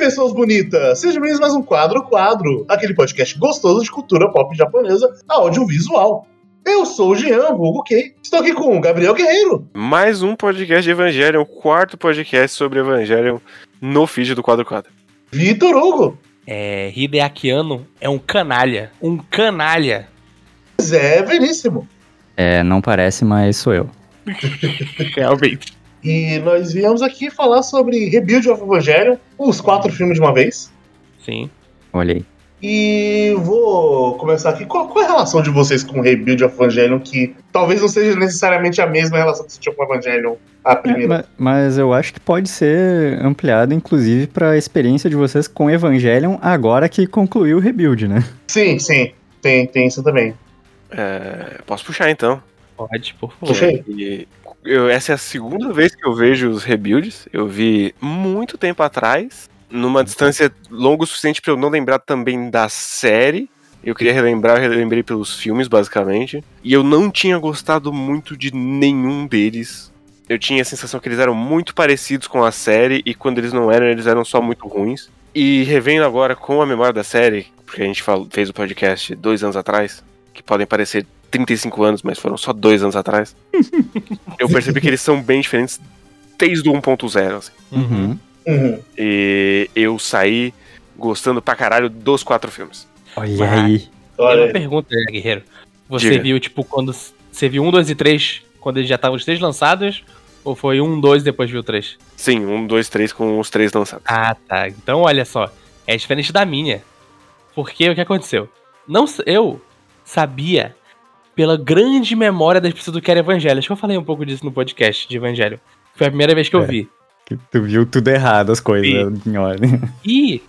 pessoas bonitas! Sejam bem-vindos a mais um Quadro Quadro, aquele podcast gostoso de cultura pop japonesa audiovisual. Eu sou o Jean, vulgo Kei. Estou aqui com o Gabriel Guerreiro. Mais um podcast de Evangelion, o quarto podcast sobre Evangelion no feed do Quadro Quadro. Vitor Hugo. É, Hideaki Anno é um canalha. Um canalha. Zé Veríssimo. É, não parece, mas sou eu. Realmente. E nós viemos aqui falar sobre Rebuild of Evangelion, os quatro filmes de uma vez. Sim. Olha aí. E vou começar aqui. Qual, qual é a relação de vocês com Rebuild of Evangelion? Que talvez não seja necessariamente a mesma relação que você tinha com Evangelion, a É, primeira. ma- mas eu acho que pode ser ampliado, inclusive, pra experiência de vocês com Evangelion agora que concluiu o rebuild, né? Sim, sim. Tem, tem isso também. É, posso puxar então. Pode, por favor. Puxa aí. E eu- essa é a segunda vez que eu vejo os rebuilds. Eu vi muito tempo atrás, numa distância longa o suficiente pra eu não lembrar também da série. Eu queria relembrar, eu relembrei pelos filmes, basicamente. E eu não tinha gostado muito de nenhum deles. Eu tinha a sensação que eles eram muito parecidos com a série, e quando eles não eram, eles eram só muito ruins. E revendo agora com a memória da série, porque a gente fez o podcast dois anos atrás, que podem parecer 35 anos, mas foram só dois anos atrás. eu percebi que eles são bem diferentes desde o 1.0. Assim. Uhum. Uhum. E eu saí gostando pra caralho dos quatro filmes. Olha aí. Olha uma pergunta, né, Guerreiro. Você Diga. viu, tipo, quando. Você viu um, dois e três quando eles já estavam os três lançados? Ou foi um, dois e depois viu o três? Sim, um, dois, três com os três lançados. Ah, tá. Então, olha só. É diferente da minha. Porque o que aconteceu? Não, eu sabia pela grande memória das pessoas do que era Evangelho. Acho que eu falei um pouco disso no podcast de Evangelho. Foi a primeira vez que eu É. vi. Que tu viu tudo errado, as coisas em ordem. E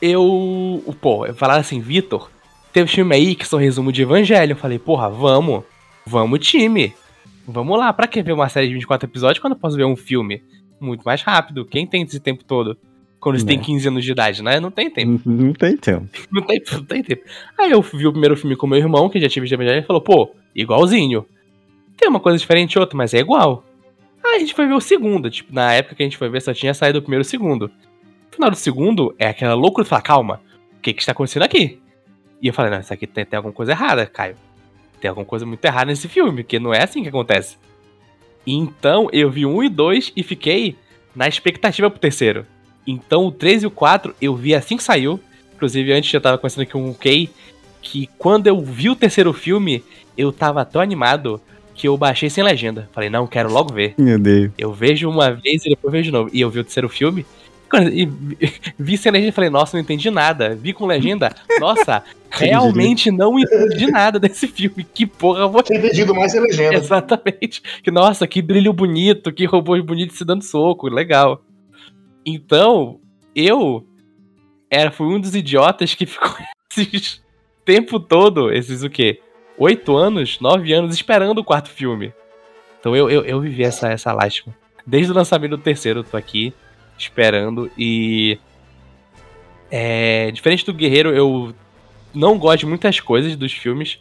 eu. Pô, eu falava assim, Vitor, tem um filme aí que são resumo de Evangelho. Eu falei, porra, vamos. Vamos, time. Vamos lá. Pra que ver uma série de 24 episódios quando eu posso ver um filme? Muito mais rápido. Quem tem esse tempo todo? Quando você Né. tem 15 anos de idade, né? Não tem tempo. Não, tem tempo. Não tem, não tem tempo. Aí eu vi o primeiro filme com meu irmão, que já tive de e falou, pô, igualzinho. Tem uma coisa diferente outra, mas é igual. Aí a gente foi ver o segundo. Tipo, na época que a gente foi ver, só tinha saído o primeiro e o segundo. No final do segundo, é aquela loucura de falar, calma, o que que está acontecendo aqui? E eu falei, não, isso aqui tem, tem alguma coisa errada, Caio. Tem alguma coisa muito errada nesse filme, porque não é assim que acontece. Então, eu vi um e dois e fiquei na expectativa pro terceiro. Então, o 3 e o 4 eu vi assim que saiu. Inclusive, antes eu tava conversando aqui com o Kay, que quando eu vi o terceiro filme, eu tava tão animado que eu baixei sem legenda. Falei, não, quero logo ver. Meu Deus. Eu vejo uma vez e depois vejo de novo. E eu vi o terceiro filme. E vi- vi sem legenda e falei, nossa, não entendi nada. Vi com legenda, nossa, realmente não entendi nada desse filme. Que porra eu vou Tinha entendido mais sem legenda. Exatamente. Que, nossa, que brilho bonito, que robôs bonitos se dando soco, legal. Então, eu era, fui um dos idiotas que ficou esses tempo todo, esses o quê? Oito anos, nove anos, esperando o quarto filme. Então eu, eu, eu vivi essa, essa lástima. Desde o lançamento do terceiro, eu tô aqui, esperando, e... É, diferente do Guerreiro, eu não gosto de muitas coisas dos filmes,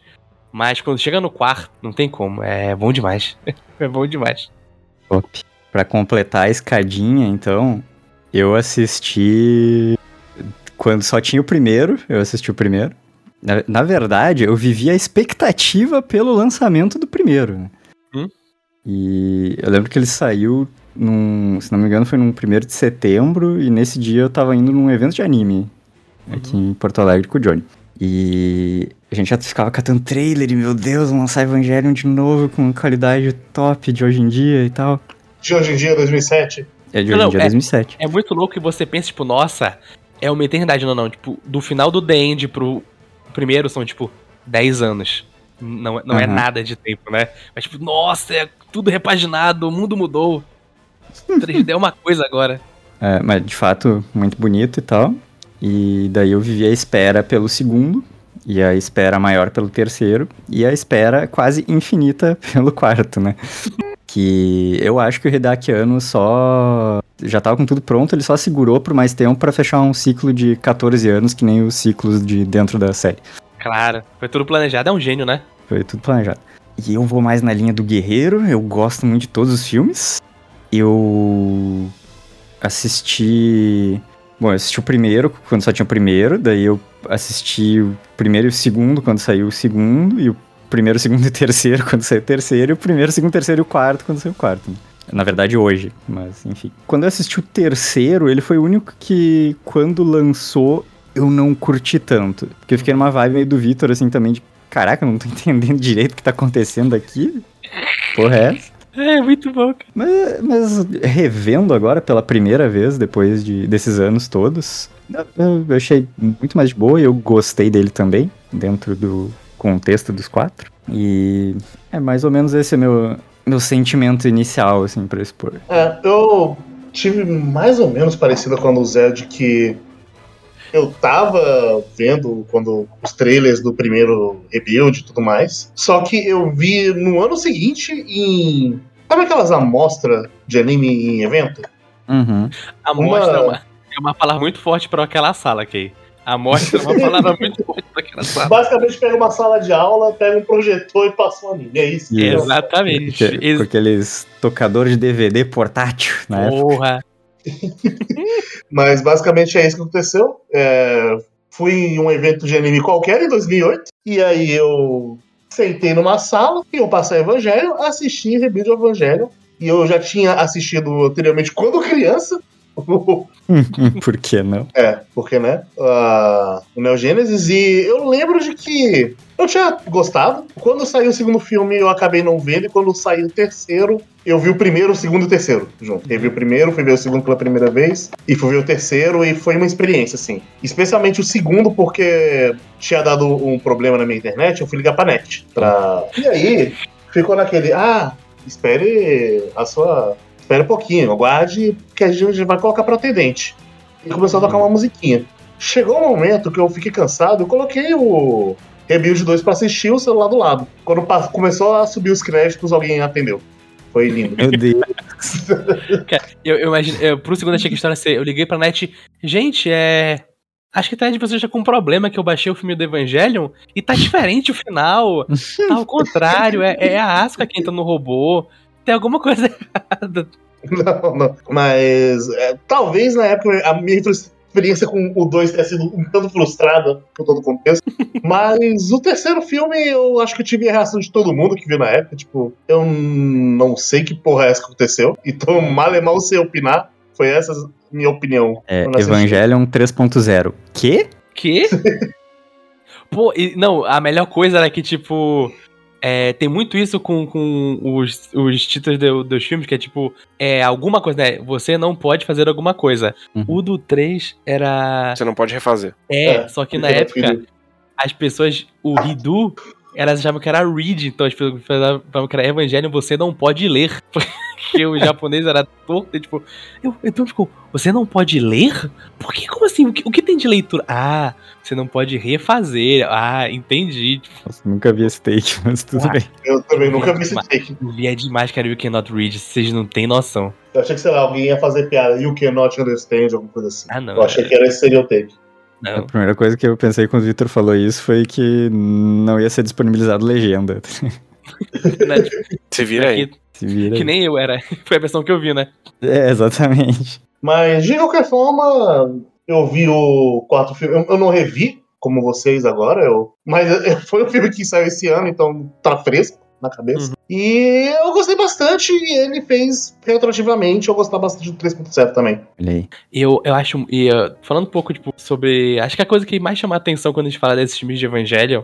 mas quando chega no quarto, não tem como. É bom demais. é bom demais. Top. Pra completar a escadinha, então, eu assisti. Quando só tinha o primeiro, eu assisti o primeiro. Na, na verdade, eu vivi a expectativa pelo lançamento do primeiro. né? Hum? E eu lembro que ele saiu num. Se não me engano, foi num primeiro de setembro, e nesse dia eu tava indo num evento de anime aqui em Porto Alegre com o Johnny. E a gente já ficava catando trailer e, meu Deus, vão lançar Evangelion de novo com qualidade top de hoje em dia e tal. De hoje em dia, 2007. É de hoje em dia, é- 2007. É muito louco que você pensa, tipo, nossa, é uma eternidade. Não, não. Tipo, do final do The End pro primeiro são, tipo, 10 anos. Não, não é Aham. nada de tempo, né? Mas, tipo, nossa, é tudo repaginado, o mundo mudou. 3D é uma coisa agora. É, mas de fato, muito bonito e tal. E daí eu vivi a espera pelo segundo, e a espera maior pelo terceiro, e a espera quase infinita pelo quarto, né? Que eu acho que o Redakiano só. Já tava com tudo pronto, ele só segurou por mais tempo pra fechar um ciclo de 14 anos, que nem os ciclos de dentro da série. Claro, foi tudo planejado, é um gênio, né? Foi tudo planejado. E eu vou mais na linha do Guerreiro, eu gosto muito de todos os filmes. Eu assisti Bom, eu assisti o primeiro quando só tinha o primeiro, daí eu assisti o primeiro e o segundo quando saiu o segundo, e o primeiro, segundo e terceiro quando saiu o terceiro, e o primeiro, segundo, terceiro e o quarto quando saiu o quarto. Né? Na verdade, hoje, mas enfim. Quando eu assisti o terceiro, ele foi o único que, quando lançou, eu não curti tanto. Porque eu fiquei numa vibe meio do Vitor, assim, também de caraca, eu não tô entendendo direito o que tá acontecendo aqui. Porra, é essa? É, muito bom. cara. Mas, mas revendo agora pela primeira vez, depois de, desses anos todos, eu, eu achei muito mais de boa e eu gostei dele também, dentro do contexto dos quatro. E é mais ou menos esse é meu, meu sentimento inicial, assim, pra expor. É, eu tive mais ou menos parecido com o Zé de que eu tava vendo quando os trailers do primeiro rebuild e tudo mais. Só que eu vi no ano seguinte em. Sabe aquelas amostras de anime em evento? Uhum. A Uma- mostra é uma, é uma palavra muito forte pra aquela sala, Kay. A mostra é uma palavra muito forte pra aquela sala. Basicamente pega uma sala de aula, pega um projetor e passa um anime. É isso. Yes. Exatamente. Com Ex- aqueles tocadores de DVD portátil na época. Porra. Mas basicamente é isso que aconteceu. É, fui em um evento de anime qualquer em 2008. E aí eu sentei numa sala e eu passei Evangelho, assisti Rebuild of Evangelho. E eu já tinha assistido anteriormente quando criança. Por que não? É, porque, né? ah, o Neo Genesis. E eu lembro de que eu tinha gostado. Quando saiu o segundo filme, eu acabei não vendo. E quando saiu o terceiro, eu vi o primeiro, o segundo e o terceiro junto. Eu vi o primeiro, fui ver o segundo pela primeira vez. E fui ver o terceiro. E foi uma experiência, assim. Especialmente o segundo, porque tinha dado um problema na minha internet. Eu fui ligar pra net. Pra... E aí, ficou naquele. Ah, espere a sua. Espere um pouquinho, aguarde, que a gente vai colocar pra atendente e começou a tocar uma musiquinha. Chegou um momento que eu fiquei cansado, eu coloquei o Rebuild 2 pra assistir o celular do lado. Quando começou a subir os créditos, alguém atendeu. Foi lindo. Meu Deus. Eu, eu imagino, eu, pro segundo achei que a história ia ser, eu liguei pra net, gente, é. Acho que tá de vocês já com um problema que eu baixei o filme do Evangelion e tá diferente o final. Tá ao contrário, é, é a Asuka que entra no robô. Tem alguma coisa errada. Não, não. Mas é, talvez na época a minha experiência com o 2 tenha sido um tanto frustrada por todo o contexto. Mas o terceiro filme, eu acho que eu tive a reação de todo mundo que viu na época. Tipo, eu não sei que porra é essa que aconteceu. Então, mal e mal sei opinar. Foi essa a minha opinião. É. Evangelion 3.0. Que? Quê? Pô, e, não, a melhor coisa era que, tipo. É, tem muito isso com, com os, os títulos do- dos filmes, que é tipo, é alguma coisa, né? Você não pode fazer alguma coisa. Uhum. O do 3 era. Você não pode refazer. É, É, só que na época, as pessoas, o Ridu, elas achavam que era Read, então as pessoas falavam que era Evangelho, você não pode ler. Porque o japonês era torto, e, tipo, eu, então ficou, você não pode ler? Por que, como assim? O que, o que tem de leitura? Ah, você não pode refazer. Ah, entendi. Nossa, nunca vi esse take, mas tudo Ué. bem. Eu também nunca vi esse take. Eu vi é demais, cara, You Cannot Read, vocês não têm noção. Eu achei que, sei lá, alguém ia fazer piada. You cannot understand, alguma coisa assim. Ah, não. Eu achei que era esse seria o take. A Não. primeira coisa que eu pensei quando o Victor falou isso foi que não ia ser disponibilizado legenda. Tipo, Se vira aí. Que, Se vira. que nem eu era. Foi a versão que eu vi, né? É, exatamente. Mas, de qualquer forma, eu vi o quarto filme. Eu, eu não revi, como vocês agora, eu, mas foi um filme que saiu esse ano, então tá fresco na cabeça. E eu gostei bastante, e ele fez retroativamente eu gostar bastante do 3.0 também. Eu, eu acho. E, uh, falando um pouco, tipo, sobre. Acho que a coisa que mais chama a atenção quando a gente fala desses filmes de Evangelion,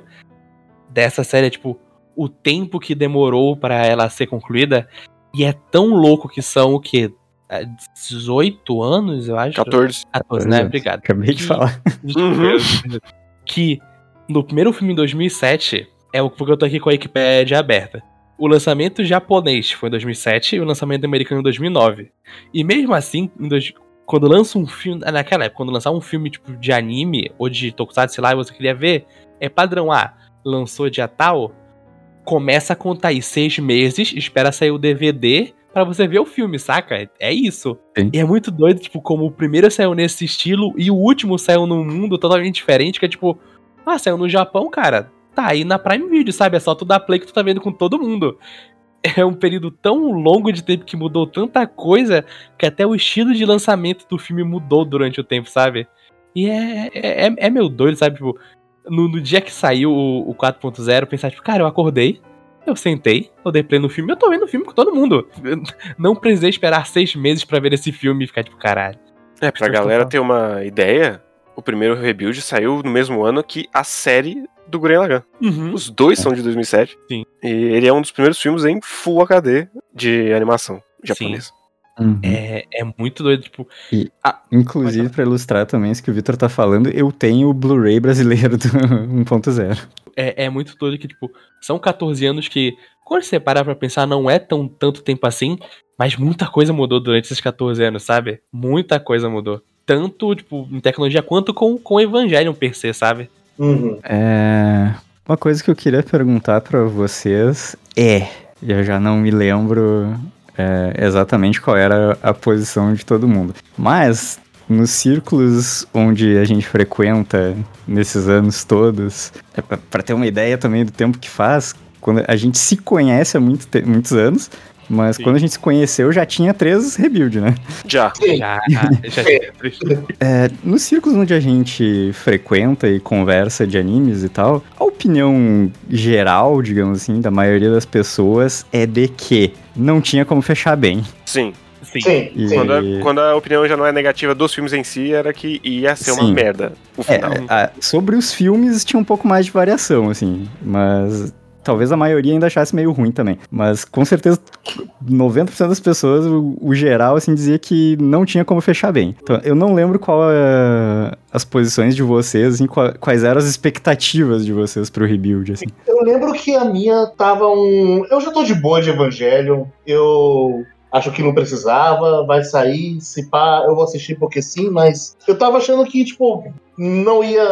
dessa série, é, tipo, o tempo que demorou pra ela ser concluída. E é tão louco que são o quê? É, 18 anos, eu acho? 14. 14, né? Obrigado. Acabei de Que- falar. Que no primeiro filme em 2007, é o porque eu tô aqui com a Wikipedia aberta. O lançamento japonês foi em 2007 e o lançamento americano em 2009. E mesmo assim, em dois- quando lança um filme, naquela época, quando lançar um filme tipo de anime ou de tokusatsu, sei lá, e você queria ver, é padrão A, lançou dia tal, começa a contar aí seis meses, espera sair o DVD pra você ver o filme, saca? É isso. Sim. E é muito doido, tipo, como o primeiro saiu nesse estilo e o último saiu num mundo totalmente diferente, que é tipo, ah, saiu no Japão, cara. Tá aí na Prime Video, sabe? É só tu dar play que tu tá vendo com todo mundo. é um período tão longo de tempo que mudou tanta coisa que até o estilo de lançamento do filme mudou durante o tempo, sabe? E é, é, é, é meio doido, sabe? Tipo, no, no dia que saiu o, o 4.0, pensar, tipo, cara, eu acordei, eu sentei, eu dei play no filme, eu tô vendo o filme com todo mundo. Eu não precisei esperar seis meses pra ver esse filme e ficar tipo, caralho. É, pra galera ter uma ideia, o primeiro Rebuild saiu no mesmo ano que a série do Gurren Lagann. Uhum. Os dois são de 2007. Sim. E ele é um dos primeiros filmes em Full HD de animação japonesa. Uhum. É, é muito doido, tipo. Inclusive, pra ilustrar também isso que o Victor tá falando, eu tenho o Blu-ray brasileiro do 1.0. É, é muito doido que, tipo, são 14 anos que, quando você parar pra pensar, não é tão tanto tempo assim, mas muita coisa mudou durante esses 14 anos, sabe? Muita coisa mudou. Tanto, tipo, em tecnologia quanto com, com o Evangelion per se, sabe? Uhum. É... Uma coisa que eu queria perguntar pra vocês é, e eu já não me lembro é, exatamente qual era a posição de todo mundo, mas nos círculos onde a gente frequenta nesses anos todos, é pra ter uma ideia também do tempo que faz, quando a gente se conhece há muito muitos anos, mas Sim. quando a gente se conheceu já tinha três rebuild, né? Já. Já, já É, nos círculos onde a gente frequenta e conversa de animes e tal, a opinião geral, digamos assim, da maioria das pessoas é de que não tinha como fechar bem. Sim. Sim. Sim, E- sim. Quando a, quando a opinião já não é negativa dos filmes em si, era que ia ser uma Sim. merda o É, final. a- sobre os filmes tinha um pouco mais de variação, assim, mas talvez a maioria ainda achasse meio ruim também. Mas com certeza 90% das pessoas, o, o geral, assim, dizia que não tinha como fechar bem. Então, eu não lembro qual é as posições de vocês, assim, qua- quais eram as expectativas de vocês pro rebuild, assim. Eu lembro que a minha tava um. Eu já tô de boa de Evangelion. Eu acho que não precisava, vai sair, se pá, eu vou assistir porque sim, mas eu tava achando que, tipo, não ia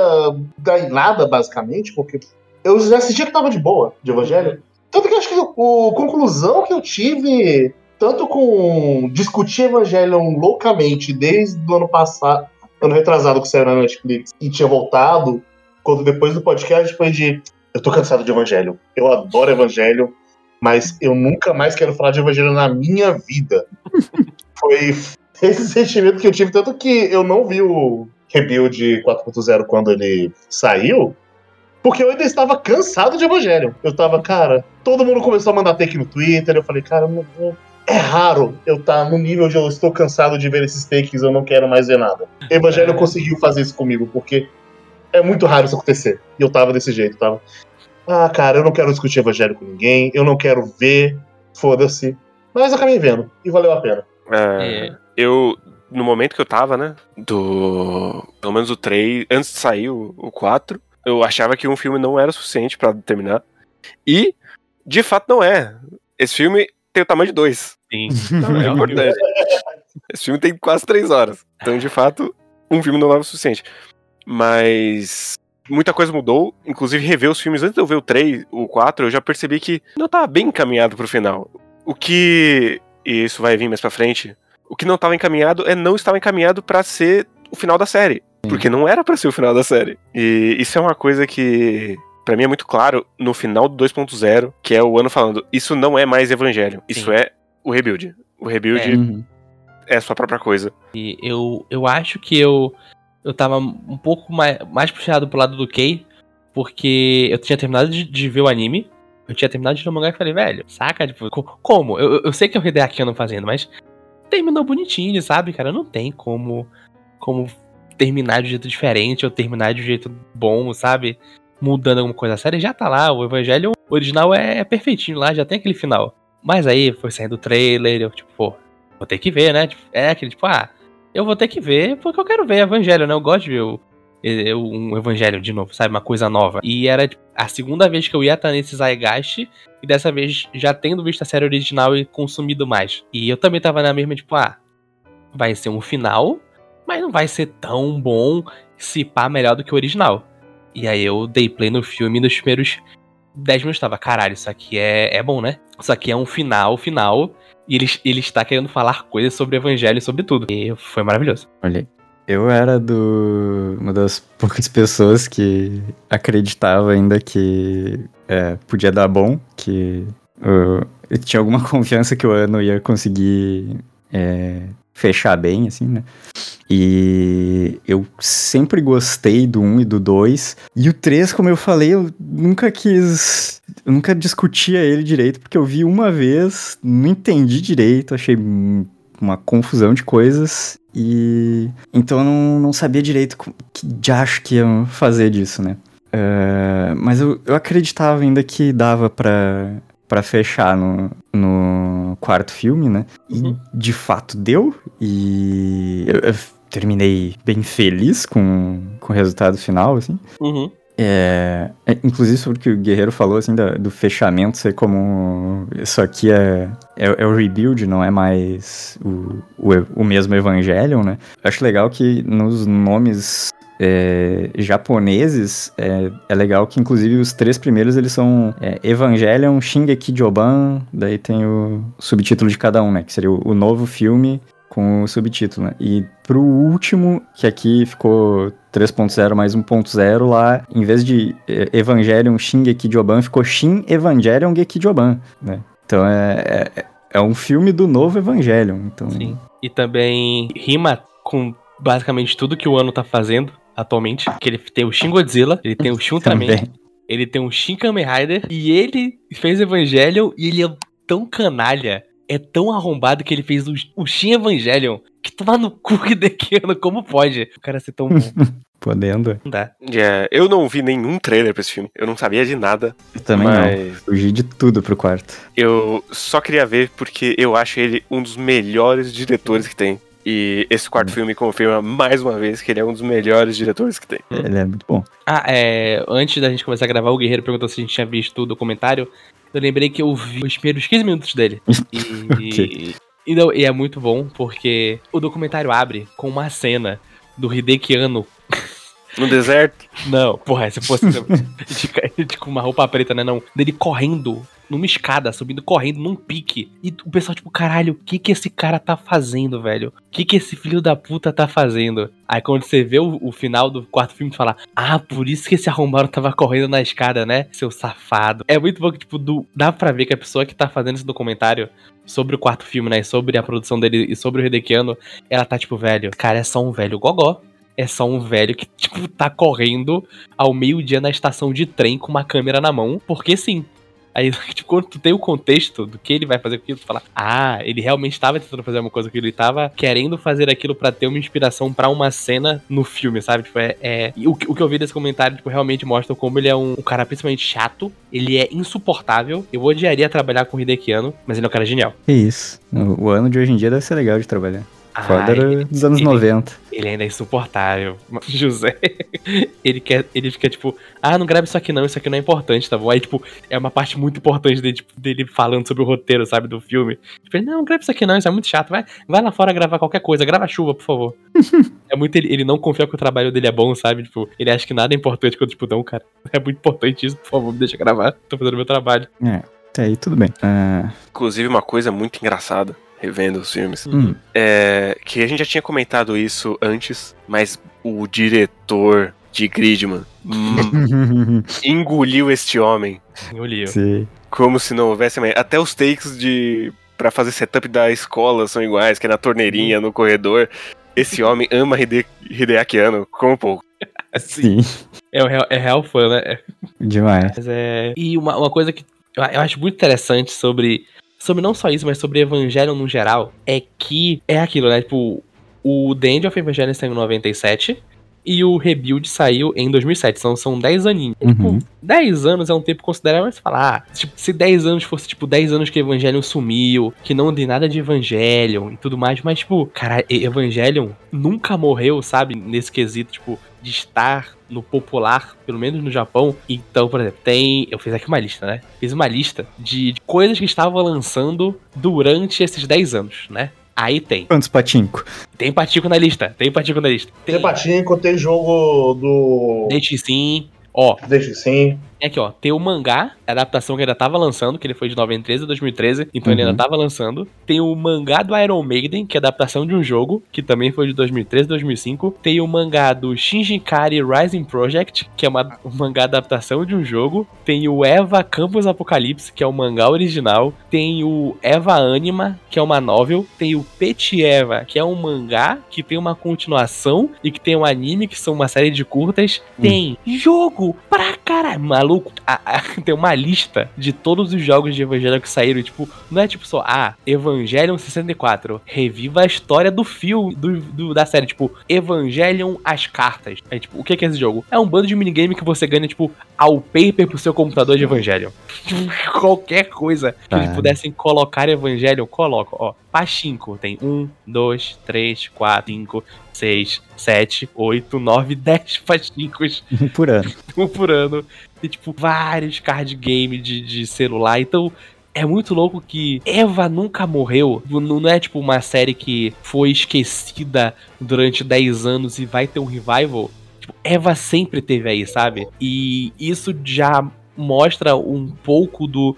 dar em nada, basicamente, porque eu já sentia que tava de boa de Evangelho. Tanto que eu acho que a conclusão que eu tive, tanto com discutir Evangelion loucamente desde o ano passado, ano retrasado que saiu na Netflix, e tinha voltado, quando depois do podcast foi de eu tô cansado de Evangelho. Eu adoro Evangelho, mas eu nunca mais quero falar de Evangelho na minha vida. Foi esse sentimento que eu tive, tanto que eu não vi o Rebuild 4.0 quando ele saiu, porque eu ainda estava cansado de Evangelho. Eu tava, cara, todo mundo começou a mandar take no Twitter, eu falei, cara, não- não- é raro eu estar no nível de eu estou cansado de ver esses takes, eu não quero mais ver nada. Evangelho É. conseguiu fazer isso comigo, porque é muito raro isso acontecer. E eu tava desse jeito, tava. Ah, cara, eu não quero discutir evangelho com ninguém, eu não quero ver, foda-se. Mas eu acabei vendo, e valeu a pena. É, É. Eu, no momento que eu tava, né, do. Pelo menos o 3, antes de sair o, o 4, eu achava que um filme não era suficiente pra terminar. E, de fato, não é. Esse filme tem o tamanho de dois. Sim. É importante. Esse filme tem quase três horas. Então, de fato, um filme não era o suficiente. Mas. Muita coisa mudou, inclusive rever os filmes antes de eu ver o 3, o 4, eu já percebi que não tava bem encaminhado pro final. O que. E isso vai vir mais pra frente. O que não tava encaminhado é não estava encaminhado pra ser o final da série. Porque não era pra ser o final da série. E isso é uma coisa que. Pra mim é muito claro no final do 2.0, que é o ano falando, isso não é mais Evangelho, isso Sim. é o rebuild. O rebuild Uhum. é a sua própria coisa. E eu, eu acho que eu, eu tava um pouco mais, mais puxado pro lado do Kei, porque eu tinha terminado de, de ver o anime, eu tinha terminado de ler o mangá e falei, velho, saca? Tipo, co- como? Eu, eu sei que é o Hideaki Anno fazendo, mas terminou bonitinho, sabe, cara? Não tem como, como terminar de um jeito diferente ou terminar de um jeito bom, sabe? Mudando alguma coisa. A série já tá lá, o Evangelho original é, é perfeitinho lá, já tem aquele final. Mas aí foi saindo o trailer, eu, tipo, pô, vou ter que ver, né? Tipo, é aquele tipo, ah, eu vou ter que ver porque eu quero ver Evangelho, né? Eu gosto de ver o- e- um Evangelho de novo, sabe? Uma coisa nova. E era tipo, a segunda vez que eu ia estar nesse Zygeist, e dessa vez já tendo visto a série original e consumido mais. E eu também tava na mesma, tipo, ah, vai ser um final, mas não vai ser tão bom se pá melhor do que o original. E aí eu dei play no filme nos primeiros 10 minutos tava, caralho, isso aqui é, é bom, né? Isso aqui é um final, final, e ele, ele está querendo falar coisas sobre o evangelho e sobre tudo. E foi maravilhoso. Olha, eu era do uma das poucas pessoas que acreditava ainda que é, podia dar bom, que eu, eu tinha alguma confiança que o ano ia conseguir é, fechar bem, assim, né? E eu sempre gostei do 1 e do 2. E o 3, como eu falei, eu nunca quis. Eu nunca discutia ele direito, porque eu vi uma vez, não entendi direito, achei uma confusão de coisas. E então eu não, não sabia direito que de acho que iam fazer disso, né? Uh, mas eu, eu acreditava ainda que dava pra, pra fechar no, no quarto filme, né? E uhum. de fato deu. E eu, eu, terminei bem feliz com, com o resultado final, assim. Uhum. É, é, inclusive sobre o que o Guerreiro falou, assim, da, do fechamento ser como. Isso aqui é, é, é, o rebuild, não é mais o, o, o mesmo Evangelion, né? Eu acho legal que nos nomes é, japoneses, é, é, legal que inclusive os três primeiros eles são é, Evangelion, Shingeki Joban, daí tem o subtítulo de cada um, né? Que seria o, o novo filme com o subtítulo, né? E pro último, que aqui ficou 3.0 mais 1.0, lá, em vez de é, Evangelion Shingeki Joban, ficou Shin Evangelion Geki Joban, né? Então é, é, é um filme do novo Evangelion, então... Sim, e também rima com basicamente tudo que o ano tá fazendo, atualmente. Que ele tem o Shin Godzilla, ele tem o Shin Ultraman, ele tem o Shin Kamen Rider, e ele fez Evangelion e ele é tão canalha, é tão arrombado que ele fez o, o Shin Evangelion, que tava no cu Dekiano, como pode o cara ser tão bom? Podendo. Não dá. Yeah, eu não vi nenhum trailer pra esse filme. Eu não sabia de nada. Eu também mas... não. Fugi de tudo pro quarto. Eu só queria ver porque eu acho ele um dos melhores diretores que tem. E esse quarto hum. filme confirma mais uma vez que ele é um dos melhores diretores que tem. Ele é muito bom. Ah, é. Antes da gente começar a gravar, o Guerreiro perguntou se a gente tinha visto o documentário. Eu lembrei que eu vi os primeiros 15 minutos dele. E, okay. e, não, e é muito bom, porque o documentário abre com uma cena do Hideki Anno no deserto? Não, porra, se fosse de, de, com uma roupa preta, né? Não. Dele correndo numa escada, subindo correndo num pique. E o pessoal, tipo, caralho, o que que esse cara tá fazendo, velho? O que que esse filho da puta tá fazendo? Aí quando você vê o, o final do quarto filme, tu fala, ah, por isso que esse arrombado tava correndo na escada, né? Seu safado. É muito bom que, tipo, do, dá pra ver que a pessoa que tá fazendo esse documentário sobre o quarto filme, né? Sobre a produção dele e sobre o Redequiano, ela tá, tipo, velho, cara é só um velho gogó é só um velho que, tipo, tá correndo ao meio-dia na estação de trem com uma câmera na mão, porque sim. Aí, tipo, quando tu tem o contexto do que ele vai fazer com aquilo, tu fala, ah, ele realmente estava tentando fazer uma coisa que ele estava querendo fazer aquilo para ter uma inspiração para uma cena no filme, sabe? Tipo, é. é... O, o, que eu vi desse comentário, tipo, realmente mostra como ele é um, um, cara principalmente chato, ele é insuportável. Eu odiaria trabalhar com o Hidekiano, mas ele é um cara genial. É isso. O, o ano de hoje em dia deve ser legal de trabalhar. Foda era dos anos ele, 90. Ele ainda é insuportável. José, ele quer. Ele fica tipo, ah, não grava isso aqui não, isso aqui não é importante, tá bom? Aí, tipo, é uma parte muito importante dele, tipo, dele falando sobre o roteiro, sabe, do filme. Tipo, ele, não, não grava isso aqui não, isso é muito chato. Vai, vai lá fora gravar qualquer coisa, grava chuva, por favor. é muito. Ele, ele não confia que o trabalho dele é bom, sabe? Tipo, ele acha que nada é importante quando, tipo, não, cara, é muito importante isso, por favor, me deixa gravar. Tô fazendo meu trabalho. É. Até aí, tudo bem. Uh... Inclusive, uma coisa muito engraçada revendo os filmes. Hum. É, que a gente já tinha comentado isso antes, mas o diretor de Gridman hum, engoliu este homem. Engoliu. Sim. Como se não houvesse mais. Até os takes de. para fazer setup da escola são iguais, que é na torneirinha, no corredor. Esse homem ama Hide Hideakiano como pouco. Sim. É, é real fã, né? Demais. Mas é... E uma, uma coisa que eu acho muito interessante sobre sobre não só isso, mas sobre Evangelho no geral, é que é aquilo, né? Tipo, o The End of Evangelion saiu em 97 e o Rebuild saiu em 2007. São, são 10 aninhos. Uhum. Tipo, 10 anos é um tempo considerável, mas falar, ah, tipo, se 10 anos fosse, tipo, 10 anos que Evangelion sumiu, que não tem nada de Evangelion e tudo mais, mas, tipo, cara, Evangelion nunca morreu, sabe? Nesse quesito, tipo, de estar no popular, pelo menos no Japão. Então, por exemplo, tem. Eu fiz aqui uma lista, né? Fiz uma lista de, de coisas que estavam lançando durante esses 10 anos, né? Aí tem. Quantos patinco? Tem patinco na lista. Tem patinco na lista. Tem, tem patinco, tem jogo do. Deixe sim. Ó. Deixe sim. Tem aqui, ó. Tem o mangá, a adaptação que ainda tava lançando, que ele foi de 93 a 2013, então ele Uhum. ainda tava lançando. Tem o mangá do Iron Maiden, que é adaptação de um jogo, que também foi de 2013 a 2005. Tem o mangá do Shinjikari Rising Project, que é uma, um mangá adaptação de um jogo. Tem o Eva Campus Apocalipse, que é o mangá original. Tem o Eva Anima, que é uma novel. Tem o Pet Eva, que é um mangá que tem uma continuação e que tem um anime, que são uma série de curtas. Tem jogo pra caralho. Maluco, a- a- tem uma lista de todos os jogos de Evangelho que saíram. Tipo, não é tipo só, ah, Evangelion 64. Reviva a história do filme, do, do- da série. Tipo, Evangelion As Cartas. É tipo, o que que é esse jogo? É um bando de minigame que você ganha, tipo, ao paper pro seu computador de Evangelion. Qualquer coisa que eles Tá. pudessem colocar Evangelion, coloca. Ó, Pachinko tem 1, 2, 3, 4, 5, 6, 7, 8, 9, 10 Pachinkos Por ano. um por ano. Tipo, vários card game de, de celular. Então, é muito louco que Eva nunca morreu. Não é, tipo, uma série que foi esquecida durante 10 anos e vai ter um revival. Tipo, Eva sempre teve aí, sabe? E isso já mostra um pouco do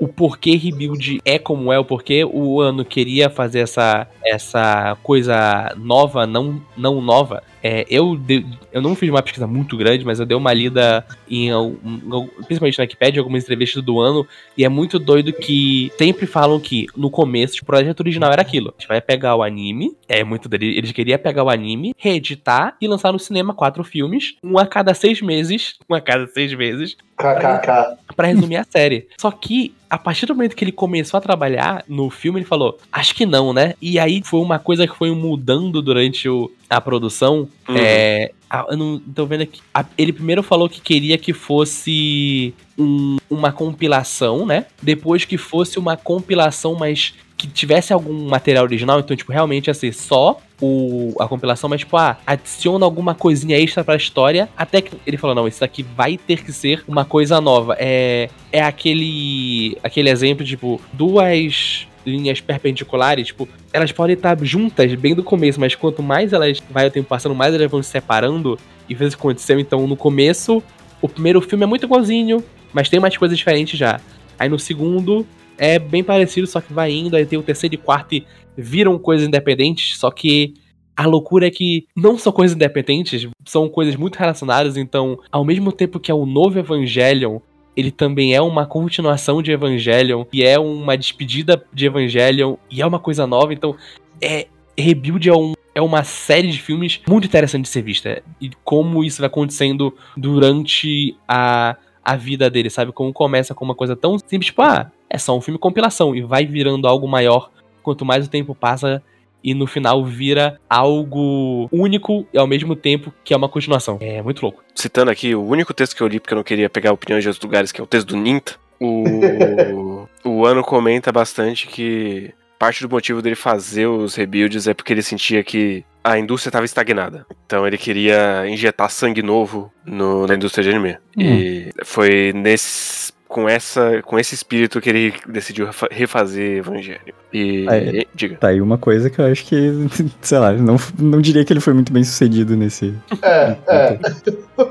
o porquê Rebuild é como é, o porquê o ano queria fazer essa, essa coisa nova, não, não nova. É, eu, de- eu não fiz uma pesquisa muito grande, mas eu dei uma lida em, al- em al- principalmente na Wikipedia, algumas entrevistas do ano, e é muito doido que sempre falam que no começo o projeto original era aquilo. A gente vai pegar o anime, é muito dele, eles queriam pegar o anime, reeditar e lançar no cinema quatro filmes, um a cada seis meses, um a cada seis meses, KKK. Pra resumir a série. Só que, a partir do momento que ele começou a trabalhar no filme, ele falou, acho que não, né? E aí foi uma coisa que foi mudando durante o- a produção. Uhum. É. a- eu não tô vendo aqui. A- ele primeiro falou que queria que fosse um- uma compilação, né? Depois que fosse uma compilação, mas que tivesse algum material original. Então, tipo, realmente ia ser só o, a compilação, mas, tipo, ah, adiciona alguma coisinha extra pra história. Até que ele falou: não, isso aqui vai ter que ser uma coisa nova. É, é aquele, aquele exemplo, tipo, duas linhas perpendiculares, tipo, elas podem estar juntas bem do começo, mas quanto mais elas vai o tempo passando, mais elas vão se separando. E fez o que aconteceu. Então, no começo, o primeiro filme é muito igualzinho, mas tem umas coisas diferentes já. Aí no segundo é bem parecido, só que vai indo, aí tem o terceiro e quarto e viram coisas independentes, só que a loucura é que não são coisas independentes, são coisas muito relacionadas, então, ao mesmo tempo que é o novo Evangelion, ele também é uma continuação de Evangelion, e é uma despedida de Evangelion, e é uma coisa nova, então, é Rebuild é, um, é uma série de filmes muito interessante de ser vista, e como isso vai acontecendo durante a, a vida dele, sabe? Como começa com uma coisa tão simples, tipo, ah, é só um filme compilação, e vai virando algo maior quanto mais o tempo passa e no final vira algo único e ao mesmo tempo que é uma continuação. É muito louco. Citando aqui o único texto que eu li, porque eu não queria pegar opiniões de outros lugares, que é o texto do Ninta, o, o Ano comenta bastante que parte do motivo dele fazer os rebuilds é porque ele sentia que a indústria estava estagnada. Então ele queria injetar sangue novo no- na indústria de anime. E foi nesse. Com, essa, com esse espírito que ele decidiu refa- refazer Evangelho. E. É. e- diga. Tá aí uma coisa que eu acho que, sei lá, não, não diria que ele foi muito bem sucedido nesse. É, é.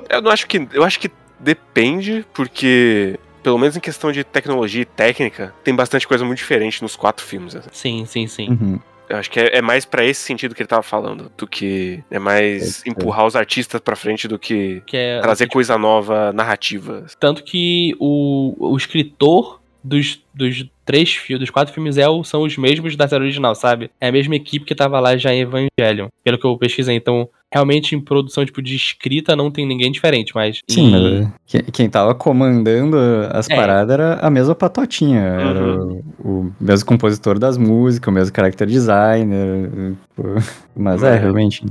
Eu não acho que. Eu acho que depende, porque. Pelo menos em questão de tecnologia e técnica, tem bastante coisa muito diferente nos quatro filmes. assim. Sim, sim, sim. Uhum. Eu acho que é, é mais pra esse sentido que ele tava falando, do que é mais ser. empurrar os artistas pra frente do que Que é, trazer coisa nova, narrativa. Tanto que o, o escritor dos, dos três filmes, dos quatro filmes é, são os mesmos da série original, sabe? É a mesma equipe que tava lá já em Evangelion, pelo que eu pesquisei. Então, realmente em produção tipo de escrita não tem ninguém diferente, mas Sim, mas quem, tava comandando as É. paradas era a mesma patotinha. Era Uhum. o, o mesmo compositor das músicas, o mesmo character designer. Mas é, É. realmente,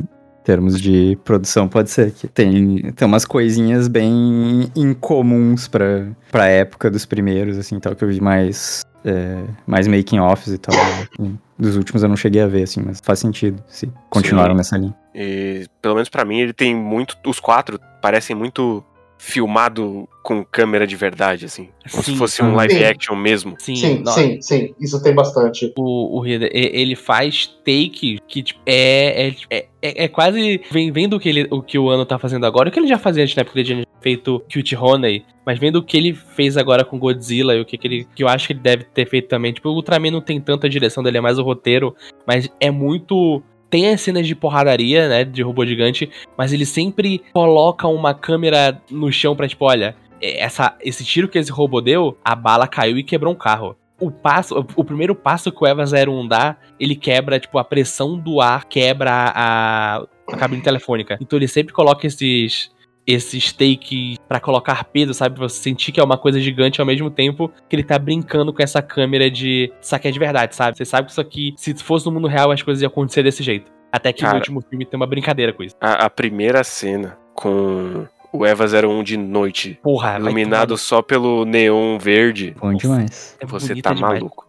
termos de produção, pode ser que tem, tem umas coisinhas bem incomuns pra, pra época dos primeiros, assim, tal, que eu vi mais. é, mais making offs e tal. assim. Dos últimos eu não cheguei a ver, assim, mas faz sentido se continuaram Sim. nessa linha. E pelo menos pra mim ele tem muito. Os quatro parecem muito filmado com câmera de verdade, assim. Como Sim. se fosse um live Sim. action mesmo. Sim, Sim, sim, sim. Isso tem bastante. O, o Hida, e- ele faz take que tipo, é, é, é, é- é quase. Vem, vendo o que, ele, o que o Ano tá fazendo agora, o que ele já fazia antes, né? Porque ele tinha feito Cute Honey. Mas vendo o que ele fez agora com Godzilla e o que, que ele. que eu acho que ele deve ter feito também. Tipo, o Ultraman não tem tanta direção dele, é mais o roteiro. Mas é muito. Tem as cenas de porradaria, né? De robô gigante. Mas ele sempre coloca uma câmera no chão pra, tipo, olha. Essa, esse tiro que esse robô deu, a bala caiu e quebrou um carro o passo, o- primeiro passo que o Eva 01 dá, ele quebra, tipo, a pressão do ar quebra a, a cabine telefônica. Então ele sempre coloca esses esses takes pra colocar peso, sabe? Pra você sentir que é uma coisa gigante ao mesmo tempo que ele tá brincando com essa câmera de isso aqui é de verdade, sabe? Você sabe que isso aqui, se fosse no mundo real, as coisas iam acontecer desse jeito. Até que Cara. no último filme tem uma brincadeira com isso. A, a primeira cena com o Eva 01 de noite, Porra, iluminado só pelo neon verde, Bom demais. é você tá demais. maluco.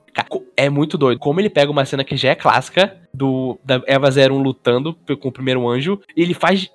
É muito doido. Como ele pega uma cena que já é clássica, do da Eva 01 lutando com o primeiro anjo, e ele faz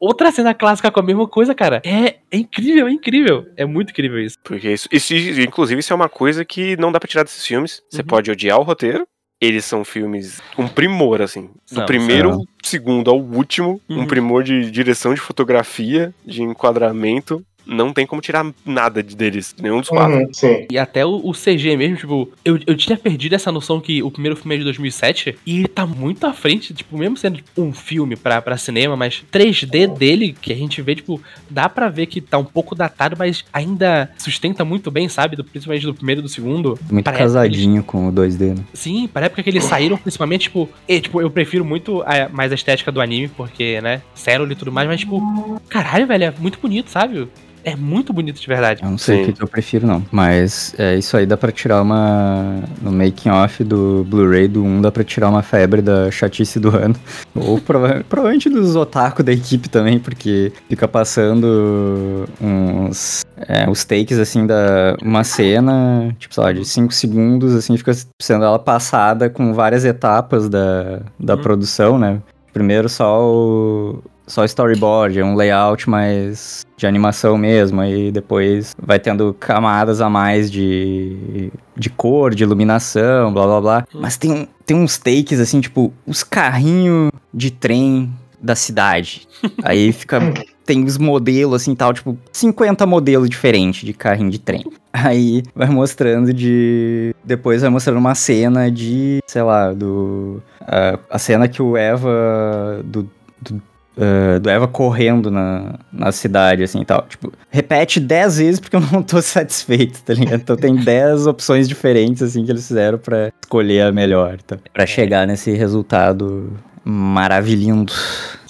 outra cena clássica com a mesma coisa, cara. É, é incrível, é incrível. É muito incrível isso. Porque isso, isso, inclusive, isso é uma coisa que não dá pra tirar desses filmes. Você Uhum. pode odiar o roteiro. Eles são filmes um primor, assim. Do São, primeiro, são. segundo ao último, um Uhum. primor de direção de fotografia, de enquadramento. Não tem como tirar nada de- deles, nenhum dos quatro. Uhum, sim. E até o, o CG mesmo, tipo, eu, eu tinha perdido essa noção que o primeiro filme é de 2007 e ele tá muito à frente, tipo, mesmo sendo tipo, um filme pra, pra cinema, mas 3D dele, que a gente vê, tipo, dá pra ver que tá um pouco datado, mas ainda sustenta muito bem, sabe? Do, principalmente do primeiro e do segundo. Muito Pra casadinho com o 2D, né? Sim, para a época que eles saíram, principalmente, tipo, e, tipo, eu prefiro muito a, mais a estética do anime, porque, né, célula e tudo mais, mas, tipo, caralho, velho, é muito bonito, sabe? É muito bonito de verdade. Eu não sei Sim. o que, eu prefiro, não. Mas é, isso aí dá pra tirar uma. No making off do Blu-ray do 1, dá pra tirar uma febre da chatice do ano. Ou prova- provavelmente dos otaku da equipe também, porque fica passando uns. É, os takes assim da. Uma cena, tipo, sei lá, de 5 segundos, assim, fica sendo ela passada com várias etapas da, da Uhum. produção, né? Primeiro só o, só storyboard, é um layout mais de animação mesmo, aí depois vai tendo camadas a mais de, de cor, de iluminação, blá blá blá. Mas tem, tem uns takes assim, tipo, os carrinhos de trem da cidade. Aí fica. Tem os modelos assim tal, tipo, 50 modelos diferentes de carrinho de trem. Aí vai mostrando de. Depois vai mostrando uma cena de. Sei lá, do. a- a cena que o Eva. Do, do, ah, do Eva correndo na, na cidade, assim e tal. Tipo, repete 10 vezes porque eu não tô satisfeito, tá ligado? Então tem 10 opções diferentes, assim, que eles fizeram pra escolher a melhor, tá? Pra chegar nesse resultado maravilhoso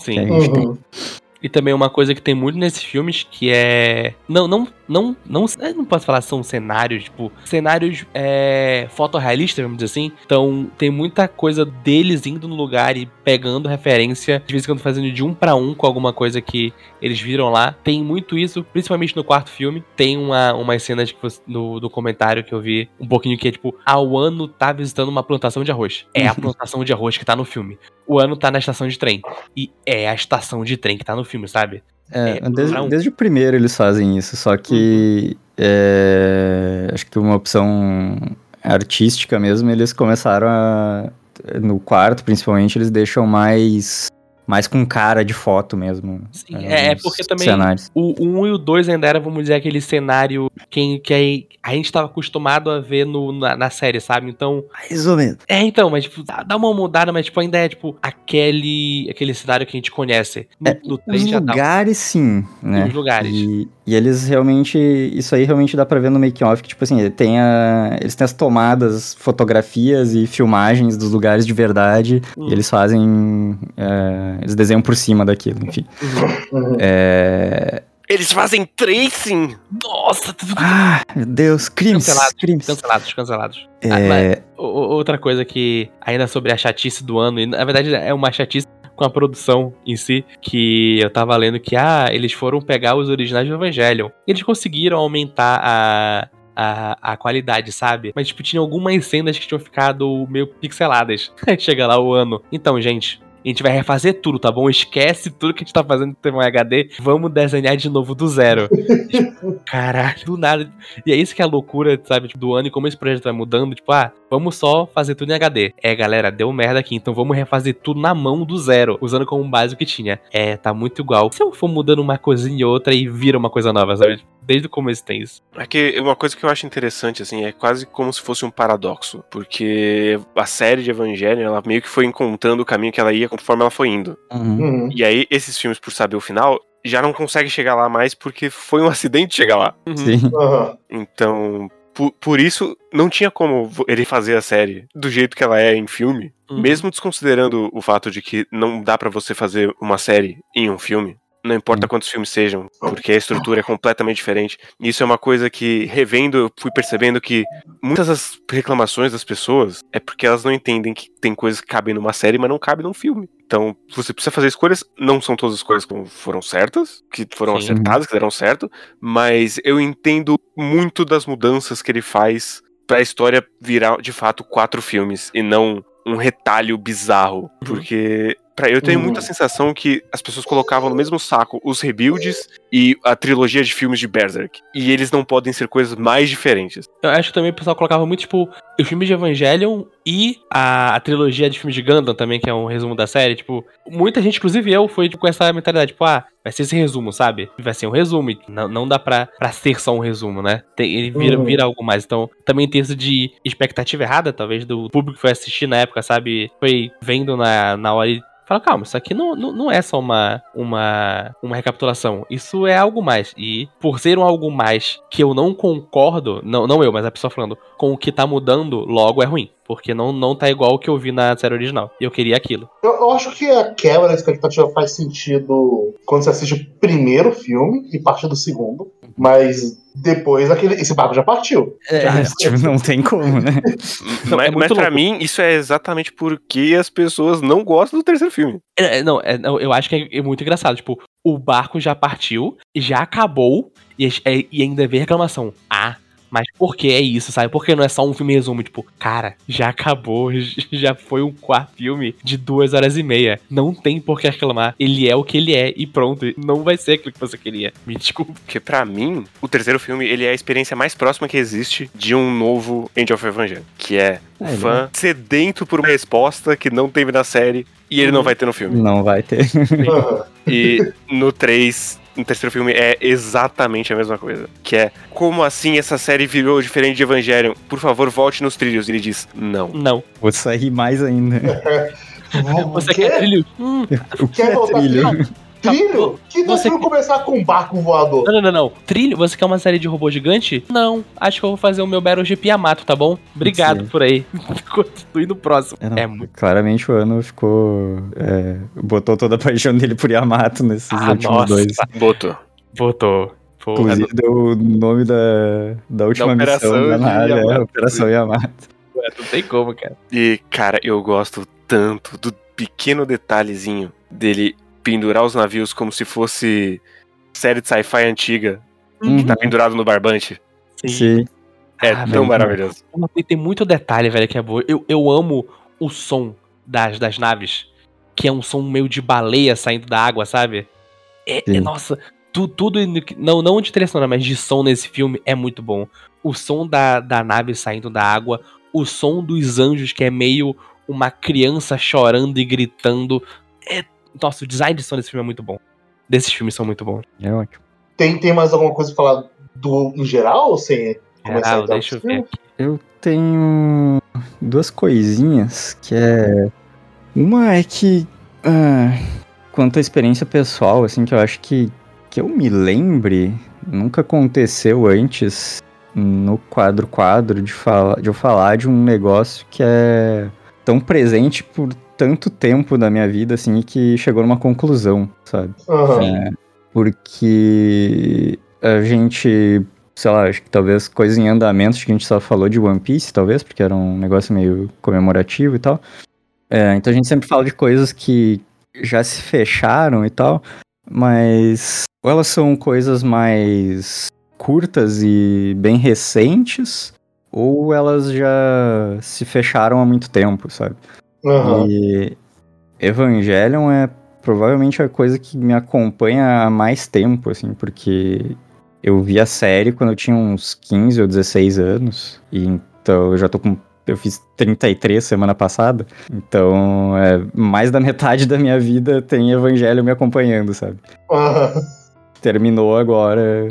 que a Sim. gente tem. Uhum. E também uma coisa que tem muito nesses filmes que é. Não, não, não, não. Eu não posso falar são cenários, tipo, cenários é, fotorrealistas, vamos dizer assim. Então tem muita coisa deles indo no lugar e pegando referência, de vez em quando fazendo de um pra um com alguma coisa que eles viram lá. Tem muito isso, principalmente no quarto filme. Tem uma, umas cenas que você- no, no comentário que eu vi um pouquinho que é tipo, a Wano tá visitando uma plantação de arroz. É a plantação de arroz que tá no filme. O ano tá na estação de trem. E é a estação de trem que tá no filme, sabe? É, É, desde, um- desde o primeiro eles fazem isso, só que é, acho que uma opção artística mesmo, eles começaram a. No quarto, principalmente, eles deixam mais. Mais com cara de foto mesmo. Sim, é, é os porque também Cenários. o 1 e o 2 ainda era, vamos dizer, aquele cenário que, que aí a gente tava acostumado a ver no, na, na série, sabe? Então. Mais ou menos. É, então, mas tipo, dá, dá uma mudada, mas tipo, ainda é tipo aquele, aquele cenário que a gente conhece. No, É, no 3 Os já tá. lugares, sim, né? Os lugares. E, e eles realmente. Isso aí realmente dá pra ver no make-off, que, tipo assim, tem a, eles têm as tomadas, fotografias e filmagens dos lugares de verdade. Hum. E eles fazem. é, eles desenham por cima daquilo, enfim. Uhum. É... Eles fazem tracing! Nossa, tudo Ah, meu Deus, crimes, Cancelados, crimes. cancelados, cancelados. É, Ah, mas- outra coisa que, ainda sobre a chatice do ano, e na verdade é uma chatice com a produção em si, que eu tava lendo que, ah, eles foram pegar os originais do Evangelion. Eles conseguiram aumentar a, a, a qualidade, sabe? Mas, tipo, tinha algumas cenas que tinham ficado meio pixeladas. Chega lá o ano. Então, gente, A gente vai refazer tudo, tá bom? Esquece tudo que a gente tá fazendo em HD. Vamos desenhar de novo do zero. tipo, caralho, do nada. E é isso que é a loucura, sabe? Tipo, do ano e como esse projeto vai mudando. Tipo, ah, vamos só fazer tudo em HD. É, galera, deu merda aqui. Então vamos refazer tudo na mão do zero. Usando como base o que tinha. É, tá muito igual. Se eu for mudando uma coisinha e outra e vira uma coisa nova, sabe? Desde o começo tem isso. É que uma coisa que eu acho interessante, assim, é quase como se fosse um paradoxo. Porque a série de Evangelho, ela meio que foi encontrando o caminho que ela ia conforme ela foi indo. Uhum. Uhum. E aí, esses filmes, por saber o final, já não conseguem chegar lá mais porque foi um acidente chegar lá. Sim. Aham. Então, por, por isso, não tinha como ele fazer a série do jeito que ela é em filme. Uhum. Mesmo desconsiderando o fato de que não dá pra você fazer uma série em um filme. Não importa Sim. quantos filmes sejam, porque a estrutura é completamente diferente. E isso é uma coisa que, revendo, eu fui percebendo que muitas das reclamações das pessoas é porque elas não entendem que tem coisas que cabem numa série, mas não cabem num filme. Então, você precisa fazer escolhas, não são todas as escolhas que foram certas, que foram Sim. acertadas, que deram certo, mas eu entendo muito das mudanças que ele faz pra história virar de fato quatro filmes e não um retalho bizarro, porque pra, eu tenho Uhum. muita sensação que as pessoas colocavam no mesmo saco os rebuilds e a trilogia de filmes de Berserk, e eles não podem ser coisas mais diferentes. Eu acho que também o pessoal colocava muito, tipo, os filmes de Evangelion e a, a trilogia de filmes de Gundam também, que é um resumo da série. Tipo, muita gente, inclusive eu, foi tipo, com essa mentalidade, tipo, ah, vai ser esse resumo, sabe? Vai ser um resumo, e não, não dá pra, pra ser só um resumo, né? Tem- ele vira, Uhum. vira algo mais. Então, também tem isso de expectativa errada, talvez, do público que foi assistir na época, sabe? Foi vendo na, na hora e Fala, calma, isso aqui não, não, não é só uma, uma, uma recapitulação. Isso é algo mais. E por ser um algo mais que eu não concordo, não, não eu, mas a pessoa falando, com o que tá mudando, logo é ruim. Porque não, não tá igual o que eu vi na série original. E eu queria aquilo. Eu, eu acho que a quebra da expectativa faz sentido quando você assiste o primeiro filme e parte do segundo. Mas depois aquele, esse barco já partiu. É, tipo, não tem como, né? Não, mas é mas pra louco. mim, isso é exatamente porque as pessoas não gostam do terceiro filme. É, é, não, é, não, eu acho que é, é muito engraçado. Tipo, o barco já partiu, já acabou, e, é- e ainda vem reclamação. Ah, mas por que é isso, sabe? Por que não é só um filme resumo? Tipo, cara, já acabou, já foi um quarto filme de duas horas e meia. Não tem por que reclamar. Ele é o que ele é e pronto. Não vai ser aquilo que você queria. Me desculpe. Porque pra mim, o terceiro filme, ele é a experiência mais próxima que existe de um novo End of Evangelion. Que é o É, fã sedento por uma resposta que não teve na série e ele não vai ter no filme. Não vai ter. E no 3, no terceiro filme, é exatamente a mesma coisa. Que é, como assim essa série virou diferente de Evangelion? Por favor, volte nos trilhos. E ele diz, não. Não. Vou sair mais ainda. Você quer trilho? Hum, O que Quer é voltar trilho? Trilho? Que Você eu começar com um barco voador? Não, não, não, não. Trilho? Você quer uma série de robô gigante? Não. Acho que eu vou fazer o meu Battle GP Yamato, tá bom? Obrigado Sim. por aí. Continue no próximo. É, não, É muito. Claramente o ano ficou. é, botou toda a paixão dele por Yamato nesses Ah, últimos nossa. dois. Botou. Votou. Pô, Inclusive deu o nome da, da última Operação missão da é, Yamato. Operação Yamato. é, não tem como, cara. E, cara, eu gosto tanto do pequeno detalhezinho dele pendurar os navios como se fosse série de sci-fi antiga. Uhum. Tá pendurado no barbante. Sim. É Ah, tão velho. maravilhoso. Tem muito detalhe, velho, que é boa. Eu, eu amo o som das, das naves, que é um som meio de baleia saindo da água, sabe? É, é- Sim. nossa, tu, tudo, que- não, não de trilha sonora, mas de som nesse filme é muito bom. O som da, da nave saindo da água, o som dos anjos, que é meio uma criança chorando e gritando. Nossa, o design de som desse filme é muito bom. Desses filmes são muito bons. É ótimo. Tem, tem mais alguma coisa pra falar do em geral ou sem começar Geral, então? deixa eu ver aqui. Eu tenho duas coisinhas que é. Uma é que. ah, quanto à experiência pessoal, assim, que eu acho que. Que eu me lembre, nunca aconteceu antes no quadro quadro de, fala, de eu falar de um negócio que é tão presente por tanto tempo da minha vida, assim, que chegou numa conclusão, sabe? Aham. É, porque a gente, sei lá, acho que talvez coisas em andamento, acho que a gente só falou de One Piece, talvez, porque era um negócio meio comemorativo e tal. É, então a gente sempre fala de coisas que já se fecharam e tal, mas ou elas são coisas mais curtas e bem recentes, ou elas já se fecharam há muito tempo, sabe? Aham. E Evangelion é provavelmente a coisa que me acompanha há mais tempo, assim, porque eu vi a série quando eu tinha uns 15 ou 16 anos, e então eu já tô com. Eu fiz 33 semana passada, então é, mais da metade da minha vida tem Evangelho me acompanhando, sabe? Ah, Terminou agora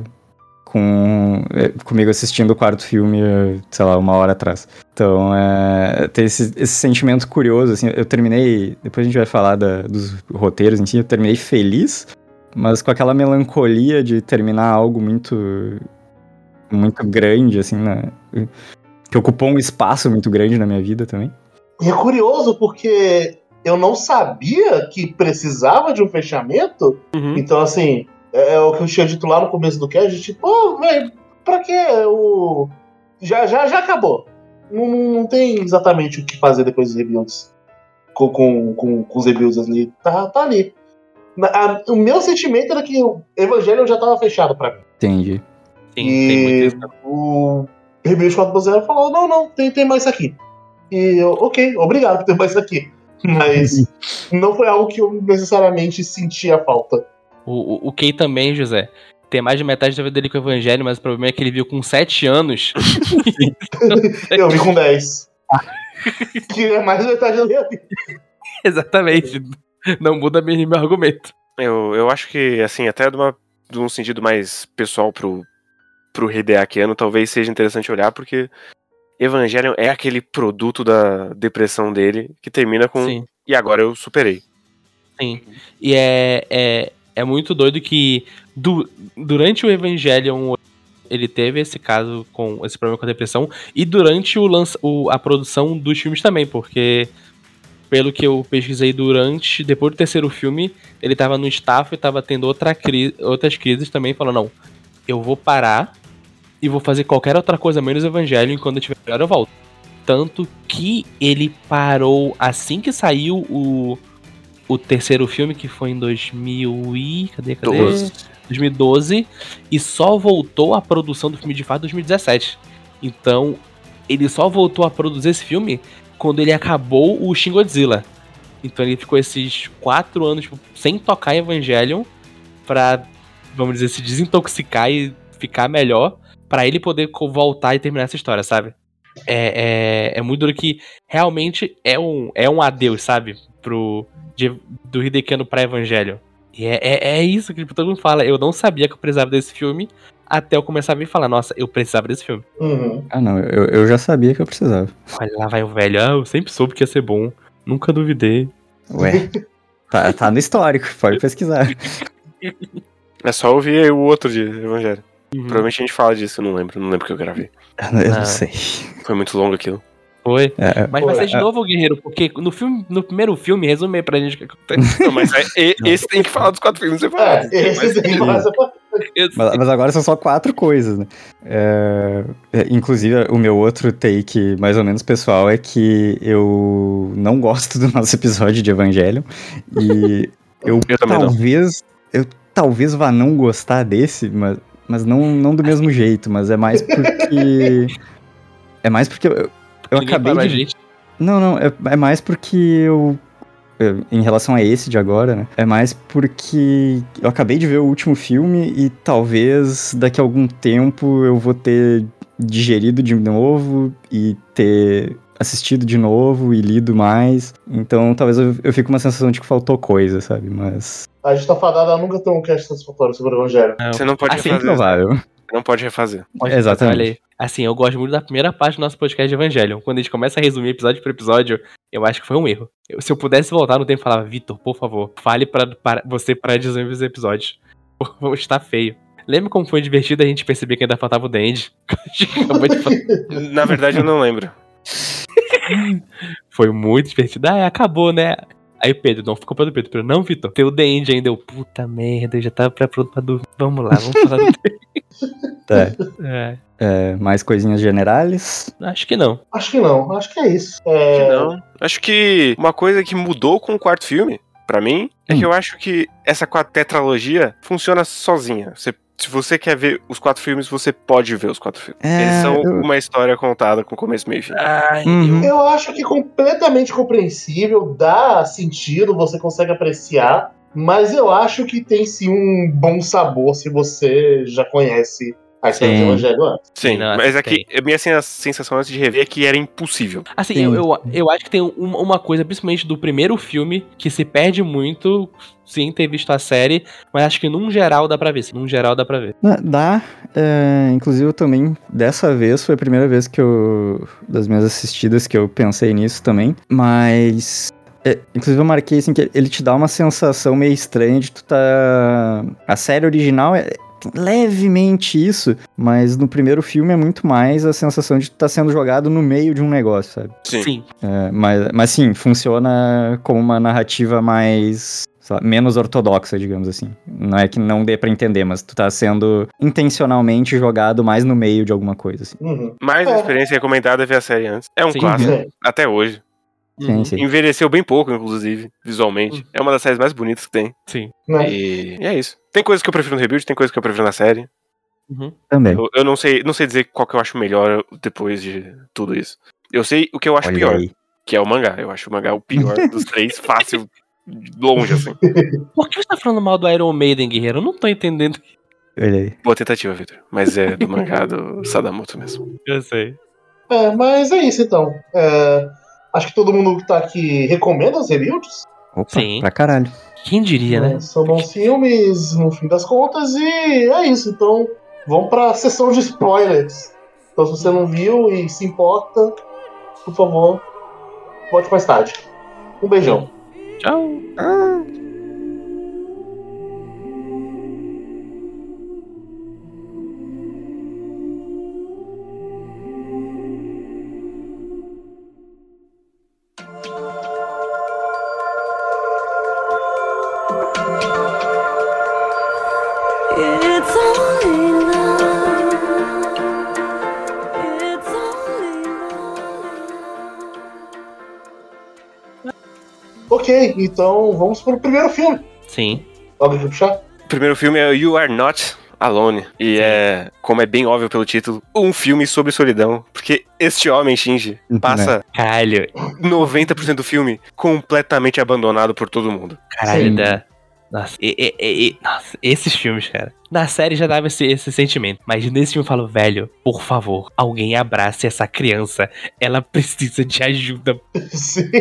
com é, comigo assistindo o quarto filme, é, sei lá, uma hora atrás. Então, é, tem esse, esse sentimento curioso, assim, eu terminei, depois a gente vai falar da- dos roteiros em si, eu terminei feliz, mas com aquela melancolia de terminar algo muito muito grande, assim, né? que ocupou um espaço muito grande na minha vida também. E é curioso porque eu não sabia que precisava de um fechamento. Uhum. Então, assim, é, é o que eu tinha dito lá no começo do cast, tipo, pô, velho, pra que o. Já, já, já acabou. Não, não tem exatamente o que fazer depois dos rebuilds. Com, com, com, com os rebuilds ali. Tá, tá ali. Na- a- o meu sentimento era que o Evangelho já tava fechado pra mim. Entendi. Sim, tem E isso. o Rebuild 4.0 falou: não, não, tem, tem mais isso aqui. E eu, ok, obrigado por ter mais isso aqui. Mas não foi algo que eu necessariamente sentia falta. O, o, o Kay também, José. Tem mais de metade da vida dele com o Evangelho, mas o problema é que ele viu com 7 anos. Eu vi com 10. que é mais da metade da minha vida. Exatamente. Não muda mesmo meu argumento. Eu, eu acho que, assim, até de, uma, de um sentido mais pessoal pro, pro Hideakiano, talvez seja interessante olhar, porque Evangelion é aquele produto da depressão dele que termina com. Sim. E agora eu superei. Sim. E é, é, é muito doido que du- durante o Evangelion ele teve esse caso com esse problema com a depressão e durante o lança, o- a produção dos filmes também, porque pelo que eu pesquisei durante, depois do terceiro filme, ele tava no staff e tava tendo outra cri outras crises também, falando, não, eu vou parar e vou fazer qualquer outra coisa menos Evangelion e quando eu tiver melhor eu volto. Tanto que ele parou assim que saiu o, o terceiro filme, que foi em 2000 e... Cadê, cadê? 12. 2012 e só voltou à produção do filme de fato em 2017. Então, ele só voltou a produzir esse filme quando ele acabou o Shin Godzilla. Então ele ficou esses quatro anos tipo, sem tocar Evangelion pra, vamos dizer, se desintoxicar e ficar melhor pra ele poder voltar e terminar essa história, sabe? É, é, é muito duro que realmente é um, é um adeus, sabe? Pro, de- do Hidekano pra Evangelion. E é, é, é isso que tipo, todo mundo fala. Eu não sabia que eu precisava desse filme até eu começar a ver e falar, nossa, eu precisava desse filme. Uhum. Ah, não, eu, eu já sabia que eu precisava. Olha lá vai o velho, ah, eu sempre soube que ia ser bom. Nunca duvidei. Ué, tá, tá no histórico, pode pesquisar. É só ouvir o outro de Evangelho. Uhum. Provavelmente a gente fala disso, eu não lembro. Não lembro que eu gravei. Eu Ah. não sei. Foi muito longo aquilo. Foi. É, Mas vai ser de é- novo, Guerreiro, porque no, filme, no primeiro filme, resume aí pra gente o que acontece. Não, mas é- esse tem que falar dos quatro filmes separados. É, esse tem mais. Mas, mas agora são só quatro coisas, né? É, é, inclusive, o meu outro take, mais ou menos pessoal, é que eu não gosto do nosso episódio de Evangelion. E eu, Eu talvez. Eu talvez vá não gostar desse, mas, mas não, não do mesmo jeito, mas é mais porque. É mais porque eu, eu Ninguém acabei de gente. não, não, é, é mais porque eu. é, Em relação a esse de agora, né? É mais porque eu acabei de ver o último filme e talvez daqui a algum tempo eu vou ter digerido de novo e ter assistido de novo e lido mais. Então talvez eu, eu fique com uma sensação de que faltou coisa, sabe? Mas. A gente tá fadada a nunca ter um cast satisfatório sobre o Evangelho. Você não pode Assim, É refazer. provável. Não pode refazer. Pode- Exatamente. Assim, eu gosto muito da primeira parte do nosso podcast de Evangelion. Quando a gente começa a resumir episódio por episódio, eu acho que foi um erro. Eu- se eu pudesse voltar no tempo e falar, Vitor, por favor, fale pra, para você para resumir os episódios. Estar feio. Lembra como foi divertido a gente perceber que ainda faltava o de falar. Na verdade, eu não lembro. Foi muito divertido. Ah, acabou, né? Aí Pedro, não ficou do Pedro. Pedro, não, Vitor, tem o The End ainda. Eu, puta merda, eu já tava pré pronto pra dormir. Vamos lá, vamos falar do The Tá. É, É, mais coisinhas generais. acho que não. Acho que não, acho que é isso. É, Não. Acho que uma coisa que mudou com o quarto filme, pra mim, é Hum. que eu acho que essa tetralogia funciona sozinha. Você se você quer ver os quatro filmes, você pode ver os quatro filmes. É, Eles são eu- uma história contada com começo, meio e fim. Ai, Uhum. Eu acho que completamente compreensível, dá sentido, você consegue apreciar, mas eu acho que tem sim um bom sabor se você já conhece a história Sim. do Evangelho antes. Sim, Não, mas tem. aqui, a minha sen- sensação antes de rever é que era impossível. Assim, Sim. eu, eu, eu acho que tem um- uma coisa, principalmente do primeiro filme, que se perde muito sem ter visto a série, mas acho que num geral dá pra ver. Sim, num geral dá pra ver. Dá- Dá. é, inclusive, eu também, dessa vez, foi a primeira vez que eu. Das minhas assistidas que eu pensei nisso também. Mas. é, inclusive, eu marquei assim que ele te dá uma sensação meio estranha de tu tá. A série original é. Levemente isso, mas no primeiro filme é muito mais a sensação de tu tá sendo jogado no meio de um negócio, sabe? Sim. É, mas, mas sim, funciona como uma narrativa mais. lá, menos ortodoxa, digamos assim. Não é que não dê pra entender, mas tu tá sendo intencionalmente jogado mais no meio de alguma coisa, assim. Uhum. Mais É. uma experiência recomendada é ver a série antes. É um Sim. clássico, Sim. até hoje. Sim, Uhum. sim. Envelheceu bem pouco, inclusive, visualmente. Uhum. É uma das séries mais bonitas que tem. Sim. E, e é isso. Tem coisas que eu prefiro no Rebuild, tem coisas que eu prefiro na série. Uhum. Também. Eu, eu não sei não sei dizer qual que eu acho melhor depois de tudo isso. Eu sei o que eu acho Olha pior, aí. que é o mangá. Eu acho o mangá o pior dos três, fácil, longe, assim. Por que você tá falando mal do Iron Maiden, guerreiro? Eu não tô entendendo. Olha aí. Boa tentativa, Victor. Mas é do mangá do Sadamoto mesmo. Eu sei. É, mas é isso então. É, acho que todo mundo que tá aqui recomenda os rebuilds. Opa, Sim. pra caralho. Quem diria, né? É, São bons filmes, no fim das contas, e é isso. Então, vamos pra sessão de spoilers. Então, se você não viu e se importa, por favor, volte mais tarde. Um beijão. Tchau. It's Ok, então vamos pro primeiro filme. Sim. Alguém quer puxar? O primeiro filme é You Are Not Alone. E é, como é bem óbvio pelo título, um filme sobre solidão. Porque este homem, Shinji, passa Caralho. 90% do filme completamente abandonado por todo mundo. Caralho, Sim. da. Nossa, e- e- e- e- nossa, esses filmes, cara. Na série já dava esse, esse sentimento. Mas nesse filme eu falo, velho, por favor, alguém abrace essa criança. Ela precisa de ajuda. Sim.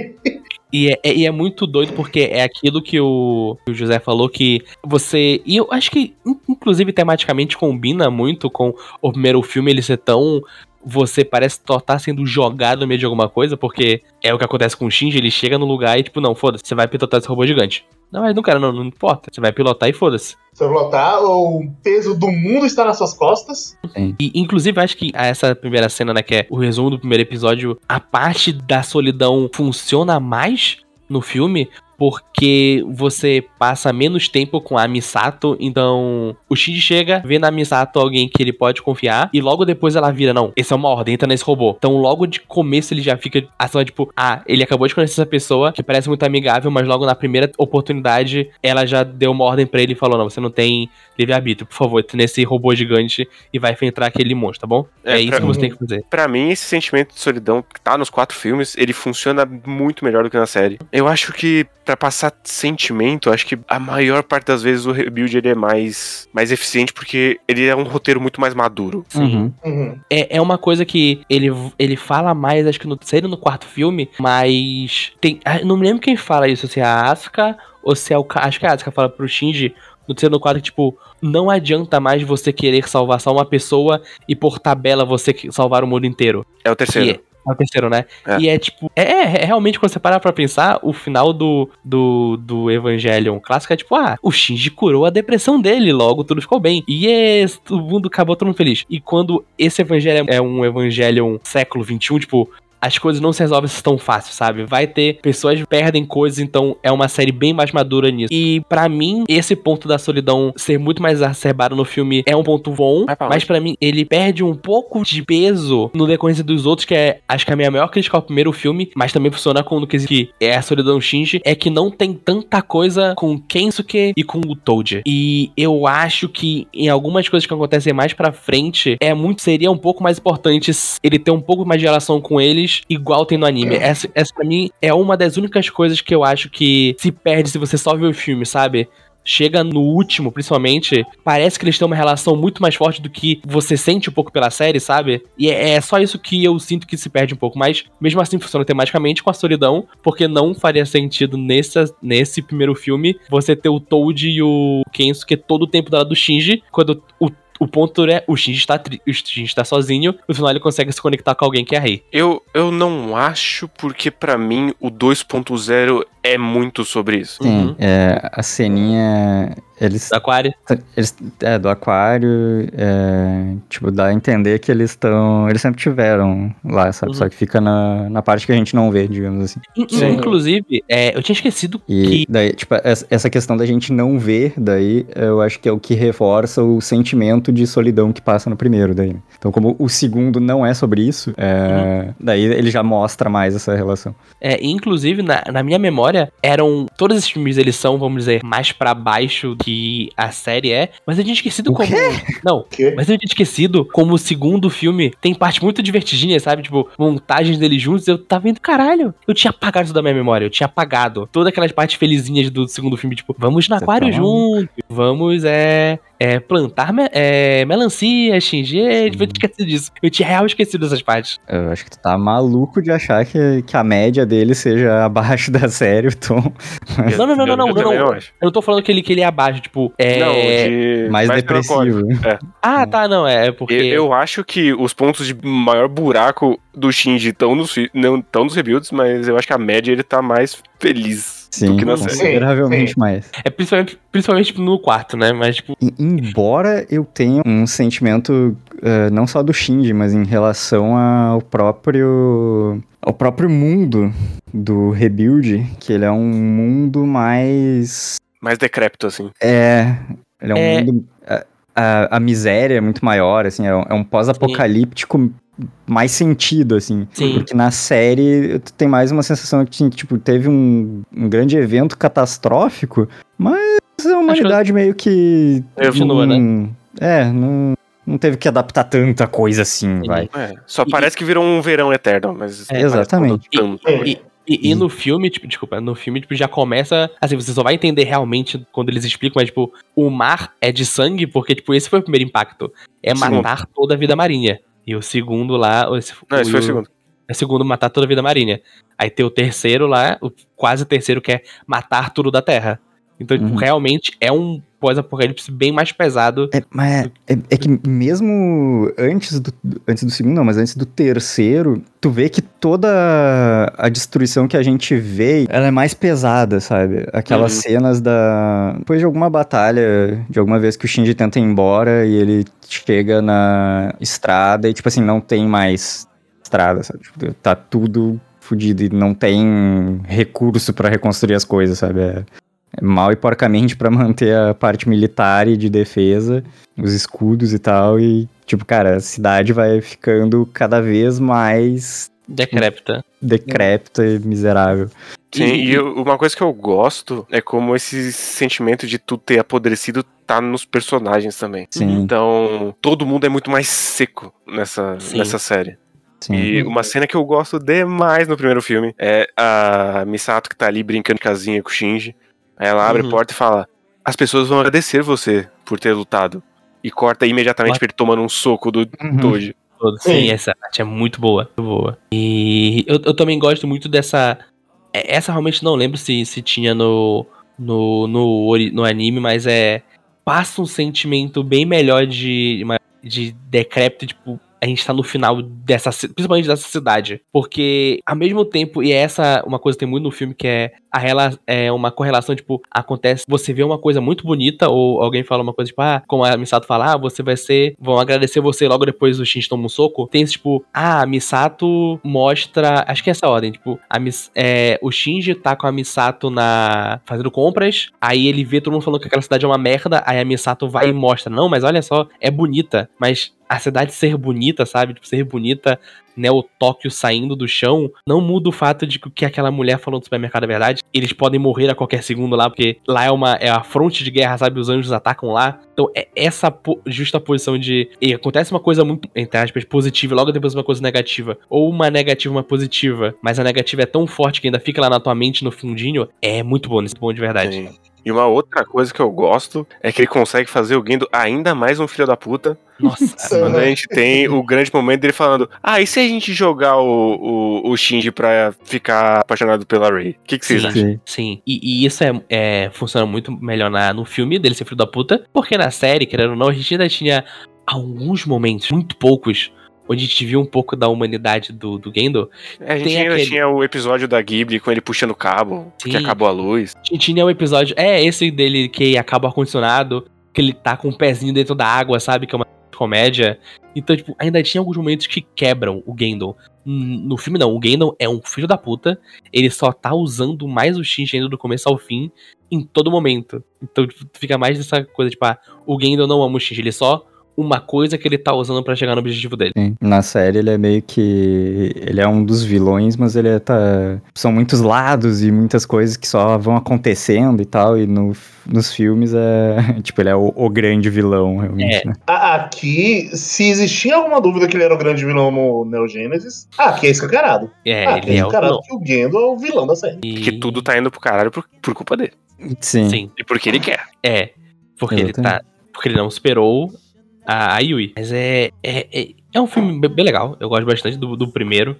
E é, é- e é muito doido porque é aquilo que o, que o José falou que você. E eu acho que, in- inclusive, tematicamente combina muito com o primeiro filme ele ser tão. Você parece estar sendo jogado no meio de alguma coisa, porque é o que acontece com o Shinji, ele chega no lugar e, tipo, não, foda-se, você vai pilotar esse robô gigante. Não, mas não, cara, não, não importa. Você vai pilotar e foda-se. Você vai lotar, o peso do mundo está nas suas costas. E, inclusive, acho que essa primeira cena, né, que é o resumo do primeiro episódio, a parte da solidão funciona mais no filme porque você passa menos tempo com a Misato, então o Shinji chega, vê na Misato alguém que ele pode confiar, e logo depois ela vira, não, esse é uma ordem, entra nesse robô. Então logo de começo ele já fica assim, tipo, ah, ele acabou de conhecer essa pessoa que parece muito amigável, mas logo na primeira oportunidade ela já deu uma ordem pra ele e falou, não, você não tem livre-arbítrio, por favor, entra nesse robô gigante e vai enfrentar aquele monstro, tá bom? É, É, isso pra- que você tem que fazer. Pra mim, esse sentimento de solidão que tá nos quatro filmes, ele funciona muito melhor do que na série. Eu acho que, pra passar sentimento, acho que a maior parte das vezes o Rebuild ele é mais, mais eficiente porque ele é um roteiro muito mais maduro. Uhum. Uhum. É, é uma coisa que ele, ele fala mais, acho que no terceiro e no quarto filme, mas. Tem, ah, não me lembro quem fala isso, se é a Asuka ou se é o. Acho que a Asuka fala pro Shinji no terceiro e no quarto, que, tipo, não adianta mais você querer salvar só uma pessoa e por tabela você salvar o mundo inteiro. É o terceiro. É, é o terceiro, né? É. E é tipo. É, é, realmente, quando você parar pra pensar, o final do, do, do Evangelion clássico é tipo, ah, o Shinji curou a depressão dele, logo tudo ficou bem. E yes, o mundo acabou todo mundo feliz. E quando esse Evangelion é um Evangelion século XXI, tipo. As coisas não se resolvem tão fácil, sabe? Vai ter pessoas que perdem coisas, então é uma série bem mais madura nisso. E pra mim, esse ponto da solidão ser muito mais exacerbado no filme é um ponto bom, pra mas pra mim ele perde um pouco de peso no decorrência dos outros, que é acho que a minha maior crítica ao primeiro filme, mas também funciona com o que é a solidão Shinji, é que não tem tanta coisa com Kensuke e com o Toad. E eu acho que em algumas coisas que acontecem mais pra frente, é muito seria um pouco mais importante ele ter um pouco mais de relação com eles, igual tem no anime. Essa, essa pra mim é uma das únicas coisas que eu acho que se perde se você só vê o filme, sabe? Chega no último, principalmente, parece que eles têm uma relação muito mais forte do que você sente um pouco pela série, sabe? E é, é só isso que eu sinto que se perde um pouco. Mas, mesmo assim, funciona tematicamente com a solidão, porque não faria sentido nesse, nesse primeiro filme você ter o Toad e o Kensuke todo o tempo do lado do Shinji, quando o o ponto é, o Shinji tá, o Shinji tá sozinho, no final ele consegue se conectar com alguém que é Rei. Eu, eu não acho, porque pra mim o 2.0 é muito sobre isso. Sim, Uhum. é, a ceninha. Eles. Do Aquário. eles é, do aquário, é, tipo, dá a entender que eles estão. Eles sempre tiveram lá, sabe? Uhum. Só que fica na, na parte que a gente não vê, digamos assim. Sim. Inclusive, é, eu tinha esquecido E que. daí, tipo, essa questão da gente não ver, daí, eu acho que é o que reforça o sentimento de solidão que passa no primeiro, daí. Então, como o segundo não é sobre isso, é, daí ele já mostra mais essa relação. É, inclusive, na, na minha memória, eram. Todos esses filmes, eles são, vamos dizer, mais pra baixo que a série é. Mas eu tinha esquecido O como. Não, quê? mas eu tinha esquecido como o segundo filme tem parte muito divertidinha, sabe? Tipo, montagens deles juntos. Eu tava vendo, caralho. Eu tinha apagado isso da minha memória. Eu tinha apagado todas aquelas partes felizinhas do segundo filme. Tipo, vamos no aquário tá maluco. Vamos, é. É, plantar me- é, melancia, xingir. Eu tinha esquecido disso. Eu tinha real esquecido dessas partes. Eu acho que tu tá maluco de achar que, que a média dele seja abaixo da série, o Tom. Não, não, não, não, não, eu não, não. Eu não tô falando que ele, que ele é abaixo, tipo. É... Não, de... Mais melancólico. depressivo. Ah, tá, não, é porque. Eu, eu acho que os pontos de maior buraco do Shinji estão nos, fi- não tão nos rebuilds, mas eu acho que a média ele tá mais feliz Sim, do que na série. consideravelmente mais. É principalmente, principalmente tipo, no quarto, né? Mas, tipo, Embora eu tenha um sentimento eh, não só do Shinji, mas em relação ao próprio ao próprio mundo do Rebuild, que ele é um mundo mais Mais decrépito, assim. é, ele é um É. mundo a, a, a miséria é muito maior, assim, é um, é um pós-apocalíptico mais sentido, assim. Sim. Porque na série tu tem mais uma sensação que, tipo, teve um, um grande evento catastrófico, mas a humanidade meio que. Continua, né? É, não, não teve que adaptar tanta coisa assim, vai. É, só E- parece que virou um verão eterno, mas... É, exatamente. E- E, e no filme, tipo, desculpa, no filme, tipo, já começa. Assim, você só vai entender realmente quando eles explicam, mas, tipo, o mar é de sangue, porque, tipo, esse foi o primeiro impacto. É Segundo. matar toda a vida marinha. E o segundo lá. Esse, Não, esse foi o segundo. É o segundo, matar toda a vida marinha. Aí tem o terceiro lá, o quase terceiro, que é matar tudo da terra. Então, tipo, Uhum. realmente é um pós-apocalipse bem mais pesado. É, mas é, é- é que mesmo antes do, antes do segundo, não, mas antes do terceiro, tu vê que toda a destruição que a gente vê, ela é mais pesada, sabe? Aquelas Uhum. cenas da... Depois de alguma batalha, de alguma vez que o Shinji tenta ir embora e ele chega na estrada e, tipo assim, não tem mais estrada, sabe? Tipo, tá tudo fudido e não tem recurso pra reconstruir as coisas, sabe? É mal e porcamente pra manter a parte militar e de defesa, os escudos e tal, e tipo, cara, a cidade vai ficando cada vez mais Decrépita. decrépita e miserável. Sim, E- e eu- uma coisa que eu gosto é como esse sentimento de tudo ter apodrecido tá nos personagens também. Sim, Então, todo mundo é muito mais seco nessa, Sim. nessa série. sim. E uma cena que eu gosto demais no primeiro filme é a Misato que tá ali brincando de casinha com o Shinji. Aí ela abre Uhum. a porta e fala: As pessoas vão agradecer você por ter lutado. E corta imediatamente pra ele tomando um soco do Uhum. Sim. Sim, essa arte é muito boa, muito boa. E eu, eu também gosto muito dessa. é, Essa realmente não lembro se, se tinha no, no, no, no anime, mas é. Passa um sentimento bem melhor de, de decrépito, tipo, a gente tá no final dessa, ci- principalmente dessa cidade. Porque, ao mesmo tempo, e essa uma coisa que tem muito no filme que é a rela, é uma correlação, tipo, acontece, você vê uma coisa muito bonita, ou alguém fala uma coisa, tipo, ah, como a Misato fala, ah, você vai ser, vão agradecer você logo depois o Shinji toma um soco. Tem esse, tipo, ah, a Misato mostra, acho que é essa ordem, tipo, a Mis, é, o Shinji tá com a Misato na, fazendo compras, aí ele vê todo mundo falando que aquela cidade é uma merda, aí a Misato vai e mostra, não, mas olha só, é bonita, mas a cidade ser bonita, sabe? Tipo, ser bonita, né? O Tóquio saindo do chão, não muda o fato de que o que aquela mulher falou no supermercado é verdade. Eles podem morrer a qualquer segundo lá, porque lá é uma é a fronte de guerra, sabe? Os anjos atacam lá. Então, é essa po- justa posição de. E acontece uma coisa muito, entre aspas, positiva, e logo depois uma coisa negativa. Ou uma negativa, uma positiva. Mas a negativa é tão forte que ainda fica lá na tua mente no fundinho. É muito bom, muito bom de verdade. Sim. E uma outra coisa que eu gosto é que ele consegue fazer o Gendo ainda mais um filho da puta. Nossa. Quando a gente tem o grande momento dele falando: Ah, e se a gente jogar o, o, o Shinji pra ficar apaixonado pela Rei? O que, que vocês Sim. acham? Sim. Sim, e, e isso é, é- funciona muito melhor na, no filme dele ser filho da puta, porque na série, querendo ou não, a gente ainda tinha alguns momentos, muito poucos, onde a gente viu um pouco da humanidade do, do Gendo. É, a gente ainda aquele- tinha o episódio da Ghibli com ele puxando o cabo, Sim. acabou a luz. A gente tinha um episódio, é esse dele que acaba o ar-condicionado, que ele tá com um pezinho dentro da água, sabe? Que é uma comédia. Então, tipo, ainda tinha alguns momentos que quebram o Gendo. No filme, não. O Gendo é um filho da puta. Ele só tá usando mais o Shinji ainda do começo ao fim, em todo momento. Então, tipo, fica mais dessa coisa, tipo, ah, o Gendo não ama o Shinji. Ele só uma coisa que ele tá usando pra chegar no objetivo dele. Sim. Na série ele é meio que. Ele é um dos vilões, mas ele é, tá. São muitos lados e muitas coisas que só vão acontecendo e tal. E no, nos filmes é. Tipo, ele é o, o grande vilão, realmente, É. né? A- Aqui, se existia alguma dúvida que ele era o grande vilão no Neo Genesis, aqui é escancarado. É, aqui ele é é o escancarado vilão. que o Gendo é o vilão da série. E- Que tudo tá indo pro caralho por, por culpa dele. Sim. Sim. E porque ele quer. É, porque ele Exatamente. tá. Porque ele não esperou a, a Yui. Mas é, é, é, é um filme bem, legal. Eu gosto bastante do, do primeiro.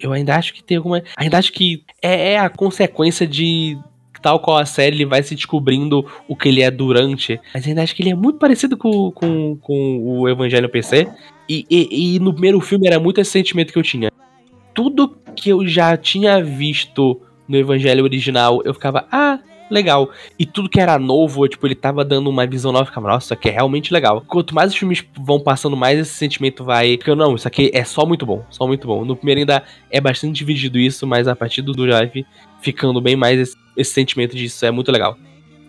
Eu ainda acho que tem alguma. Ainda acho que é, é a consequência de. Tal qual a série, ele vai se descobrindo o que ele é durante. Mas ainda acho que ele é muito parecido com, com, com o Evangelho PC. E, e, e no primeiro filme era muito esse sentimento que eu tinha. Tudo que eu já tinha visto no Evangelho original, eu ficava, ah, legal. E tudo que era novo, tipo, ele tava dando uma visão nova, ficava, nossa, isso aqui é realmente legal. Quanto mais os filmes vão passando, mais esse sentimento vai. Porque não, isso aqui é só muito bom, só muito bom. No primeiro ainda é bastante dividido isso, mas a partir do Drive ficando bem mais esse, esse sentimento disso é muito legal.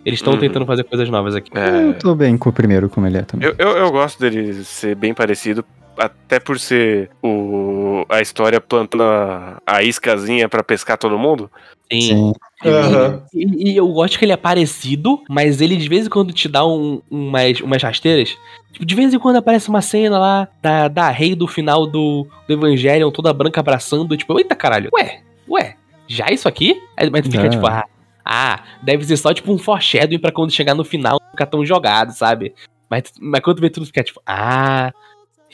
Eles estão Uhum. tentando fazer coisas novas aqui. É, Eu tô bem com o primeiro como ele é também. eu, eu, eu gosto dele ser bem parecido, até por ser o, a história plantando a, a iscazinha pra pescar todo mundo. Sim. Sim. Aham. E, e eu gosto que ele é parecido, mas ele de vez em quando te dá um, umas, umas rasteiras. Tipo, de vez em quando aparece uma cena lá da, da rei do final do, do Evangelion, toda branca abraçando. Tipo, eita caralho, ué, ué, já isso aqui? Aí, mas tu fica Ah. tipo, ah, ah, deve ser só tipo um foreshadowing pra quando chegar no final não ficar tão jogado, sabe? Mas, mas quando tu vê tudo, fica tipo, ah,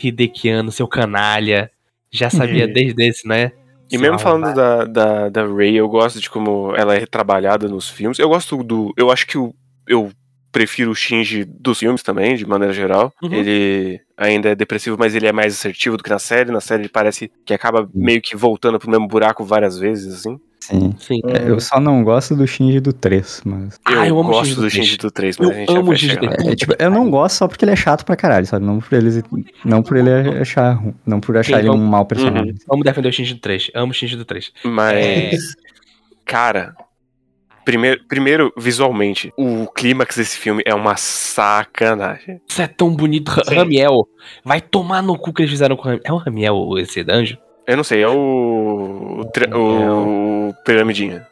Hidekiano, seu canalha, já sabia desde esse, né? E mesmo falando da, da, da Ray, eu gosto de como ela é retrabalhada nos filmes. Eu gosto do. Eu acho que o, eu prefiro o Shinji dos filmes também, de maneira geral. Uhum. Ele ainda é depressivo, mas ele é mais assertivo do que na série. Na série ele parece que acaba meio que voltando pro mesmo buraco várias vezes, assim. Sim. Sim. É, Eu só não gosto do Shinji do 3, mas. Ah, eu amo gosto Shinji do do três. Shinji do 3, mas Eu a gente já amo Shinji do lá. três. É, tipo, eu não gosto só porque ele é chato pra caralho, sabe? Não por ele, não por ele achar, não por achar Sim, ele um vamos- mau personagem. Vamos defender o Shinji do 3. Amo o Shinji do 3. Mas, cara, primeiro, primeiro, visualmente, o clímax desse filme é uma sacanagem. Isso é tão bonito. Sim. Ramiel. Vai tomar no cu que eles fizeram com o Ramiel. É o Ramiel esse anjo? Eu não sei, é o. O, tra- o Piramidinha.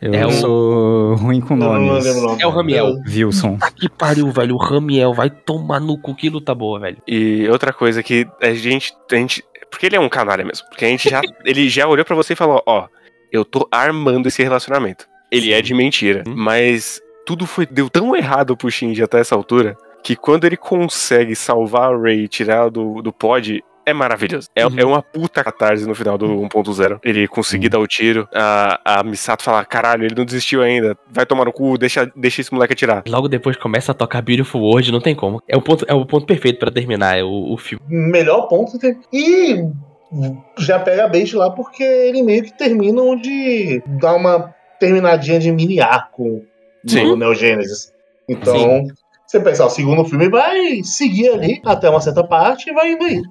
Eu É o- sou ruim com Não, não nomes. lembro o nome. É o Ramiel. Wilson. Tá que pariu, velho. O Ramiel vai tomar no cu. Que luta boa, velho. E outra coisa que a gente, a gente. Porque ele é um canalha mesmo. Porque a gente já. ele já olhou pra você e falou: Ó, eu tô armando esse relacionamento. Ele é de mentira. Uhum. Mas tudo foi deu tão errado pro Shinji até essa altura que quando ele consegue salvar a Ray e tirar ela do, do pod, é maravilhoso. É, Uhum. é uma puta catarse no final do 1.0. Ele conseguir dar o tiro, a, a Misato falar, caralho, ele não desistiu ainda, vai tomar no cu, deixa, deixa esse moleque atirar. Logo depois começa a tocar Beautiful World, não tem como. É o ponto, é o ponto perfeito pra terminar é o, o filme. Melhor ponto. tem- E já pega a bait lá porque ele meio que termina onde dá uma terminadinha de mini arco Sim. no Neo Genesis. Então, você pensar, o segundo filme vai seguir ali até uma certa parte e vai indo aí.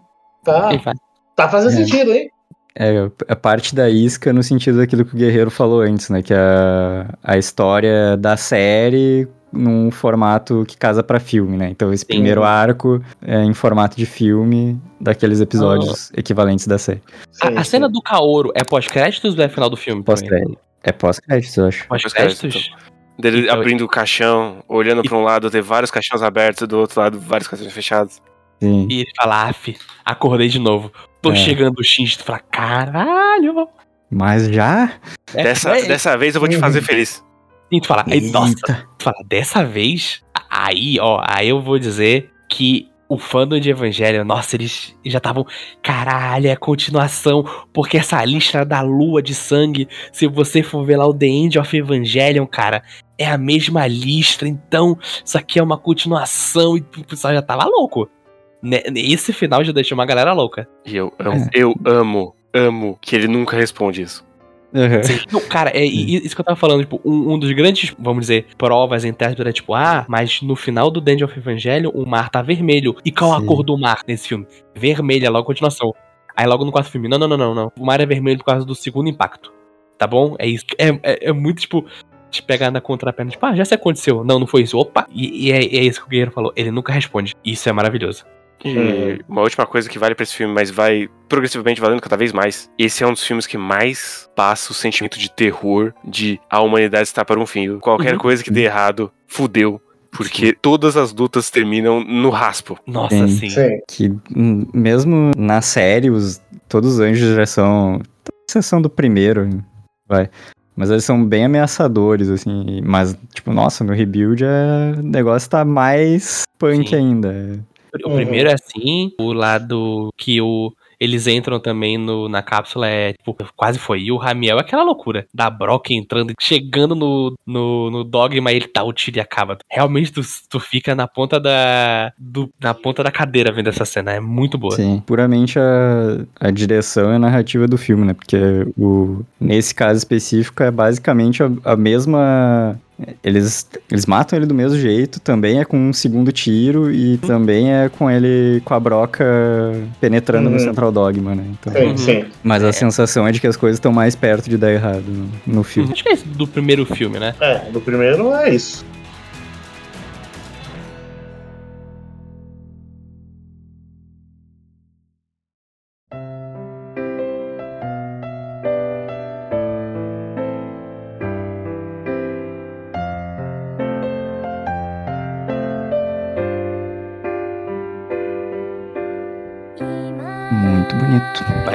Tá, E vai. tá fazendo É. sentido, hein? É a parte da isca no sentido daquilo que o Guerreiro falou antes, né? Que a, a história da série num formato que casa pra filme, né? Então esse primeiro arco é em formato de filme daqueles episódios equivalentes da série. A, Sim, a sim. cena do Kaoru é pós-créditos ou é final do filme? também? Pós-crédito. É pós-créditos, eu acho. Pós-créditos? Dele Então- abrindo o caixão, olhando pra um lado, ter vários caixões abertos, do outro lado, vários caixões fechados. Sim. E ele fala, af, acordei de novo. Tô É. chegando o Shinji, tu fala, caralho. Mas já? É, Dessa, é, dessa vez eu vou te Uhum. fazer feliz. E tu fala, aí, nossa, tu fala, dessa vez, aí, ó, aí eu vou dizer que o fandom de Evangelho, nossa, eles já estavam, caralho, é continuação, porque essa listra da lua de sangue, se você for ver lá o The End of Evangelion, cara, é a mesma listra, então isso aqui é uma continuação, e o pessoal já tava louco. Né, Esse final já deixou uma galera louca. E eu amo, eu amo, amo que ele nunca responde isso. Uhum. Não, cara, é isso que eu tava falando, tipo, um, um dos grandes, vamos dizer, provas em teste era tipo, ah, mas no final do Dungeon of Evangelho o mar tá vermelho. E qual a Sim. cor do mar nesse filme? Vermelha, logo a continuação. Aí logo no quarto filme, não, não, não, não, não. O mar é vermelho por causa do segundo impacto. Tá bom? É isso. É, é, é muito, tipo, te pegar na contraperna, tipo, ah, já se aconteceu. Não, não foi isso. Opa! E, e é, é isso que o Guerreiro falou. Ele nunca responde. Isso é maravilhoso. E Uhum. uma última coisa que vale pra esse filme, mas vai progressivamente valendo cada vez mais. Esse é um dos filmes que mais passa o sentimento de terror de a humanidade está para um fim. Qualquer Uhum. coisa que dê errado, fudeu. Porque todas as lutas terminam no raspo. Nossa, Sim. sim. Sim. Que mesmo na série, os, todos os anjos já são. exceção do primeiro, vai. Mas eles são bem ameaçadores, assim. Mas, tipo, nossa, no rebuild é... o negócio tá mais punk Sim. ainda. O Uhum. primeiro é assim, o lado que o, eles entram também no, na cápsula é, tipo, quase foi. E o Ramiel é aquela loucura. Da Brock entrando, chegando no, no, no Dogma, ele tá o tiro e acaba. Realmente tu, tu fica na ponta da. Do, na ponta da cadeira vendo essa cena. É muito boa. Sim. Puramente a, a direção e a narrativa do filme, né? Porque o, nesse caso específico é basicamente a, a mesma. Eles, eles matam ele do mesmo jeito, também é com um segundo tiro e também é com ele com a broca penetrando Uhum. no Central Dogma, né? Então, Sim, Uhum. sim. mas a É. sensação é de que as coisas estão mais perto de dar errado no, no filme. Acho que é esse do primeiro filme, né? É, no primeiro é isso.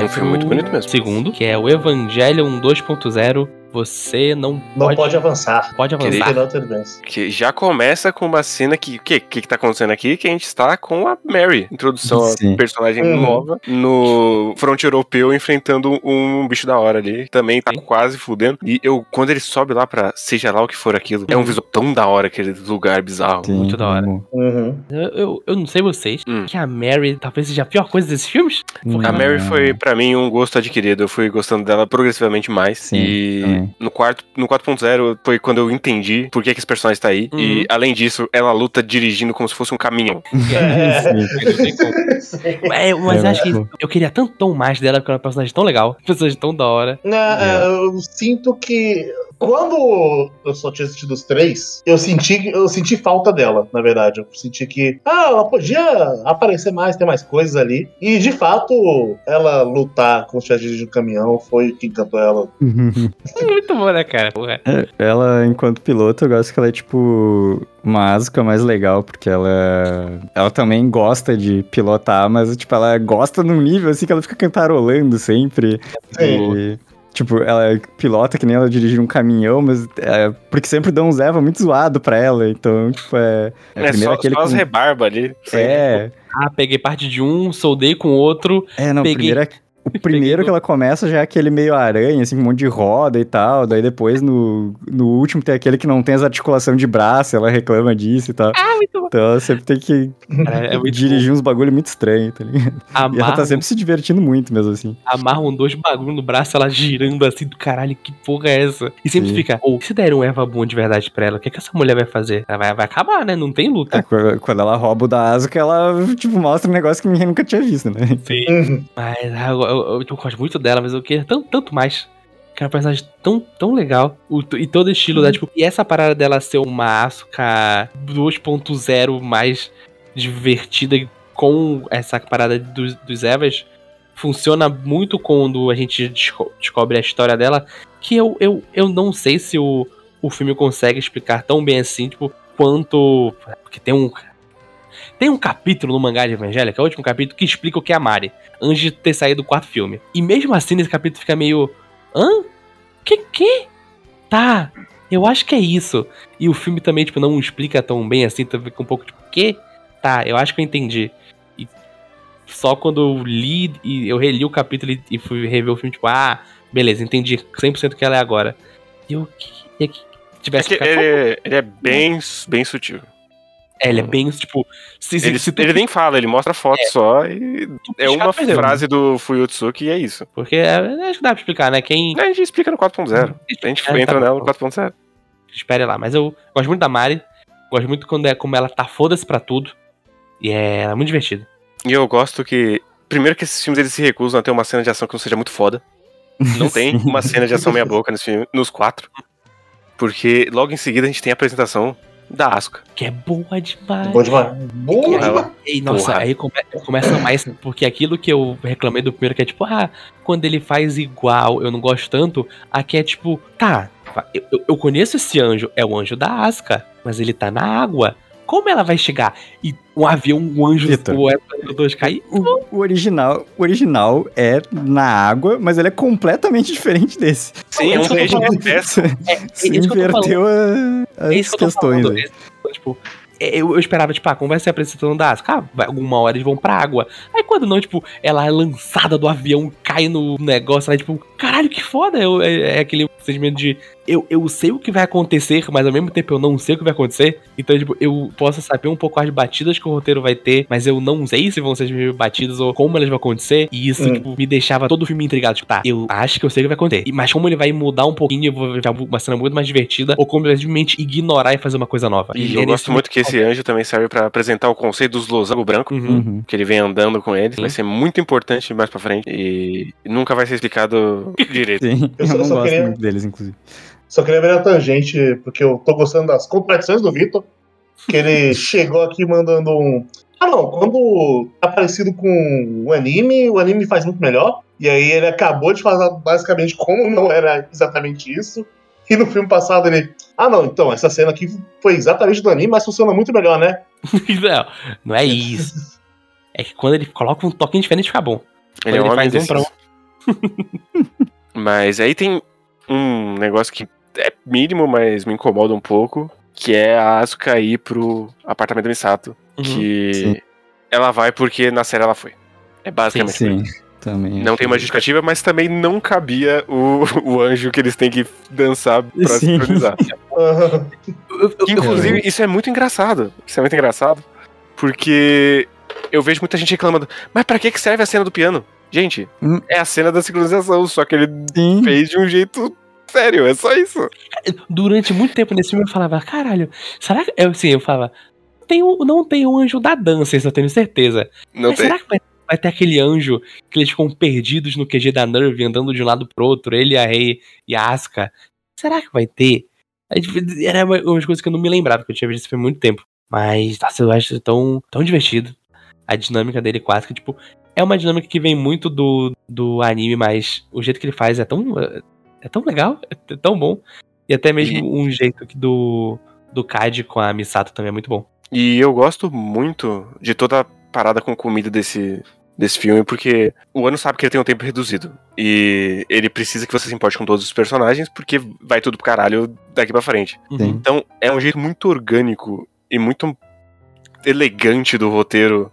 Um filme muito bonito mesmo. Segundo, que é o Evangelion 2.0. Você não, Não pode, pode, avançar. pode avançar. Que já começa com uma cena que. O que, que que tá acontecendo aqui? Que a gente está com a Mary. Introdução Sim. a personagem Uhum. nova no front europeu enfrentando um bicho da hora ali. Também tá Sim. quase fudendo. E eu, quando ele sobe lá pra seja lá o que for aquilo, é um visual tão da hora aquele lugar bizarro. Sim, Muito da hora. Uhum. Eu, eu, eu não sei vocês, Hum. que a Mary talvez seja a pior coisa desses filmes. A Não. Mary foi, pra mim, um gosto adquirido. Eu fui gostando dela progressivamente mais. Sim, e também. No quarto, no 4.0 foi quando eu entendi por que, que esse personagem tá aí. Uhum. E, além disso, ela luta dirigindo como se fosse um caminhão. É. É, mas É, acho que eu queria tanto tom mais dela, porque ela é uma personagem tão legal, uma personagem tão da hora. Não, É. Eu sinto que quando eu só tinha assistido os três, eu senti, eu senti falta dela, na verdade. Eu senti que ah, ela podia aparecer mais, ter mais coisas ali. E de fato, ela lutar com os dirigindo um caminhão foi o que encantou ela. Muito bom, né, cara? Porra. É, ela, enquanto piloto, eu gosto que ela é tipo uma Asuka mais legal, porque ela ela também gosta de pilotar, mas tipo, ela gosta num nível assim que ela fica cantarolando sempre. Sim. E, tipo, ela pilota que nem ela dirigir um caminhão, mas é, porque sempre dá uns Eva muito zoado pra ela, então, tipo, é, é É, primeiro só, aquele só as com- rebarba ali. É, ah, peguei parte de um, soldei com outro. É, não, Peguei- primeiro é- o primeiro que ela começa já é aquele meio aranha, assim, com um monte de roda e tal. Daí depois, no, no último, tem aquele que não tem as articulações de braço, ela reclama disso e tal. Ah, muito bom. Então ela sempre tem que é muito dirigir uns bagulho muito estranho, tá ligado? bom. E ela tá sempre se divertindo muito mesmo, assim. amarram dois bagulho no braço, ela girando assim do caralho, que porra é essa? E sempre Sim. fica, ou se der um erva bom de verdade pra ela, o que, que essa mulher vai fazer? Ela vai, vai acabar, né? Não tem É, luta. qu- quando ela rouba o da Asuka, ela, tipo, mostra um negócio que ninguém nunca tinha visto, né? Sim. Uhum. Mas ah, eu, eu, gosto muito dela, mas eu queria tanto, tanto mais. Que é uma personagem tão, tão legal. O, e todo estilo dela, tipo, e essa parada dela ser uma Asuka 2.0 mais divertida com essa parada dos, dos Evas funciona muito quando a gente desco- descobre a história dela. Que eu, eu, eu não sei se o, o filme consegue explicar tão bem assim, tipo, quanto. Porque tem um. Tem um capítulo no mangá de que é o último capítulo, que explica o que é a Mari, antes de ter saído do quarto filme. E mesmo assim, nesse capítulo fica meio. Hã? Que que? Tá, eu acho que é isso. E o filme também, tipo, não explica tão bem assim, então fica um pouco tipo, que? Tá, eu acho que eu entendi. E só quando eu li e eu reli o capítulo e- e fui rever o filme, tipo, ah, beleza, entendi 100% que ela é agora. E eu que, que, que É tivesse que ficado- ele, ele é bem, bem sutil. É, ele é bem, tipo, se, se, Ele, se tu ele nem fala, ele mostra foto só e é uma perdeu. frase do Fuyutsuki e é isso. Porque é, acho que dá pra explicar, né? Quem A gente explica no 4.0. A gente É, entra tá nela no 4.0. espere lá. Mas eu gosto muito da Mari. Gosto muito quando é como ela tá foda-se pra tudo. E é, é muito divertida. E eu gosto que. Primeiro que esses filmes eles se recusam a ter uma cena de ação que não seja muito foda. Não tem uma cena de ação meia boca nesse filme, nos quatro. Porque logo em seguida a gente tem a apresentação da Asuka. Que é boa demais. Bom demais. Bom E aí- demais. E, nossa, Porra. aí come- começa mais. Porque aquilo que eu reclamei do primeiro, que é tipo, ah, quando ele faz igual, eu não gosto tanto. Aqui é tipo, tá, eu, eu- eu conheço esse anjo, é o anjo da Asca, mas ele tá na água. Como ela vai chegar? E um avião, um anjo, Vitor. o F-2 cair? O, o original, o original é na água, mas ele é completamente diferente desse. Sim, é é um isso que eu tô beijo falando. de peça. É, é isso que eu tô falando. inverteu a- as É isso que eu tô questões. aí. É, tipo, é, eu, eu esperava, tipo, ah, como vai ser a apresentação da Asuka? Ah, alguma hora eles vão pra água. Aí quando não, tipo, ela é lançada do avião, cai no negócio, ela, tipo, caralho, que foda. Eu, é, é aquele sentimento de eu, eu sei o que vai acontecer, mas ao mesmo tempo eu não sei o que vai acontecer. Então, tipo, eu posso saber um pouco as batidas que o roteiro vai ter, mas eu não sei se vão ser as mesmas batidas ou como elas vão acontecer. E isso, Hum. tipo, me deixava todo o filme intrigado. Tipo, tá, eu acho que eu sei o que vai acontecer. E- Mas como ele vai mudar um pouquinho, eu vou ver uma cena muito mais divertida, ou como ele vai simplesmente ignorar e fazer uma coisa nova. E é eu gosto muito que esse anjo também serve pra apresentar o conceito dos losango branco. Uhum. Uhum. Que ele vem andando com eles. Sim. Vai ser muito importante mais pra frente. E nunca vai ser explicado direito. Sim, Eu eu, só- não só gosto queria- muito deles, inclusive. Só queria ver a tangente, porque eu tô gostando das contradições do Vitor. Que ele chegou aqui mandando um. Ah, não, quando tá parecido com o anime, o anime faz muito melhor. E aí ele acabou de falar basicamente como não era exatamente isso. E no filme passado ele. Ah, não, então, essa cena aqui foi exatamente do anime, mas funciona muito melhor, né? não, não é isso. É que quando ele coloca um toquinho diferente, fica bom. Ele é um ele homem faz um pra desses. Mas aí tem um negócio que é mínimo, mas me incomoda um pouco. Que é a Asuka ir pro apartamento da Misato. Uhum. Que Sim. ela vai porque na série ela foi. É basicamente Sim, também. Não tem uma justificativa, mas também não cabia o, o anjo que eles têm que dançar pra Sim. sincronizar. Inclusive, isso é muito engraçado. Isso é muito engraçado. Porque eu vejo muita gente reclamando, mas pra que que serve a cena do piano? Gente, Hum. é a cena da sincronização, só que ele Sim. fez de um jeito sério, é só isso. durante muito tempo nesse filme eu falava, caralho, será que. Eu, assim, eu falava, tem um, não tem um anjo da dança, isso eu tenho certeza. Não Mas tem. será que vai, vai ter aquele anjo que eles ficam perdidos no QG da Nerve, andando de um lado pro outro, ele, a Rei e a Asuka? Será que vai ter? Tipo, Era uma, umas coisas que eu não me lembrava, porque eu tinha visto esse filme há muito tempo. Mas, nossa, eu acho tão, tão divertido. A dinâmica dele a Asuka, tipo, é uma dinâmica que vem muito do, do anime, mas o jeito que ele faz é tão. É tão legal, é tão bom. E até mesmo um jeito que do, do Kaji com a Misato também é muito bom. E eu gosto muito de toda a parada com comida desse, desse filme, porque o ano sabe que ele tem um tempo reduzido. E ele precisa que você se importe com todos os personagens, porque vai tudo pro caralho daqui pra frente. Sim. Então é um jeito muito orgânico e muito elegante do roteiro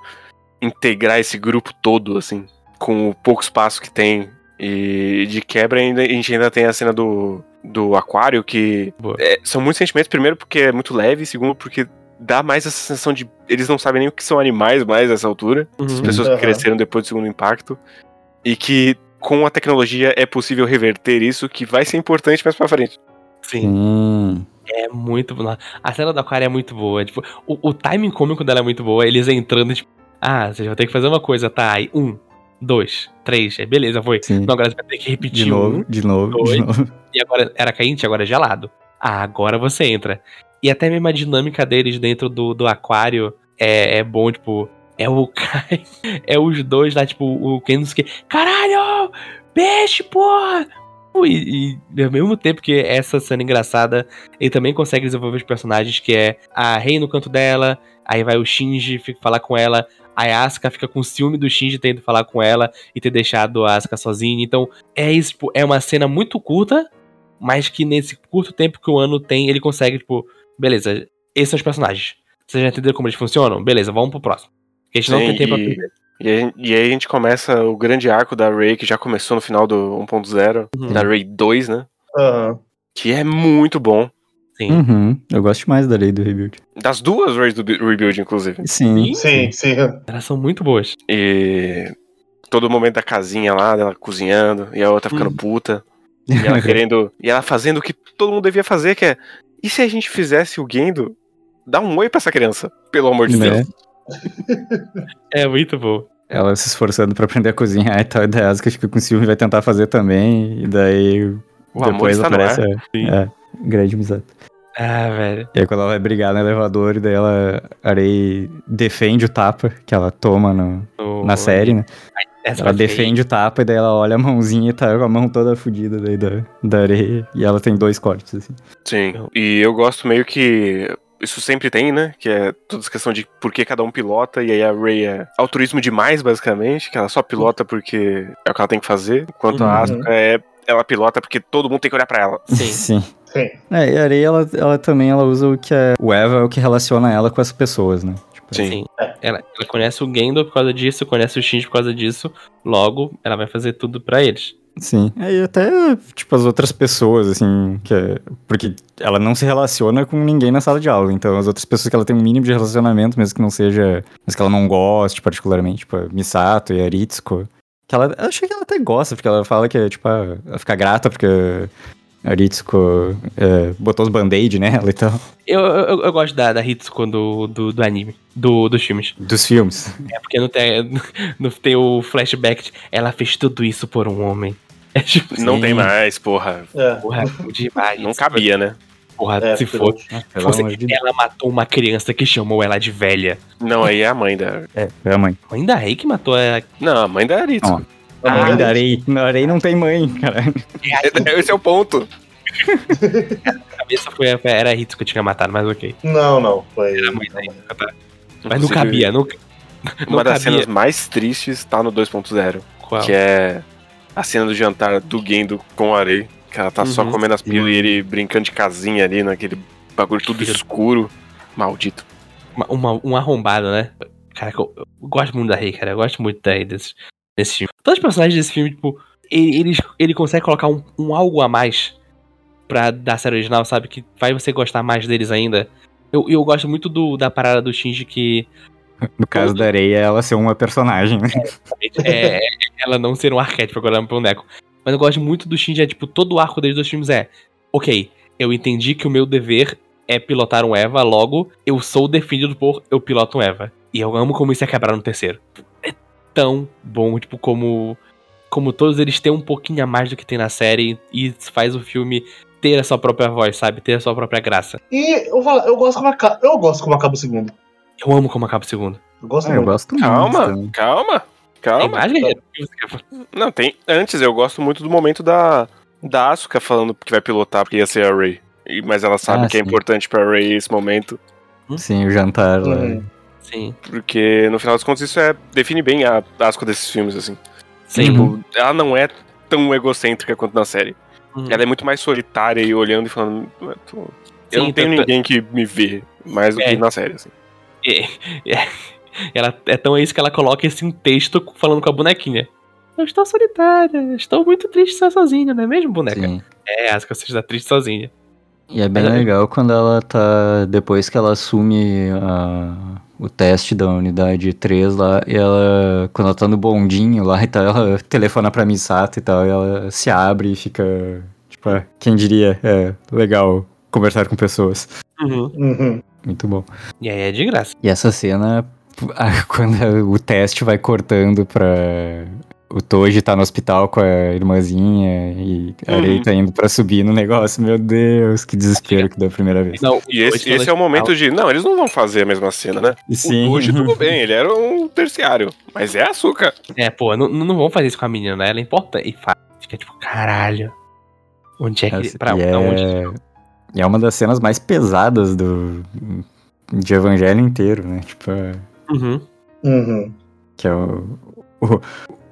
integrar esse grupo todo, assim, com o pouco espaço que tem. E de quebra ainda, a gente ainda tem a cena do, do aquário, que é, são muitos sentimentos. Primeiro, porque é muito leve, segundo, porque dá mais essa sensação de. Eles não sabem nem o que são animais mais nessa altura. As Uhum. pessoas Aham. que cresceram depois do segundo impacto. E que com a tecnologia é possível reverter isso, que vai ser importante mais pra frente. Sim. Sim. É muito boa. A cena do aquário é muito boa. Tipo, o, o timing cômico dela é muito boa. Eles entrando, tipo, ah, vocês vão ter que fazer uma coisa, tá? Aí, um, dois, três, aí beleza, foi. Sim. Não, agora você vai ter que repetir De novo, um. de novo, dois. de novo. E agora era quente, agora é gelado. Ah, agora você entra. E até mesmo a dinâmica deles dentro do, do aquário é, é bom, tipo. É o Kai. É os dois lá, tipo, o Ken não sei o que. Caralho! Peixe, porra! E, e ao mesmo tempo que essa cena engraçada, ele também consegue desenvolver os personagens, que é a Rei no canto dela, aí vai o Shinji fica falar com ela, a Asuka fica com ciúme do Shinji tendo falar com ela e ter deixado a Asuka sozinha. Então, é isso, tipo, é uma cena muito curta, mas que nesse curto tempo que o ano tem, ele consegue, tipo, beleza, esses são os personagens. Vocês já entenderam como eles funcionam? Beleza, vamos pro próximo. Porque a gente não Sim, tem tempo pra e- aprender. E aí, e aí a gente começa o grande arco da Ray, que já começou no final do 1.0, Uhum. da Ray 2, né? Aham. Que é muito bom. Sim. Uhum. Eu gosto mais da lei do rebuild. Das duas Rays do Rebuild, inclusive. Sim. Sim, sim. Elas são muito boas. E todo o momento da casinha lá, dela cozinhando, e a outra ficando Uhum. puta. E ela querendo. E ela fazendo o que todo mundo devia fazer, que é. E se a gente fizesse o Gendo? Dá um oi pra essa criança, pelo amor de Né? Deus. É muito bom. Ela se esforçando pra aprender a cozinhar e tal, e daí a Asuka fica com ciúme e vai tentar fazer também, e daí O amor depois aparece ar. a, Sim. é, grande amizade. Ah, velho. E aí quando ela vai brigar no elevador, e daí ela, a Arei defende o tapa que ela toma no- O- na série, né? Essa Ela defende o tapa e daí ela olha a mãozinha e tá com a mão toda fodida daí da, da areia. E ela tem dois cortes, assim. Sim. E eu gosto meio que. Isso sempre tem, né? Que é toda essa questão de por que cada um pilota, e aí a Ray é altruísmo demais, basicamente, que ela só pilota porque é o que ela tem que fazer, enquanto Uhum. a Asuka é. Ela pilota porque todo mundo tem que olhar pra ela. Sim. Sim. Sim. É, e a areia, ela, ela também ela usa o que é. O Eva é o que relaciona ela com as pessoas, né? Tipo, Sim. Sim. Ela, ela conhece o Gendo por causa disso, conhece o Shinji por causa disso. Logo, ela vai fazer tudo pra eles. Sim. É, e até, tipo, as outras pessoas, assim, que é... Porque ela não se relaciona com ninguém na sala de aula. Então, as outras pessoas que ela tem um mínimo de relacionamento, mesmo que não seja... Mas que ela não goste, particularmente. Tipo, a Misato e a Ritsuko. Que ela... Eu achei que ela até gosta, porque ela fala que, tipo, ah, ela fica grata porque a Ritsuko é, botou os band-aid nela e tal. Eu, eu, eu gosto da, da Hitsuko do, do, do anime, do, dos filmes. Dos filmes. É porque não tem, não tem o flashback de ela fez tudo isso por um homem. É tipo, Não tem mais, porra. É. porra, demais. Não cabia, né? Porra, É, se for. Pelo fosse- amor de Deus. ela matou uma criança que chamou ela de velha. Não, aí é a mãe da. É, foi a mãe. Mãe da Rei que matou ela. Não, a mãe da Aritsu. A Ah, mãe da Arei. Na Arei não tem mãe, cara. Esse é o ponto. A cabeça foi, era a Hitsuko que tinha matado, mas ok. Não, não. Foi. Era a mãe da Hitsuko, tá? Mas não cabia, não, não Uma das cabia. cenas mais tristes tá no 2.0. Qual? Que é a cena do jantar do Gendo com a Arei. Que ela tá só Uhum. comendo as pílulas e ele brincando de casinha ali naquele bagulho tudo Filho. escuro. Maldito. Uma, uma- um arrombado, né? Cara, eu, eu gosto muito da Rei, cara. Eu gosto muito da Rei desse, desse filme. Todos os personagens desse filme, tipo, ele, ele, consegue colocar um, um algo a mais pra da série original, sabe? Que vai você gostar mais deles ainda. Eu, eu gosto muito do, da parada do Shinji que No caso da Arei, é ela ser uma personagem, né? é, ela não ser um arquétipo agora um boneco. Mas eu gosto muito do Shinji, é tipo, todo o arco desde os filmes é, ok, eu entendi que o meu dever é pilotar um Eva, logo, eu sou definido por eu piloto um Eva. E eu amo como isso é quebrar no terceiro. É tão bom, tipo, como. Como todos eles têm um pouquinho a mais do que tem na série e isso faz o filme ter a sua própria voz, sabe? Ter a sua própria graça. E eu, vou falar, eu gosto como acaba, eu gosto como acaba o segundo. Eu amo como acaba o segundo. Eu gosto Ah, eu muito. gosto muito. Calma, também. calma, Tem calma. quer falar? Não, tem. Antes, eu gosto muito do momento da, da Asuka falando que vai pilotar porque ia ser a Ray. E- Mas ela sabe Ah, que é sim. importante pra Ray esse momento. Sim, o jantar lá. Sim. Porque, no final das contas, isso é, define bem a Asuka desses filmes, assim. Sim. Tipo, ela não é tão egocêntrica quanto na série. Uhum. Ela é muito mais solitária e olhando e falando. "Ué, tô- Eu Sim, não tenho tanto- ninguém que me vê mais do É. que na série, assim. É, é. Ela, é tão isso que ela coloca esse um texto falando com a bonequinha. Eu estou solitária, estou muito triste só sozinha, não é mesmo, boneca? Sim. É, Asuka, você está triste sozinha. E é bem Mas é- legal quando ela tá. Depois que ela assume a- o teste da unidade 3 lá, e ela. Quando ela tá no bondinho lá e tal, ela telefona pra Misato e tal, e ela se abre e fica. Tipo, ah, quem diria? É legal conversar com pessoas. Uhum. Uhum. Muito bom. E aí é de graça. E essa cena, quando o teste vai cortando pra. O Toji tá no hospital com a irmãzinha e a Uhum. Tá indo pra subir no negócio. Meu Deus, que desespero que deu a primeira vez. Não, E esse, esse é o momento de. Não, eles não vão fazer a mesma cena, né? Sim. Hoje tudo bem, ele era um terciário. Mas é açúcar. É, pô, não, não vão fazer isso com a menina, né? Ela é importante. E. Fica tipo, caralho. Onde é que. Essa- pra, e, pra onde? é... e é uma das cenas mais pesadas do de Evangelho inteiro, né? Tipo, é- Uhum. Uhum. que é o, o,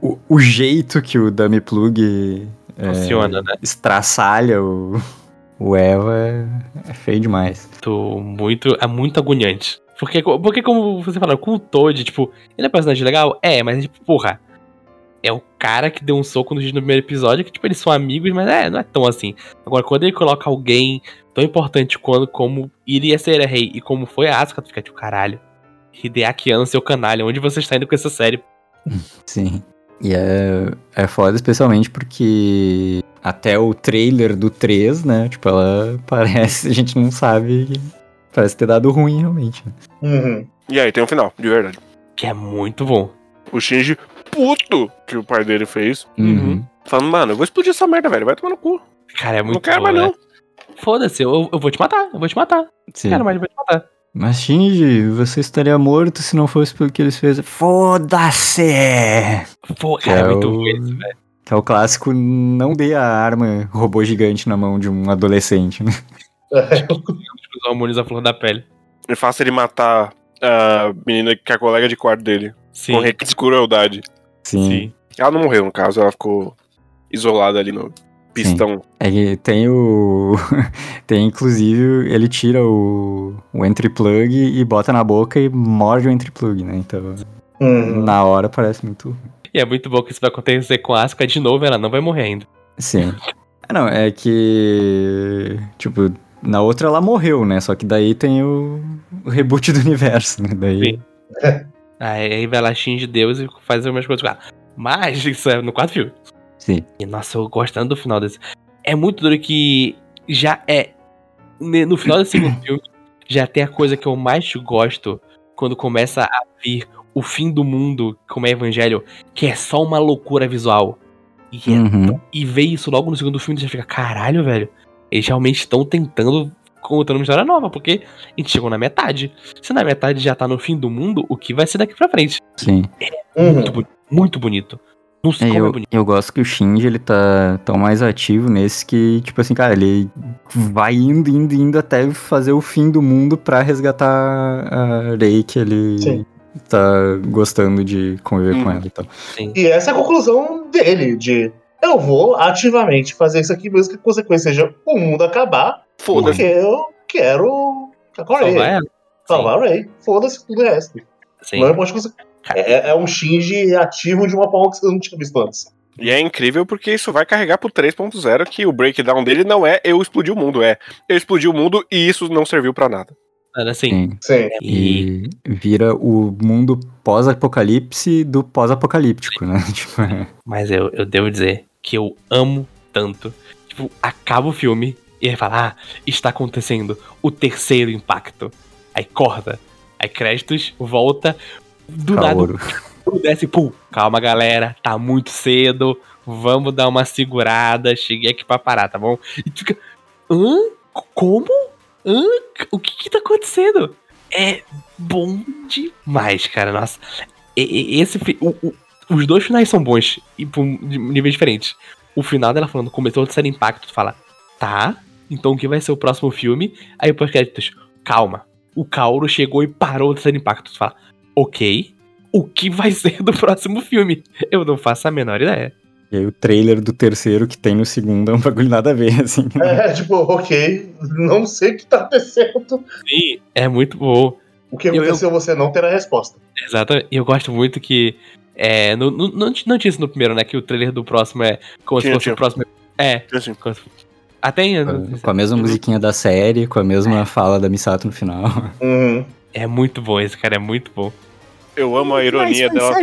o, o jeito que o Dummy Plug é, Funciona, né? estraçalha o, o Eva é, é feio demais. Muito, muito, é muito agoniante. Porque, porque como você falou, com o Toad, tipo, ele é um personagem legal? É, mas tipo, porra. É o cara que deu um soco no primeiro episódio, que, tipo, eles são amigos, mas é, não é tão assim. Agora, quando ele coloca alguém tão importante quando, como iria ser rei e como foi a Asuka, tu fica tipo, caralho. Hideakiano, seu canalha, onde você está indo com essa série? Sim. E é, é foda especialmente porque até o trailer do 3, né? Tipo, ela parece, a gente não sabe, parece ter dado ruim realmente. né? Uhum. E aí tem um final, de verdade. Que é muito bom. O Shinji, puto que o pai dele fez. Uhum. Falando, mano, eu vou explodir essa merda, velho. Vai tomar no cu. Cara, é muito não quero bom, mais, né? não. Foda-se, eu, eu vou te matar, eu vou te matar. Sim. Cara, mas eu vou te matar. Mas Shinji, você estaria morto se não fosse pelo que eles fez. Foda-se! Pô, cara, é É muito o- isso, velho. Que é o clássico não dê a arma robô gigante na mão de um adolescente, né? Os hormônios à flor da pele. É fácil ele matar a menina que é a colega de quarto dele. Sim. Com requinte de crueldade. Sim. Sim. Ela não morreu, no caso, ela ficou isolada ali no pistão. É que tem o. tem inclusive, ele tira o, o entry plug e bota na boca e morde o entry plug, né? Então, Uhum. na hora parece muito. E é muito bom que isso vai acontecer com a Asuka de novo, ela não vai morrer ainda. Sim. Ah, não, é que. Tipo, na outra ela morreu, né? Só que daí tem o, o reboot do universo, né? Daí. Sim. Aí, aí vai lá, xinge Deus e faz algumas coisas com ela. Mas isso é no quarto filme. Sim. E nossa, eu gostando do final desse. É muito duro que já é. No final desse segundo filme, já tem a coisa que eu mais gosto quando começa a vir o fim do mundo, como é Evangelho, que é só uma loucura visual. E, é Uhum. e ver isso logo no segundo filme, você já fica, caralho, velho. Eles realmente estão tentando contando uma história nova, porque a gente chegou na metade. Se na metade já tá no fim do mundo, o que vai ser daqui pra frente? Sim. Uhum. Muito, muito bonito. Não sei É, como é eu, bonito. eu gosto que o Shinji, ele tá tão mais ativo nesse que, tipo assim, cara, ele vai indo, indo, indo até fazer o fim do mundo pra resgatar a Rei, que ele Sim. tá gostando de conviver com Hum. ela e tal. E essa é a conclusão dele, de eu vou ativamente fazer isso aqui, mesmo que a consequência seja o mundo acabar, porque Foda-se. eu quero a Salvar ela. Salvar o Rei. Foda-se tudo o resto. Sim. Não você- é, é um Shinji ativo de uma forma que você não tinha visto antes. E é incrível porque isso vai carregar pro 3.0 que o breakdown dele não é eu explodi o mundo, é eu explodi o mundo e isso não serviu pra nada. Era assim. Sim. Sim. E vira o mundo pós-apocalipse do pós-apocalíptico, né? Tipo, é- Mas eu, eu devo dizer que eu amo tanto. Tipo, acaba o filme e aí fala, ah, está acontecendo o terceiro impacto. Aí corta. Aí créditos, volta. Do nada, Kaoru. tudo desce, pum. Calma, galera, tá muito cedo. Vamos dar uma segurada. Cheguei aqui pra parar, tá bom? E tu fica, hã? Como? Hã? O que que tá acontecendo? É bom demais, cara. Nossa. E- e- Esse, o- o- os dois finais são bons e por de níveis diferentes. O final dela falando, começou a ser impacto, tu fala, tá, então o que vai ser o próximo filme? Aí depois créditos, calma. O Kaoru chegou e parou de ser impacto. Tu fala, ok, o que vai ser do próximo filme? Eu não faço a menor ideia. E aí o trailer do terceiro que tem no segundo é um bagulho nada a ver, assim. É, tipo, ok, não sei o que tá acontecendo. Sim, é muito bom. O que Eu- eu- aconteceu você não terá resposta. Exatamente. E eu gosto muito que. É, no, no- não, não tinha isso no primeiro, né? Que o trailer do próximo é como Tinha, se fosse tinha. o próximo. É. Assim, Até em- Com a mesma musiquinha da série, com a mesma fala da Misato no final. Uhum. É muito bom esse cara, é muito bom. Eu amo a ironia dela.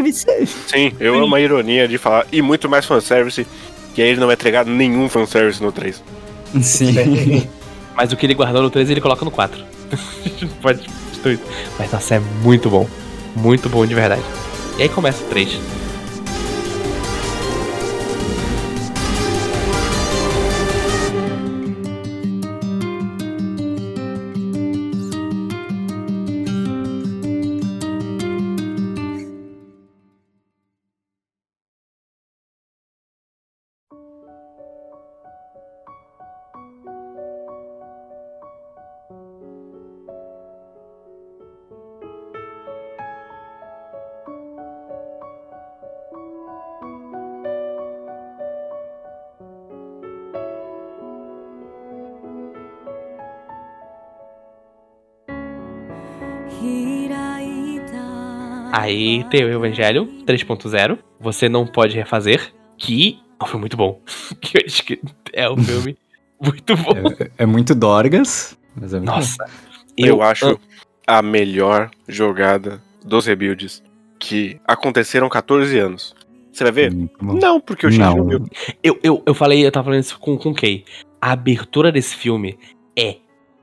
Sim, eu amo a ironia de falar. E muito mais fanservice. Que aí ele não vai entregar nenhum fanservice no 3. Sim. Mas o que ele guardou no 3 ele coloca no 4. Pode. Mas nossa, é muito bom. Muito bom de verdade. E aí começa o 3. Aí tem o Evangelho 3.0. Você não pode refazer. Que é um filme muito bom. que eu acho que é um filme muito bom. É, é muito Dorgas, mas é muito Nossa. Eu, acho a melhor jogada dos rebuilds que aconteceram 14 anos. Você vai ver? bom. Não, porque o não, Não, viu. Eu, eu, eu falei, eu tava falando isso com, com o Kay. A abertura desse filme é.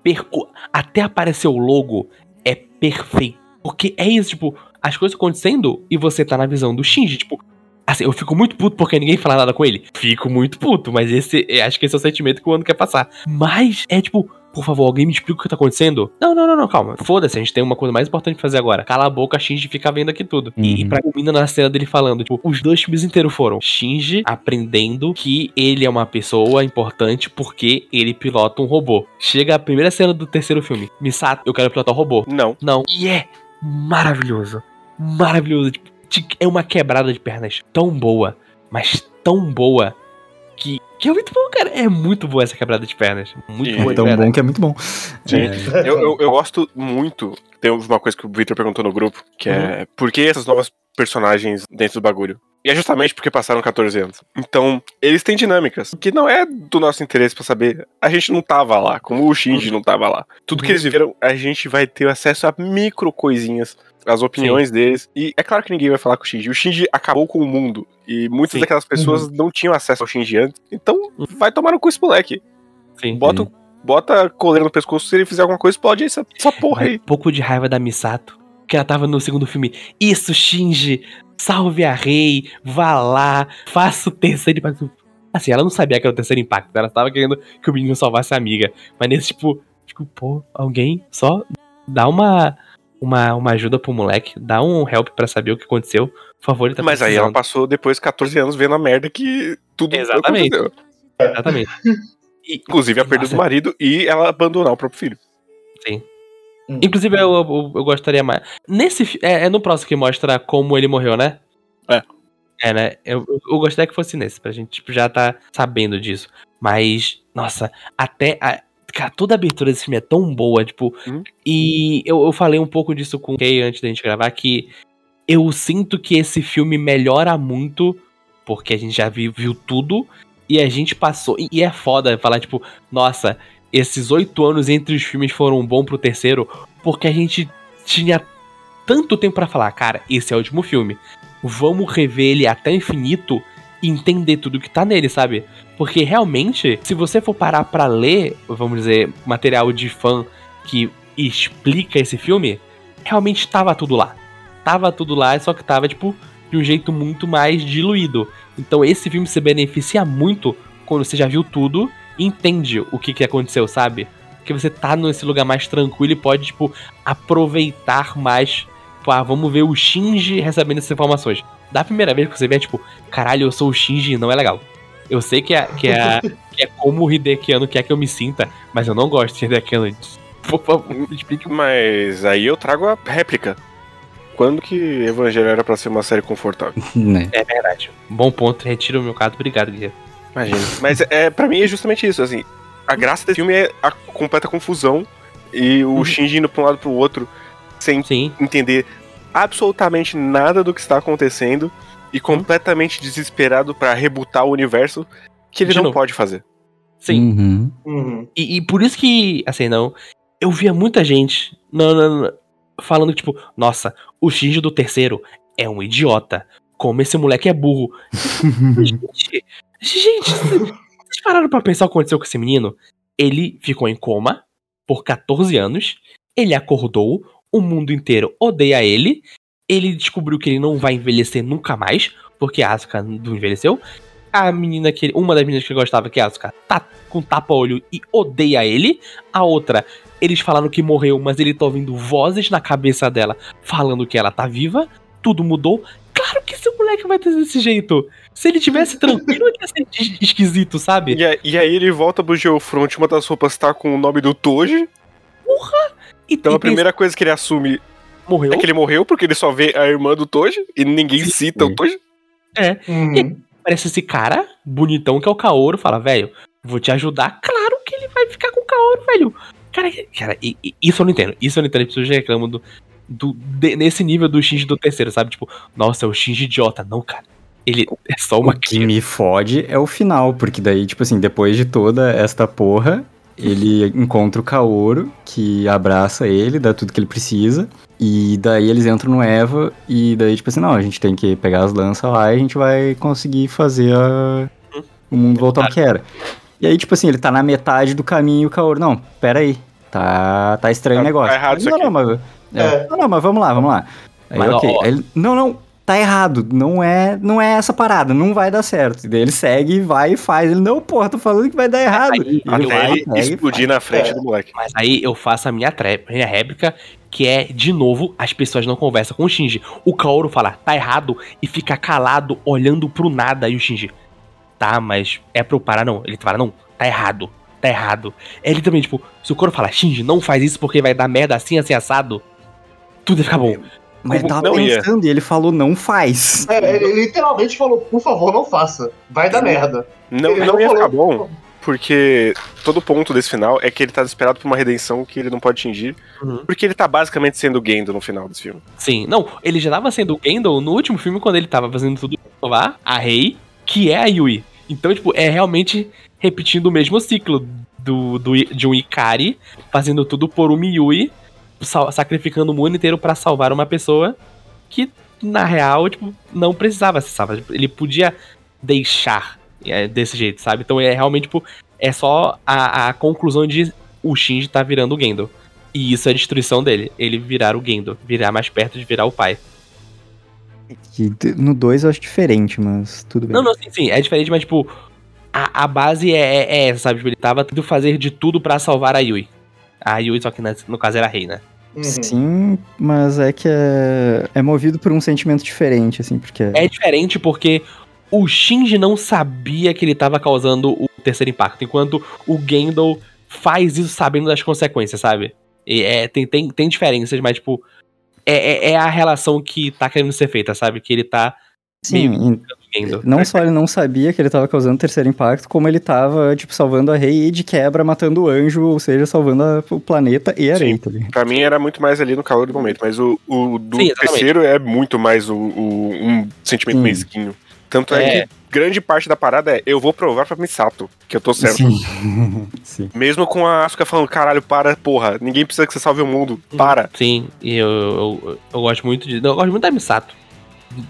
per- o- Até aparecer o logo é perfeito. Porque é isso, tipo, as coisas acontecendo e você tá na visão do Shinji, tipo. Assim, eu fico muito puto porque ninguém fala nada com ele. Fico muito puto, mas esse. eu Acho que esse é o sentimento que o ano quer passar. Mas é tipo. Por favor, alguém me explica o que tá acontecendo? Não, não, não, não, calma. Foda-se, a gente tem uma coisa mais importante pra fazer agora. Cala a boca, Shinji fica vendo aqui tudo. E, e Uhum. pra culmina na cena dele falando, tipo, os dois filmes inteiros foram Shinji aprendendo que ele é uma pessoa importante porque ele pilota um robô. Chega a primeira cena do terceiro filme. Misato, eu quero pilotar o robô. Não. Não. E é maravilhoso. Maravilhoso. Tipo, é uma quebrada de pernas tão boa, mas tão boa que, que é muito bom, cara. É muito boa essa quebrada de pernas. Muito E boa É tão bom que é muito bom. Sim. É, Eu, eu, eu gosto muito. Tem uma coisa que o Victor perguntou no grupo, que é por que essas novas personagens dentro do bagulho? E é justamente porque passaram 14 anos. Então, eles têm dinâmicas que não é do nosso interesse pra saber. A gente não tava lá, como o Shinji não tava lá. Tudo que eles viveram, a gente vai ter acesso a micro coisinhas, as opiniões deles. E é claro que ninguém vai falar com o Shinji. O Shinji acabou com o mundo. E muitas Sim. daquelas pessoas não tinham acesso ao Shinji antes. Então, vai tomar no cu esse moleque. Sim. Bota, o- bota a coleira no pescoço, se ele fizer alguma coisa, explode essa, essa porra aí. um pouco de raiva da Misato. Que ela tava no segundo filme. Isso, Shinji, salve a rei, vá lá, faça o terceiro impacto. Assim, ela não sabia que era o terceiro impacto. Ela tava querendo que o menino salvasse a amiga. Mas nesse, tipo, tipo, pô, alguém só dá uma, uma, uma ajuda pro moleque, dá um help pra saber o que aconteceu. Por favor, ele tá Mas aí ela passou depois 14 anos vendo a merda que tudo Exatamente. aconteceu. Exatamente. E- Inclusive a perda do marido e ela abandonar o próprio filho. Inclusive, eu, eu, eu gostaria mais. Nesse. É, é no próximo que mostra como ele morreu, né? É. É, né? Eu, eu, gostaria que fosse nesse, pra gente tipo, já tá sabendo disso. Mas, nossa, até. A, cara, toda a abertura desse filme é tão boa, tipo. Uhum. E eu, eu falei um pouco disso com o Kay antes da gente gravar, que eu sinto que esse filme melhora muito, porque a gente já viu, viu tudo, e a gente passou. E, e é foda falar, tipo, nossa, esses oito anos entre os filmes foram bons pro terceiro, porque a gente tinha tanto tempo pra falar, cara, esse é o último filme. Vamos rever ele até o infinito e entender tudo que tá nele, sabe? Porque realmente, se você for parar pra ler, vamos dizer, material de fã que explica esse filme, realmente tava tudo lá. Tava tudo lá, só que tava, tipo, de um jeito muito mais diluído. Então esse filme se beneficia muito quando você já viu tudo entende o que, que aconteceu, sabe? Porque você tá nesse lugar mais tranquilo e pode, tipo, aproveitar mais. Tipo, ah, vamos ver o Shinji recebendo essas informações. Da primeira vez que você vê, é tipo, caralho, eu sou o Shinji, não é legal. Eu sei que é, que é, que é como o Hidekiano quer que eu me sinta, mas eu não gosto de Hidekiano. Por favor, me explique Mas aí eu trago a réplica. Quando que Evangelho era pra ser uma série confortável? né? É verdade. Bom ponto, retiro o meu caso. Obrigado, Guilherme. Imagina. Mas é, pra mim é justamente isso, assim. A graça desse filme é a completa confusão e o Shinji indo pra um lado pro outro sem Sim. entender absolutamente nada do que está acontecendo e completamente desesperado pra rebutar o universo que ele De não novo. pode fazer. Sim. Uhum. Uhum. E, e por isso que, assim, não. Eu via muita gente não, não, não, falando, tipo, nossa, o Shinji do terceiro é um idiota. Como esse moleque é burro. gente, gente, vocês pararam pra pensar o que aconteceu com esse menino? Ele ficou em coma por 14 anos. Ele acordou, o mundo inteiro odeia ele. Ele descobriu que ele não vai envelhecer nunca mais, porque a Asuka não envelheceu. A menina que ele- uma das meninas que ele gostava, que é a Asuka, tá com tapa-olho e odeia ele. A outra, eles falaram que morreu, mas ele tá ouvindo vozes na cabeça dela falando que ela tá viva. Tudo mudou. Que vai ter desse jeito. Se ele tivesse tranquilo, ia ser es- esquisito, sabe? E, a- e aí ele volta pro Geofront, uma das roupas tá com o nome do Toji. E, Então e a primeira coisa que ele assume morreu. é que ele morreu, porque ele só vê a irmã do Toji e ninguém Sim. cita o Toji. Uhum. Parece esse cara bonitão que é o Kaoru, fala, velho, vou te ajudar. Claro que ele vai ficar com o Kaoru, velho. Cara, cara e- e- isso eu não entendo. Isso eu não entendo. As pessoas reclamam do, do, de- nesse nível do Shinji do terceiro, sabe? Tipo, nossa, é o Shinji idiota. Não, cara. Ele é só uma O que me fode é o final, porque daí, tipo assim, depois de toda esta porra, ele encontra o Kaoru, que abraça ele, dá tudo que ele precisa, e daí eles entram no Eva, e daí, tipo assim, não, a gente tem que pegar as lanças lá e a gente vai conseguir fazer a- o mundo voltar ao que era. E aí, tipo assim, ele tá na metade do caminho e o Kaoru, não, pera aí, tá, tá estranho o Tá- negócio. tá errado isso não, aqui. não, mas, é, É. não, não, mas vamos lá, vamos lá. Aí, Mas, ok. ó, Aí ele, não, não, tá errado. Não é, não é essa parada, não vai dar certo. E daí ele segue, vai e faz. Ele, não, porra, tô falando que vai dar errado. Aí, E ele Até vai, explodir na frente É. do moleque. Mas aí eu faço a minha, minha réplica, que é, de novo, as pessoas não conversam com o Shinji. O Kaoru fala, tá errado, e fica calado, olhando pro nada, e o Shinji, tá, mas é pra eu parar, não. Ele fala, não, tá errado, tá errado. Ele também, tipo, se o Kaoru falar, Shinji, não faz isso porque vai dar merda assim, assim, assado, tudo ia ficar bom. Mas ele tava Não ia. pensando e ele falou, não faz. É, ele literalmente falou, por favor, não faça. Vai dar merda. Não, Ele não não ia falou- ficar bom, porque todo ponto desse final é que ele tá desesperado por uma redenção que ele não pode atingir, Uhum. porque ele tá basicamente sendo o Gendo no final desse filme. Sim, não, ele já tava sendo o Gandalf no último filme, quando ele tava fazendo tudo pra salvar a Rei, que é a Yui. Então, tipo, é realmente repetindo o mesmo ciclo do, do, de um Ikari, fazendo tudo por uma Yui, sacrificando o mundo inteiro pra salvar uma pessoa que, na real, tipo, não precisava ser salva. Tipo, Ele podia deixar é, desse jeito, sabe? Então é realmente, tipo, é só a, a conclusão de o Shinji tá virando o Gandalf. E isso é a destruição dele. Ele virar o Gendo. Virar mais perto de virar o pai. No 2 eu acho diferente, mas tudo bem. Não, não, sim, sim. É diferente, mas, tipo, a, a base é, é, é essa, sabe? Tipo, ele tava tentando fazer de tudo pra salvar a Yui. A Yui, só que no caso era rei, né? Uhum. Sim, mas é que é, é movido por um sentimento diferente, assim, porque... É diferente porque o Shinji não sabia que ele tava causando o terceiro impacto, enquanto o Gendo faz isso sabendo das consequências, sabe? E é, tem, tem, tem diferenças, mas, tipo, é, é, é a relação que tá querendo ser feita, sabe? Que ele tá Sim, meio não só ele não sabia que ele tava causando terceiro impacto, como ele tava, tipo, salvando a rei e de quebra matando o anjo, ou seja, salvando a- o planeta e a Sim. rei, tá? Pra mim era muito mais ali no calor do momento, mas o, o do Sim, terceiro é muito mais o, o- um sentimento Sim. mesquinho. Tanto é. É. que grande parte da parada é eu vou provar pra Misato que eu tô certo. Sim. Sim. Mesmo com a Asuka falando, caralho, para, porra, ninguém precisa que você salve o mundo, para. Sim, e eu, eu, eu gosto muito de. Eu gosto muito da Misato.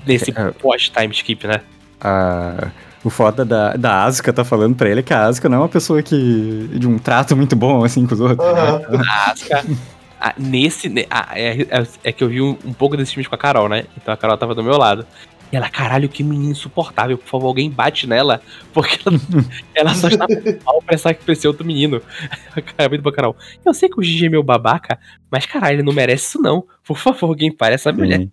Nesse É. pós-time skip, né? A- o foda da, da Asuka tá falando pra ele que a Asuka não é uma pessoa que. de um trato muito bom, assim, com os outros. Aham. A Asuka. a- nesse. ne- a- é, é- é que eu vi um, um pouco desses filmes com a Carol, né? Então a Carol tava do meu lado. E ela, caralho, que menina insuportável. Por favor, alguém bate nela. Porque ela, ela só está mal pra essa- pra esse outro menino. Cara muito pra Carol. Eu sei que o Gigi é meu babaca, mas caralho, ele não merece isso não. Por favor, alguém pare essa mulher. Sim.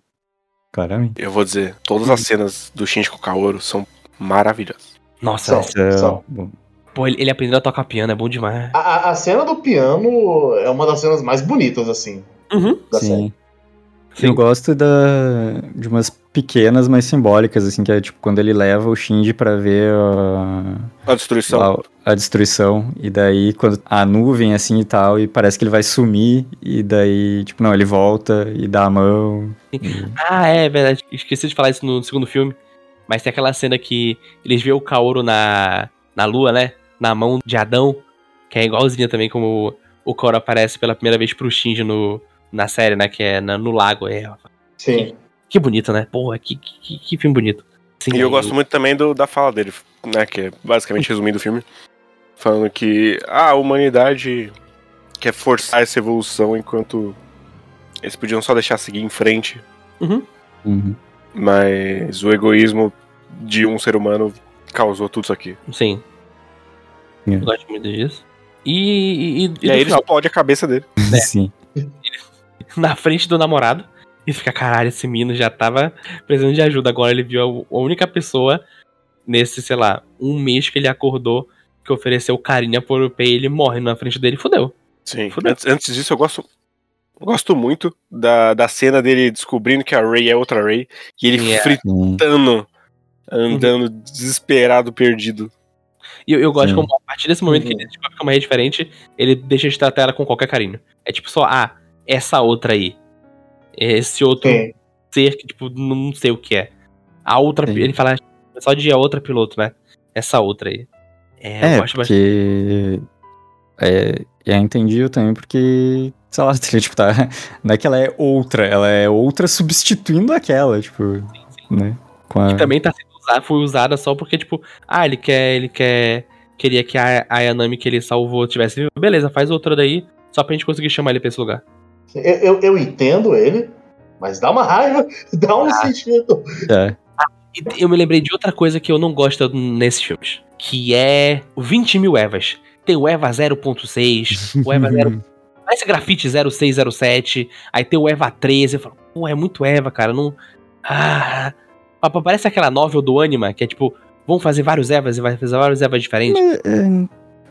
Claramente. Eu vou dizer, todas as cenas do Shinji com o Kaoru são maravilhosas. Nossa, São. Então, bom, pô, ele, ele aprendeu a tocar piano, é bom demais. A, a- a cena do piano é uma das cenas mais bonitas, assim, Uhum. da série. sim. Sim. Eu gosto da, de umas pequenas, mas simbólicas, assim, que é tipo quando ele leva o Shinji pra ver a, A destruição. lá, a destruição, e daí quando a nuvem, assim, e tal, e parece que ele vai sumir, e daí, tipo, não, ele volta e dá a mão. Ah, é verdade. Esqueci de falar isso no segundo filme. Mas tem aquela cena que eles vê o Kaoru na, na lua, né? Na mão de Adão. Que é igualzinha também como o Kaoru aparece pela primeira vez pro Shinji no, na série, né? Que é na- no lago. É, Sim. Que bonito, né? Porra, que, que, que filme bonito. Sim, E eu aí- gosto muito também do, da fala dele, né? Que é basicamente resumindo o filme. Falando que ah, a humanidade quer forçar essa evolução enquanto eles podiam só deixar seguir em frente. Uhum. Mas o egoísmo de um ser humano causou tudo isso aqui. Sim. É. Eu gosto muito disso. E, e, e, E, aí ele explode a cabeça dele. É. Sim. na frente do namorado. E fica, caralho, esse menino já tava precisando de ajuda. Agora ele viu a, única pessoa nesse, sei lá, um mês que ele acordou que ofereceu carinho por europeu e ele morre na frente dele. Fudeu. Sim. Fudeu. Antes, antes disso, eu gosto, gosto muito da, da cena dele descobrindo que a Ray é outra Ray. E ele Yeah. Sim. fritando, andando desesperado, perdido. E eu, eu gosto Sim. como a partir desse momento que Uhum. ele descobre que é uma rei diferente, ele deixa de tratar ela com qualquer carinho. É tipo só, ah, essa outra aí. Esse outro Sim. ser que, tipo, não sei o que é. A outra. Sim. Ele fala só de a outra piloto, né? Essa outra aí. É, eu É, porque. É, é entendível também porque. Sei lá, ele, tipo, tá. Não é que ela é outra, ela é outra substituindo aquela, tipo. Né? Com a... E também tá sendo usada, foi usada só porque, tipo, ah, ele quer. Ele quer. Queria que a, a Yanami que ele salvou tivesse vivo. Beleza, faz outra daí. Só pra gente conseguir chamar ele pra esse lugar. Eu, eu, eu entendo ele, mas dá uma raiva, dá um sentido. É. E eu me lembrei de outra coisa que eu não gosto nesses filmes. Que é o 20 mil Evas. Tem o Eva 0.6, o Eva 0. Parece grafite 0607, aí tem o Eva 13. Eu falo, pô, é muito Eva, cara. Não. Ah. pa- pa- Parece aquela novel do Anima, que é tipo, vamos fazer vários Evas e vai fazer vários Evas diferentes. Mas, é,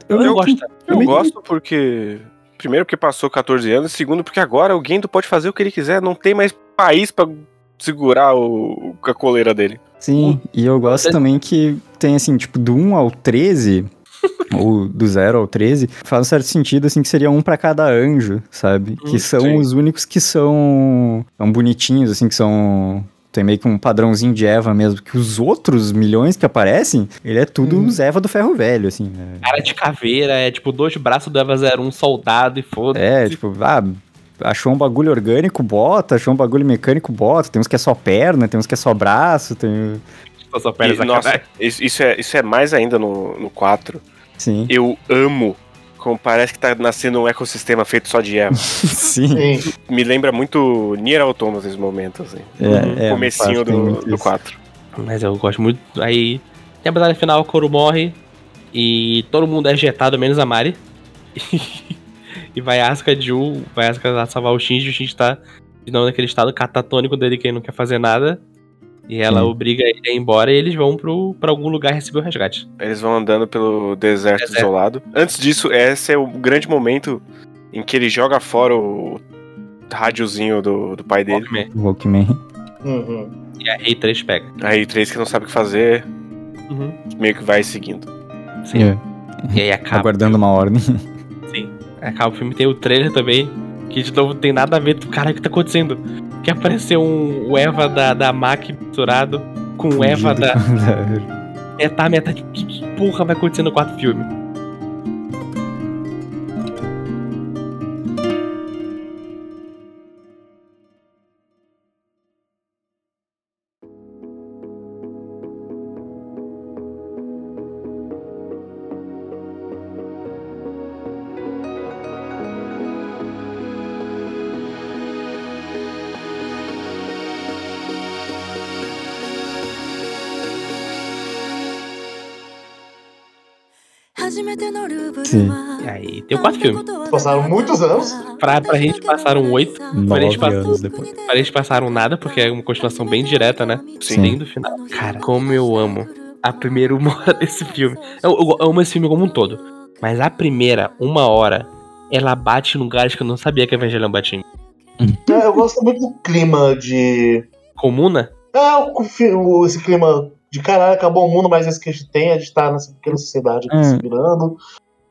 Eu não eu- gosto. Eu Também- gosto porque. Primeiro, porque passou 14 anos. Segundo, porque agora o Gendo pode fazer o que ele quiser. Não tem mais país pra segurar o, a coleira dele. Sim, e eu gosto também que tem, assim, tipo, do 1 ao 13, ou do 0 ao 13, faz um certo sentido, assim, que seria um pra cada anjo, sabe? Hum, que são sim. os únicos que são, são bonitinhos, assim, que são... Tem meio que um padrãozinho de Eva mesmo, que os outros milhões que aparecem, ele é tudo Uhum. os Eva do ferro velho, assim. né? Cara de caveira, é tipo dois braços do Eva 01, soldado e foda-se. É, tipo, ah, achou um bagulho orgânico, bota, achou um bagulho mecânico, bota. Tem uns que é só perna, tem uns que é só braço, tem... Só só pera E, nossa, isso é, isso é mais ainda no, no 4. Sim, Eu amo como parece que tá nascendo um ecossistema feito só de Eva. sim. Sim. Me lembra muito Nier Automata nesse momento, assim. É, é, comecinho do, do isso. 4. Mas eu gosto muito. Aí tem a batalha final, o Koro morre. E todo mundo é ejetado, menos a Mari. e vai a Asuka de U, vai a Asuka salvar o Shinji. O Shinji tá de novo naquele estado catatônico dele que ele não quer fazer nada. E ela Sim. obriga ele a ir embora e eles vão pro, pra algum lugar receber o resgate. Eles vão andando pelo deserto Deserto. isolado. Antes disso, esse é o grande momento em que ele joga fora o rádiozinho do, do pai dele. Walkman. Walkman. Uhum. E a Rei 3 pega. Aí três que não sabe o que fazer, Uhum. meio que vai seguindo. Sim. É, E aí acaba. aguardando uma ordem. Sim. Acaba o filme, tem o trailer também, que de novo tem nada a ver. Cara, o que tá acontecendo? Que apareceu um o Eva da, da Mac misturado com o Eva da. Metá, metá. Que, que porra vai acontecer no quarto filme? Sim. E aí tem o quarto filme. Passaram muitos anos. Pra, pra gente passaram oito. Pra gente Nove passar- anos depois. Pra eles passaram nada, porque é uma continuação bem direta, né? Sim. Nem do final. Cara, como eu amo a primeira uma hora desse filme. Eu, eu amo esse filme como um todo. Mas a primeira uma hora, ela bate em lugares que eu não sabia que a Evangelion batia. em. É, Eu gosto muito do clima de. Comuna? É, o- esse clima de caralho, acabou o mundo, mas esse que a gente tem, a gente tá nessa pequena sociedade aqui Hum. se virando.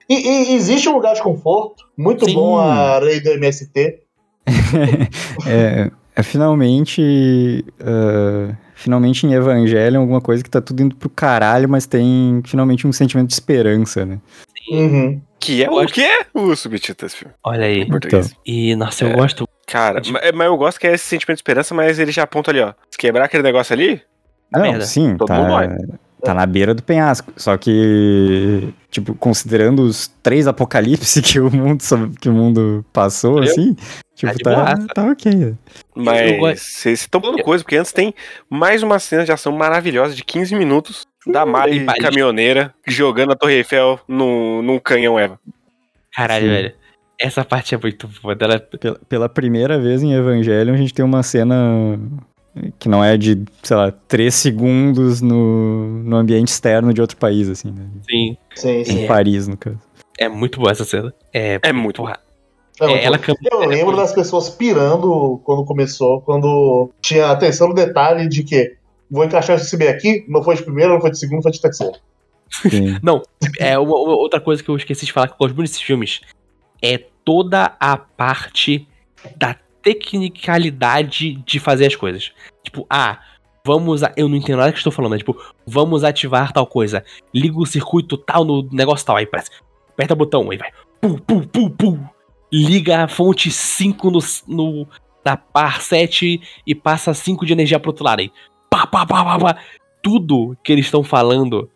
E, e existe um lugar de conforto, muito Sim. bom a lei do MST. É, é finalmente. ah, finalmente em Evangelion, alguma coisa que tá tudo indo pro caralho, mas tem finalmente um sentimento de esperança, né? Uhum. Que é o acho- quê? O subtítulo desse filme. Olha aí. Em português. E, nossa, eu É. gosto. Cara, De- ma- mas eu gosto que é esse sentimento de esperança, mas ele já aponta ali, ó. Se quebrar aquele negócio ali, Ah, não, merda. sim, Todo mundo tá, morre. tá na beira do penhasco. Só que, tipo, considerando os três apocalipse que o mundo, que o mundo passou, Eu? assim, tipo, tá, boaça. tá ok. mas vocês estão falando coisa, porque antes tem mais uma cena de ação maravilhosa de 15 minutos da Mari Hum, Mari. caminhoneira jogando a Torre Eiffel num, num canhão Eva. Caralho, Sim. velho. Essa parte é muito boa. Dela... Pela, pela primeira vez em Evangelion, a gente tem uma cena que não é de, sei lá, três segundos no, no ambiente externo de outro país, assim, né? Sim, Sim, sim. Em É. Paris, no caso. é muito boa essa cena. É, É muito. Não, É, ela eu cam- lembro das pessoas pirando quando começou, quando tinha atenção no detalhe de que vou encaixar esse bem aqui, não foi de primeiro, não foi de segundo, foi de terceiro. Sim. Não, é uma, uma outra coisa que eu esqueci de falar que eu gosto muito desses filmes é toda a parte da tecnicalidade de fazer as coisas. Tipo, ah, vamos. A... Eu não entendo nada que estou falando, é tipo, vamos ativar tal coisa. Liga o circuito tal no negócio tal. Aí parece. Aperta o botão, aí vai. Pum, pum, pum, pum. Liga a fonte 5 no, no, na par 7 e passa 5 de energia pro outro lado. Aí. Pá, pá, pá, pá, pá. Tudo que eles estão falando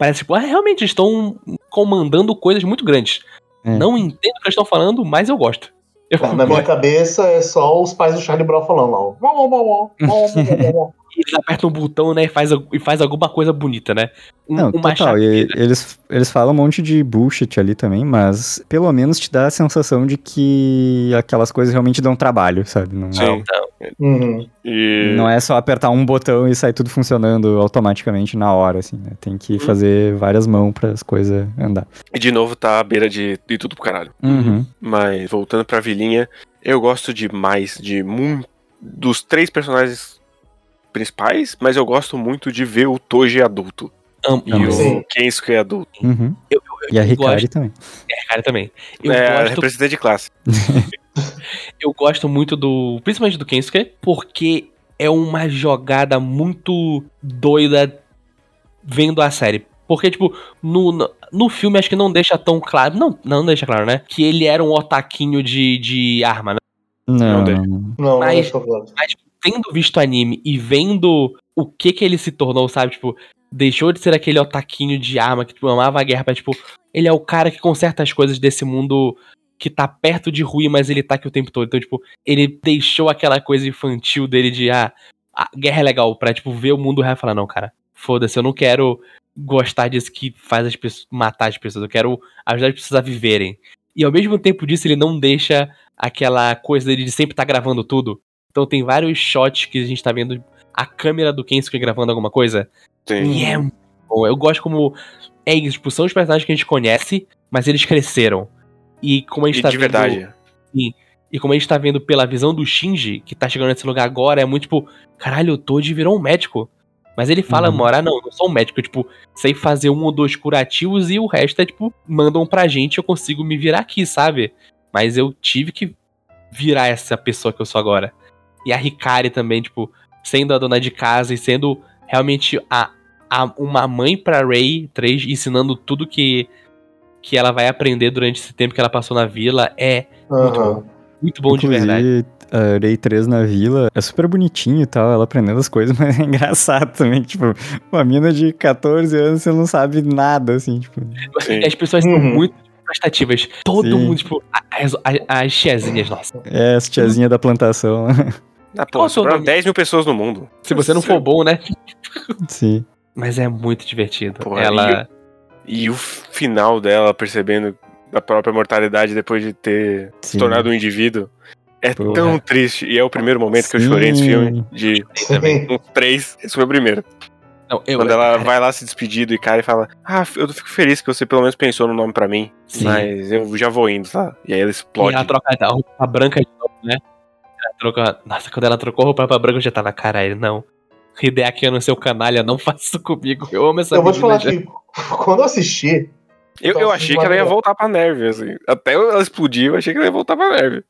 Parece tipo, ah, realmente estão comandando coisas muito grandes. É. Não entendo o que eles estão falando, mas eu gosto. Eu Na minha cabeça é só os pais do Charlie Brown falando lá. Eles apertam um botão, né, e faz, e faz alguma coisa bonita, né? Um, Não, uma total. E chaveira. eles, eles falam um monte de bullshit ali também, mas pelo menos te dá a sensação de que aquelas coisas realmente dão trabalho, sabe? Não, Sim. Então, Uhum. E não é só apertar um botão e sair tudo funcionando automaticamente na hora, assim, né? Tem que fazer várias mãos para as coisas andar. e de novo tá à beira de, de tudo pro caralho. Uhum. Mas voltando pra vilinha, eu gosto demais de muito dos três personagens principais, mas eu gosto muito de ver o Toji adulto. am- E o. Kensuke adulto. Uhum. Eu- E a eu Hikari gosto- também. É, cara, também. Eu, é, gosto, representante de classe. eu gosto muito do. Principalmente do Kensuke, porque é uma jogada muito doida vendo a série. Porque, tipo, no, no, no filme acho que não deixa tão claro. Não, não deixa claro, né? Que ele era um otaquinho de, de arma, né? Não, Não deixa. não. Não, não Mas- tendo visto anime e vendo o que que ele se tornou, sabe? Tipo, deixou de ser aquele otaquinho de arma que tipo, amava a guerra pra, tipo, ele é o cara que conserta as coisas desse mundo que tá perto de ruim, mas ele tá aqui o tempo todo. Então, tipo, ele deixou aquela coisa infantil dele de, ah, a guerra é legal, pra, tipo, ver o mundo real e falar, não, cara, foda-se, eu não quero gostar disso que faz as pessoas, matar as pessoas, eu quero ajudar as pessoas a viverem. E ao mesmo tempo disso, ele não deixa aquela coisa dele de sempre estar gravando tudo. Então tem vários shots que a gente tá vendo a câmera do Kensuke gravando alguma coisa. Sim. E é muito bom. Eu gosto como. É isso, tipo, são os personagens que a gente conhece, mas eles cresceram. E como a gente E tá de vendo. verdade. E como a gente tá vendo pela visão do Shinji, que tá chegando nesse lugar agora, é muito tipo, caralho, o Toji virou um médico. Mas ele fala, Uhum. Mora, não, eu não sou um médico, eu, tipo, sei fazer um ou dois curativos e o resto é, tipo, mandam pra gente, eu consigo me virar aqui, sabe? Mas eu tive que virar essa pessoa que eu sou agora. E a Hikari também, tipo, sendo a dona de casa e sendo realmente a, a- uma mãe pra Rei 3, ensinando tudo que, que ela vai aprender durante esse tempo que ela passou na vila, é muito Aham. bom. Muito bom de verdade. Inclusive, a Rei 3 na vila é super bonitinho e tal, ela aprendendo as coisas, mas é engraçado também, tipo, uma mina de 14 anos, você não sabe nada, assim, tipo... Sim. As pessoas são Uhum. muito prestativas. Todo Sim. mundo, tipo, as, as, as tiazinhas, nossa. É, as tiazinha da plantação, Ah, pô, o sobraram nome? 10 mil pessoas no mundo. Se você não for bom, né? sim. Mas é muito divertido. Porra, Ela. E o final dela percebendo a própria mortalidade depois de ter se Sim. tornado um indivíduo é Porra. tão triste. E é o primeiro momento que eu chorei nesse Sim. filme. De também. uns três, esse foi o primeiro. Não, eu, Quando ela cara, vai lá se despedir do cara e fala: Ah, eu fico feliz que você pelo menos pensou no nome pra mim. Sim. Mas eu já vou indo, tá? E aí ela E explode. ela troca a roupa branca de novo, né? Ela troca. Nossa, quando ela trocou roupa pra branca, eu já tava, caralho, não. Hideaki no seu canalha, não faça isso comigo. Eu amo essa Eu vou te falar menina, que quando eu assisti, Eu, eu achei que ela ia voltar pra neve, assim. Até ela explodir, eu achei que ela ia voltar pra neve.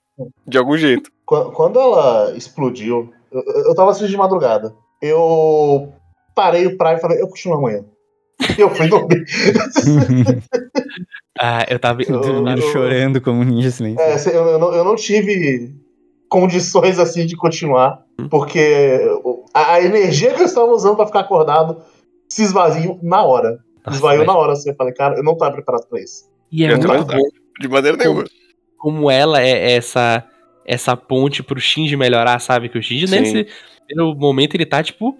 De algum jeito. Qu- Quando ela explodiu, eu, eu tava assistindo de madrugada. Eu parei o Prime e falei, eu continuo amanhã. E eu fui dormir. Ah, eu tava. Eu- Dormindo eu- chorando como um ninja silêncio. É, eu, eu não, eu não tive condições assim de continuar, porque o- a, a energia que eu estava usando pra ficar acordado se esvaziou na hora. Esvaiu na hora. Assim, eu falei, cara, eu não tava preparado pra isso. E é Eu muito bom De maneira nenhuma. como ela é essa essa ponte pro Shinji melhorar, sabe? Que o Shinji Sim. nesse primeiro momento ele tá tipo.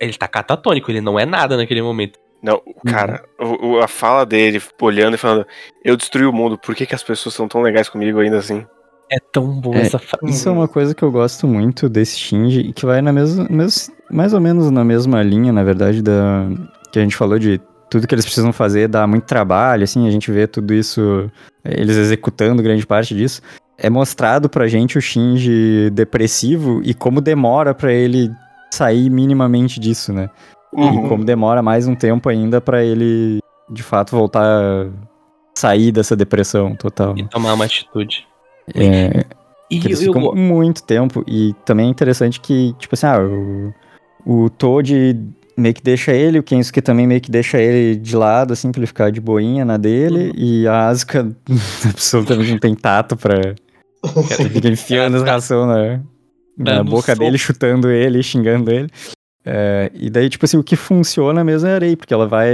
Ele tá catatônico, ele não é nada naquele momento. Não, o cara, o- o- a fala dele olhando e falando, eu destruí o mundo, por que, que as pessoas são tão legais comigo ainda assim? É tão bom É, essa fa... Isso é uma coisa que eu gosto muito desse Shinji, e que vai na mesma, mes- mais ou menos na mesma linha, na verdade, da que a gente falou de tudo que eles precisam fazer dá muito trabalho, assim, a gente vê tudo isso, eles executando grande parte disso. É mostrado pra gente o Shinji depressivo e como demora pra ele sair minimamente disso, né? Uhum. E como demora mais um tempo ainda pra ele, de fato, voltar a sair dessa depressão total. E tomar uma atitude. É, E que eles eu, eu, ficam go- muito tempo. E também é interessante que, tipo assim, ah, o, o Toad meio que deixa ele, o Kensuke também meio que deixa ele de lado, assim, pra ele ficar de boinha na dele. Uhum. E a Asuka absolutamente não tem tato pra. Fica enfiando as ração na, na Dando boca soco. dele, chutando ele, xingando ele. É, e daí, tipo assim, o que funciona mesmo é a Arei, porque ela vai.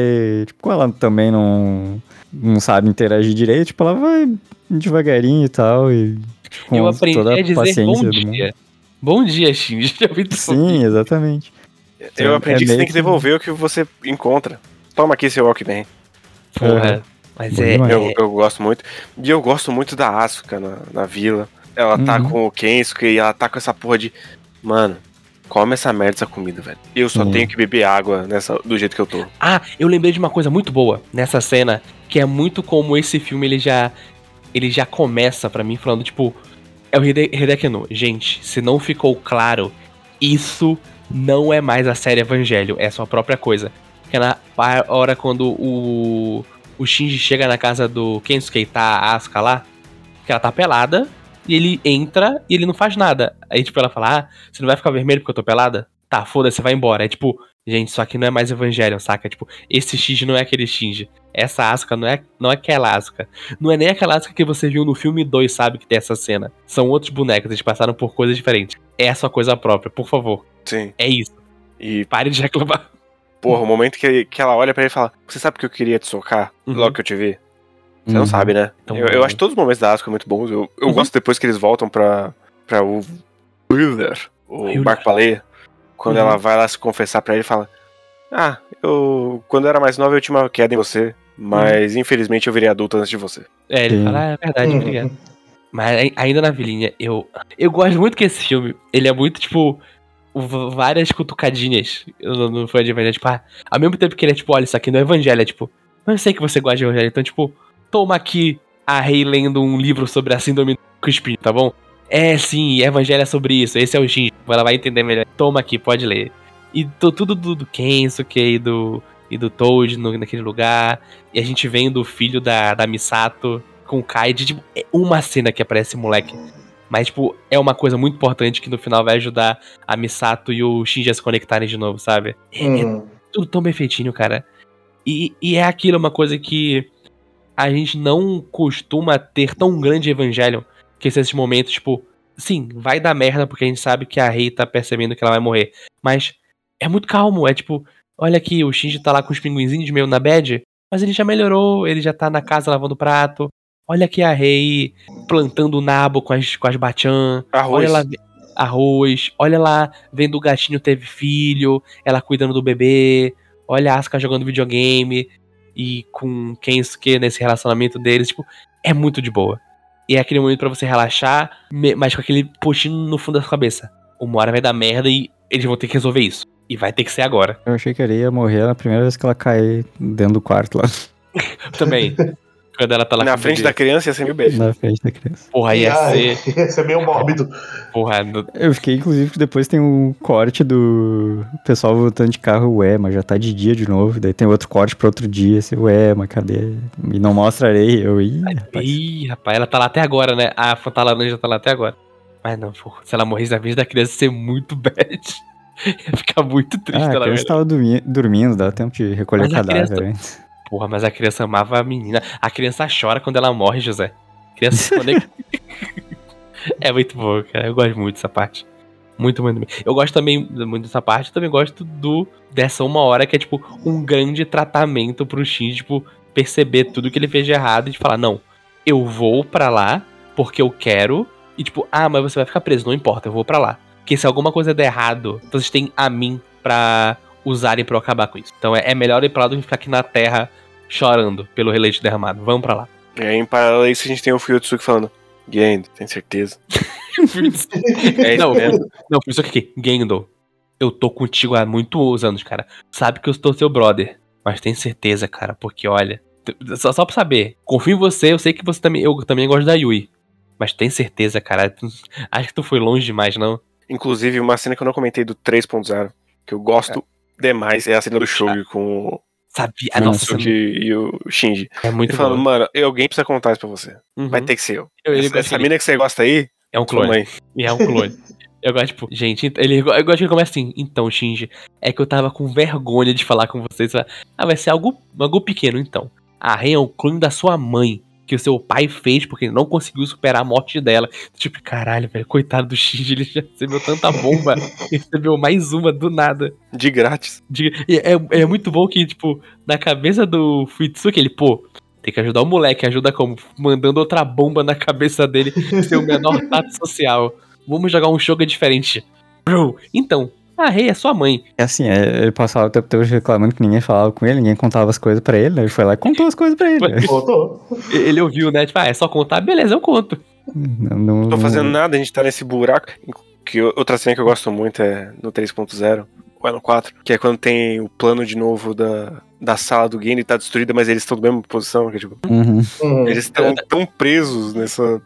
Tipo, como ela também não, não sabe interagir direito, tipo, ela vai devagarinho e tal. E com eu aprendi toda a dizer paciência bom do mundo. dia. Bom dia, Shinji. Sim, exatamente. Eu É- aprendi é que você meio tem que que- devolver o que você encontra. Toma aqui seu Walkman. Porra. Mas é. Eu, é- eu gosto muito. E eu gosto muito da Asuka na, na vila. Ela tá Uhum. com o Kensuke e ela tá com essa porra de. Mano, come essa merda, essa comida, velho. Eu só Sim. tenho que beber água nessa, do jeito que eu tô. Ah, eu lembrei de uma coisa muito boa nessa cena, que é muito como esse filme ele já ele já começa pra mim falando tipo, é o Hide Hideki no. Gente, se não ficou claro, isso não é mais a série Evangelho, é sua própria coisa. Que é na hora quando o o Shinji chega na casa do Kensuke tá a Asuka lá, que ela tá pelada, e ele entra e ele não faz nada. Aí tipo ela fala: "Ah, você não vai ficar vermelho porque eu tô pelada?" Tá, foda-se, vai embora. É tipo, Gente, isso aqui não é mais Evangelion, saca? Tipo, esse Shinji não é aquele Shinji. Essa Asuka não é, não é aquela Asuka. Não é nem aquela Asuka que você viu no filme 2, sabe? Que tem essa cena. São outros bonecos, eles passaram por coisas diferentes. É a sua coisa própria, por favor. Sim. É isso. E, Pare de reclamar. porra, o momento que, que ela olha pra ele e fala: Você sabe que eu queria te socar Uhum. logo que eu te vi? Você Uhum. não sabe, né? Então, eu, eu acho todos os momentos da Asuka muito bons. Eu, eu Uhum. gosto depois que eles voltam pra, pra o Wheeler, o Wheeler. barco baleia. Quando Uhum. ela vai lá se confessar pra ele e fala: Ah, eu. Quando eu era mais nova eu tinha uma queda em você. Mas infelizmente eu virei adulto antes de você. É, ele fala, ah, é verdade, Uhum. obrigado. Mas ai- ainda na vilinha, eu, eu gosto muito que esse filme, ele é muito, tipo, várias cutucadinhas no, no fã de evangelho. Tipo, ah, ao mesmo tempo que ele é, tipo, olha, isso aqui não é evangelho, é tipo, mas eu sei que você gosta de evangelho, então, tipo, toma aqui a Rei lendo um livro sobre a síndrome do espinho, tá bom? É, sim, evangelho é sobre isso, esse é o Shinji, ela vai entender melhor. Toma aqui, pode ler. E tô, tudo do, do Kensuke e do, e do Toad no, naquele lugar. E a gente vendo o filho da, da Misato com o Kaide, tipo, é uma cena que aparece moleque. Mas, tipo, é uma coisa muito importante que no final vai ajudar a Misato e o Shinji a se conectarem de novo, sabe? É, é Uhum. tudo tão bem feitinho, cara. E, e é aquilo, uma coisa que a gente não costuma ter tão grande Evangelion, que esses momentos, tipo, sim, vai dar merda porque a gente sabe que a Rei tá percebendo que ela vai morrer. Mas é muito calmo, é tipo, olha aqui, o Shinji tá lá com os pinguinzinhos meio na bad, mas ele já melhorou, ele já tá na casa lavando prato. Olha aqui a Rei plantando nabo com as, com as bachan. Arroz. Olha lá, arroz. Olha lá, vendo o gatinho teve filho, ela cuidando do bebê. Olha a Asuka jogando videogame e com Kensuke nesse relacionamento deles. Tipo, é muito de boa. E é aquele momento pra você relaxar, mas com aquele postinho no fundo da sua cabeça. Uma hora vai dar merda e eles vão ter que resolver isso. E vai ter que ser agora. Eu achei que ele ia morrer na primeira vez que ela cai dentro do quarto lá. Também. Quando ela tá lá Na frente bebê. da criança ia ser meio beijo. Na frente da criança. Porra, ia Ai, ser. Ia ser meio mórbido. Porra, no- Eu fiquei, inclusive, que depois tem um corte do pessoal voltando de carro, ué, mas já tá de dia de novo. Daí tem outro corte pra outro dia, assim, ué, mas cadê? E não mostra areia. Eu, ih, rapaz. Ih, rapaz, ela tá lá até agora, né? A Fanta Laranja tá lá até agora. Mas não, porra, se ela morresse na vez da criança, ia ser muito bad. Ia ficar muito triste Ah, a ela criança tava dormi- dormindo, dá tempo de recolher Mas cadáver criança- antes. Porra, mas a criança amava a menina. A criança chora quando ela morre, José. A criança é muito bom, cara. Eu gosto muito dessa parte. Muito, muito. muito. Eu gosto também muito dessa parte. Eu também gosto do dessa uma hora que é, tipo, um grande tratamento pro Shinji, tipo, perceber tudo que ele fez de errado e de falar, não, eu vou pra lá porque eu quero. E tipo, ah, mas você vai ficar preso, não importa, eu vou pra lá. Porque se alguma coisa der errado, vocês têm a mim pra usarem pra eu acabar com isso. Então é, é melhor ir pra lá do que ficar aqui na terra chorando pelo releite derramado. Vamos pra lá. E aí, em paralelo a isso, a gente tem o Fuyotsuki falando: Gendo, tem certeza? É isso não, mesmo. não, isso aqui, Gendo. Eu tô contigo há muitos anos, cara. Sabe que eu sou seu brother. Mas tem certeza, cara, porque olha. Só, só pra saber, confio em você, eu sei que você também. Eu também gosto da Yui. Mas tem certeza, cara. tu- Acho que tu foi longe demais, não? Inclusive, uma cena que eu não comentei do 3.0, que eu gosto demais, é a cena do Shogi com o Sabia. Ah, Nossa, nossa, Shogi e o Shinji. é muito Ele falando, mano, alguém precisa contar isso pra você. Uhum. Vai ter que ser eu. Eu- essa essa mina que você gosta aí, É um clone. E é um clone. Eu gosto, tipo, gente, ele, eu gosto que ele começa assim. Então, Shinji, é que eu tava com vergonha de falar com vocês. Ah, vai ser algo, algo pequeno, então. A Rei é um clone da sua mãe, que o seu pai fez porque ele não conseguiu superar a morte dela. Tipo, caralho, velho, coitado do Shinji, ele já recebeu tanta bomba. recebeu mais uma do nada. De grátis. De- é, é muito bom que, tipo, na cabeça do Fuitsuki, ele, pô, tem que ajudar o moleque. Ajuda como? Mandando outra bomba na cabeça dele, ser o menor tato social. Vamos jogar um jogo diferente. Bro, então, a Rei é sua mãe. É assim, é, ele passava o tempo todo reclamando que ninguém falava com ele, ninguém contava as coisas pra ele, né? Ele foi lá e contou as coisas pra ele. Voltou. Ele ouviu, né? Tipo, ah, é só contar? Beleza, eu conto. Não, não, Não tô fazendo nada, a gente tá nesse buraco. Que outra cena que eu gosto muito é no 3.0, ou é no 4, que é quando tem o plano de novo da, da sala do game e tá destruída, mas eles estão na mesma posição. Que, tipo, Uhum. Eles estão tão presos nessa,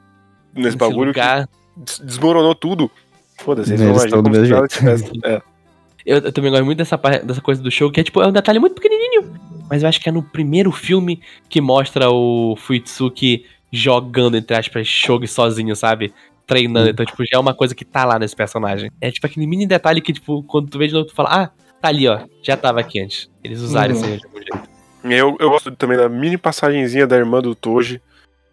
nesse Esse bagulho lugar. que des- desmoronou tudo. Foda-se, eles Eles vão agir estão do como se nada. É. Eu, eu também gosto muito dessa, dessa coisa do show, que é tipo, é um detalhe muito pequenininho. Mas eu acho que é no primeiro filme que mostra o Fuitsuki jogando, entre aspas, Shogi sozinho, sabe? Treinando. Então, tipo, já é uma coisa que tá lá nesse personagem. É tipo aquele mini detalhe que, tipo, quando tu vê de novo, tu fala, ah, tá ali, ó. Já tava aqui antes. Eles usaram Uhum. isso aí de algum jeito. E Eu, eu gosto também da mini passagenzinha da irmã do Toji,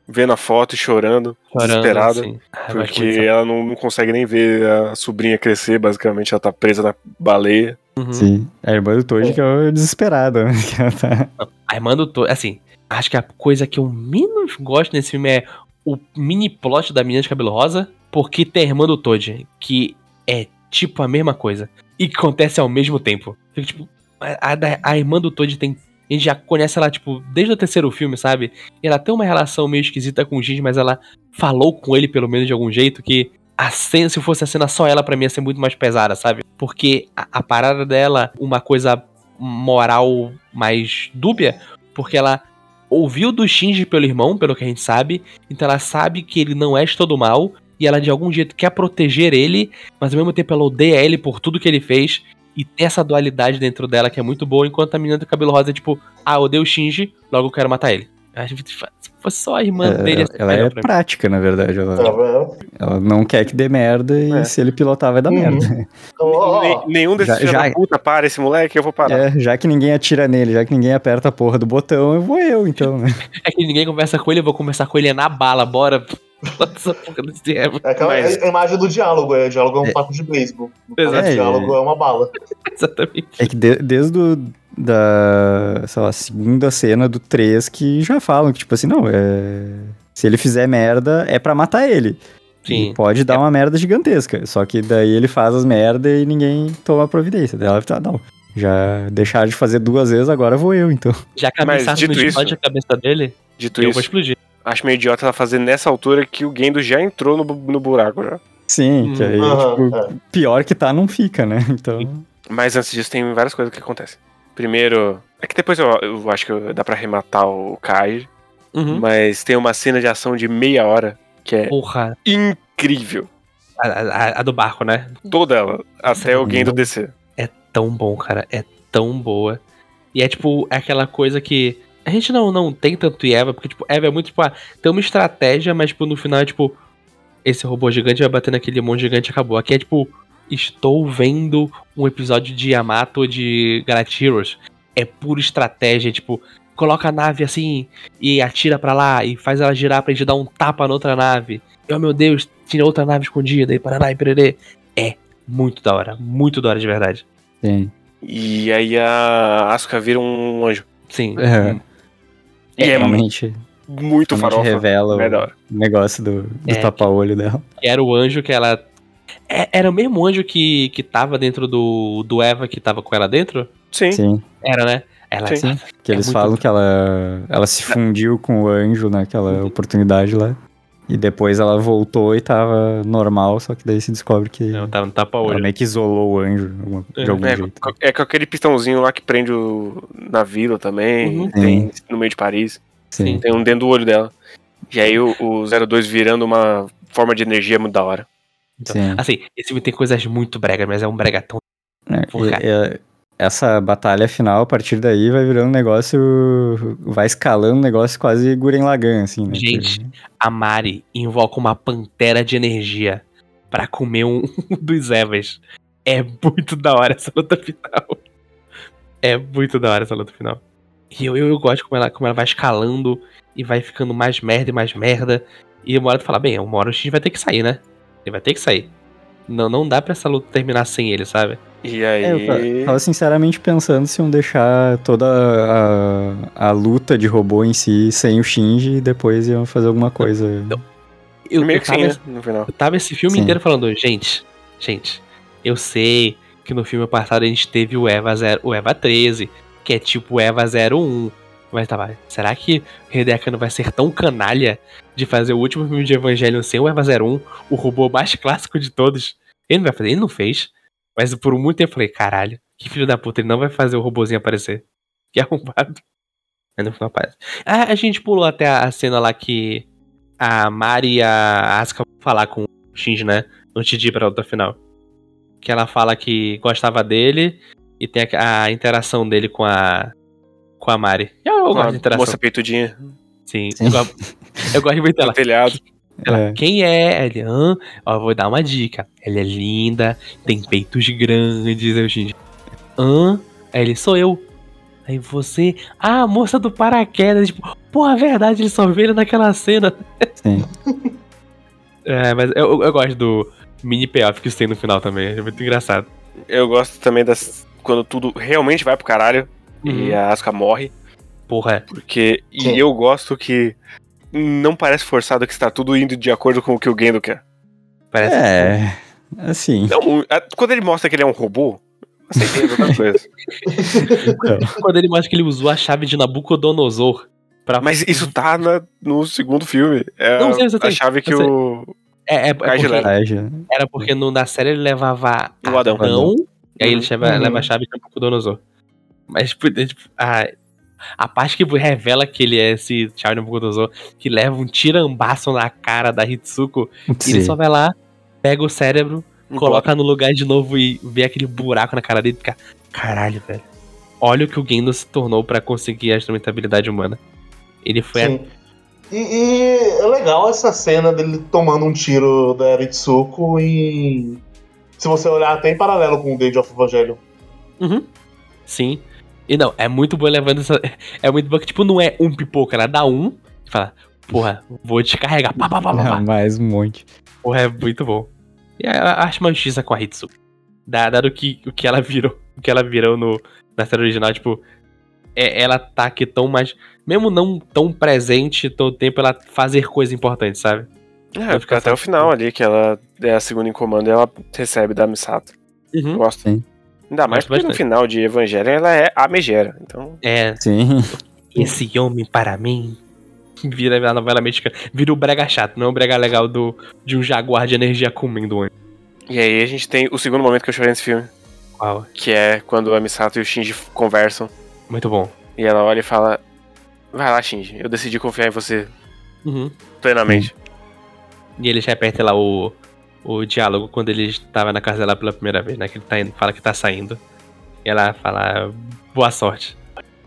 vendo a foto e chorando, desesperada. assim. Porque ela não, não consegue nem ver a sobrinha crescer, basicamente, ela tá presa na baleia. Uhum. Sim. A irmã do Toji que é desesperada, né? Que ela tá... A irmã do Toji, assim, acho que a coisa que eu menos gosto nesse filme é o mini plot da menina de cabelo rosa, porque tem a irmã do Toji, que é tipo a mesma coisa. E que acontece ao mesmo tempo. Fica, tipo, a, a a irmã do Toji tem. A gente já conhece ela, tipo, desde o terceiro filme, sabe? E ela tem uma relação meio esquisita com o Shinji, mas ela falou com ele, pelo menos de algum jeito, que a cena, se fosse a cena só ela, pra mim ia ser muito mais pesada, sabe? Porque a, a parada dela, uma coisa moral mais dúbia, porque ela ouviu do Shinji pelo irmão, pelo que a gente sabe, então ela sabe que ele não é de todo mal, e ela de algum jeito quer proteger ele, mas ao mesmo tempo ela odeia ele por tudo que ele fez, e tem essa dualidade dentro dela que é muito boa, enquanto a menina do cabelo rosa é tipo, ah, eu odeio o Shinji, logo eu quero matar ele. Se fosse só a irmã dele, É, ser ela é pra mim. prática, na verdade. Ela, ela não quer que dê merda e É. se ele pilotar vai dar Uhum. merda. Ne- nenhum desses Já- já- puta para esse moleque, eu vou parar. É, já que ninguém atira nele, já que ninguém aperta a porra do botão, eu vou eu, então, né? É que ninguém conversa com ele, eu vou conversar com ele na bala, bora. Essa porra desse. É aquela Mas- é a imagem do diálogo, é, o diálogo é um taco de beisebol. No Exato. O diálogo é uma bala. Exatamente. É que de- desde o, da, sei lá, segunda cena do 3 que já falam que, tipo assim, não, é... Se ele fizer merda, é pra matar ele. Sim. E pode dar uma merda gigantesca. Só que daí ele faz as merdas e ninguém toma providência. Daí ela fala, não, já deixaram de fazer duas vezes, agora vou eu, então. Já dito não isso- explode a cabeça dele, Dito eu isso, vou explodir. Acho meio idiota ela fazer nessa altura que o Gendo já entrou no, no buraco já. Sim, que aí, Aham, tipo, é. pior que tá, não fica, né? Então. Mas antes disso tem várias coisas que acontecem. Primeiro, é que depois eu, eu acho que dá pra rematar o Kai. Uhum. mas tem uma cena de ação de meia hora que é Porra. incrível. A, a- a do barco, né? Toda ela, até é o Gendo bom. descer. Tão bom, cara. É tão boa. E é tipo, é aquela coisa que. A gente não, não tem tanto Eva, porque, tipo, Eva é muito, tipo, ah, tem uma estratégia, mas, tipo, no final é tipo. Esse robô gigante vai bater naquele monstro gigante e acabou. Aqui é tipo, estou vendo um episódio de Yamato ou de Galactic Heroes. É pura estratégia, tipo, coloca a nave assim e atira pra lá e faz ela girar pra gente dar um tapa na outra nave. E, oh meu Deus, tinha outra nave escondida e parará e pererê. É muito da hora, muito da hora de verdade. Sim. E aí a Asuka vira um anjo. Sim. É, E é, realmente, muito realmente farofa. revela da o negócio do, do É, tapa-olho dela. Que era o anjo que ela. É- Era o mesmo anjo que, que tava dentro do, do Eva que tava com ela dentro? Sim. Sim, Era, né? Ela Sim. que É eles falam bom. que ela, ela se fundiu com o anjo naquela oportunidade lá. E depois ela voltou e tava normal, só que daí se descobre que Não, tava no tapa ela meio que isolou o anjo alguma- de É, algum É, jeito. co- é com aquele pistãozinho lá que prende o, na vila também. Uhum. Tem no meio de Paris. Sim. Tem um dentro do olho dela. E aí o, o 02 virando uma forma de energia muito da hora. Sim. Assim, esse filme tem coisas muito brega, mas é um brega tão. É, essa batalha final, a partir daí, vai virando um negócio. Vai escalando um negócio quase Guren Lagann, assim, né? Gente, a Mari invoca uma pantera de energia pra comer um dos Evas. É muito da hora essa luta final. É muito da hora essa luta final. E eu, eu, eu gosto como ela, como ela vai escalando e vai ficando mais merda e mais merda. E uma hora tu fala, bem, uma hora o X vai ter que sair, né? Ele vai ter que sair. Não, não dá pra essa luta terminar sem ele, sabe? E aí. É, eu ta- tava sinceramente pensando se iam deixar toda a, a luta de robô em si sem o Shinji e depois iam fazer alguma coisa. Eu, meio eu que tava, sim, né? No final. eu tava esse filme Sim. inteiro falando, gente, gente, eu sei que no filme passado a gente teve o Eva, 0, o Eva 13, que é tipo o Eva 01. Mas tá, vai, será que o Hideki não vai ser tão canalha de fazer o último filme de Evangelho sem o Eva 01, o robô mais clássico de todos? Ele não vai fazer, ele não fez. Mas por muito tempo eu falei, caralho, que filho da puta, ele não vai fazer o robôzinho aparecer. Que arrombado. Aí no final aparece. Ah, a gente pulou até a cena lá que a Mari e a Asuka vão falar com o Shinji, né? No TD pra outra final. Que ela fala que gostava dele e tem a, a interação dele com a. com a Mari. Eu, eu gosto de interação. moça peitudinha. Sim. Sim. Eu, gosto- eu gosto muito dela. Telhado. Ela, É. quem é? Ele, hã? Ó, vou dar uma dica. Ela é linda, tem peitos grandes. Aí o Shinji, hã? Ele, sou eu. Aí você, ah, a moça do paraquedas. Tipo, porra, é verdade, ele só vê ele naquela cena. Sim. É, mas eu, eu gosto do mini payoff que isso tem no final também. É muito engraçado. Eu gosto também das. Quando tudo realmente vai pro caralho e Uhum. a Asuka morre. Porra, Porque. E Sim. eu gosto que. Não parece forçado que está tudo indo de acordo com o que o Gendo quer. parece. É. Assim. Não, a- quando ele mostra que ele é um robô, outra coisa. Quando ele mostra que ele usou a chave de Nabucodonosor pra. Mas isso tá na- no segundo filme. É Não, eu sei, a chave que o. É, é, é porque, leva. Era porque no, na série ele levava O Adão. Adão, e aí ele Uhum. Uhum. leva a chave de Nabucodonosor. Mas, tipo, é, tipo, a, a parte que revela que ele é esse de Nabucodonosor, que leva um tirambaço na cara da Hitsuko, e ele só vai lá, pega o cérebro, coloca no lugar de novo e vê aquele buraco na cara dele e fica, caralho, velho. Olha o que o Gendo se tornou pra conseguir a instrumentabilidade humana. Ele foi a Sim. E, e é legal essa cena dele tomando um tiro da Ritsuko e. Se você olhar até em paralelo com o Dead of Evangelho. Uhum. Sim. E não, é muito bom levando essa. É muito bom que, tipo, não é um pipoca, ela dá um e fala, porra, vou te carregar. Pá, pá, pá, pá, pá. Mais um monte. Porra, é muito bom. E eu acho uma justiça com a Hitsu. Dado que, o que ela virou. O que ela virou no, na série original, tipo. É, ela tá aqui tão mais. Mesmo não tão presente todo tempo, ela fazer coisas importantes, sabe? É, fica até o final ali, que ela é a segunda em comando e ela recebe da Misato. Uhum. Gosto. Sim. Ainda mais Gosto porque no final de Evangelho ela é a Megera. Então. É, Sim. esse homem para mim. Vira a novela mexicana. Vira o brega chato, não é o brega legal do, de um jaguar de energia comendo um. E aí a gente tem o segundo momento que eu chorei nesse filme. Uau, Que é quando a Misato e o Shinji conversam. muito bom. E ela olha e fala: Vai lá, Shinji. Eu decidi confiar em você Uhum. plenamente. E ele repete lá o, o diálogo quando ele estava na casa dela pela primeira vez, né? Que ele tá indo, fala que tá saindo. E ela fala, boa sorte.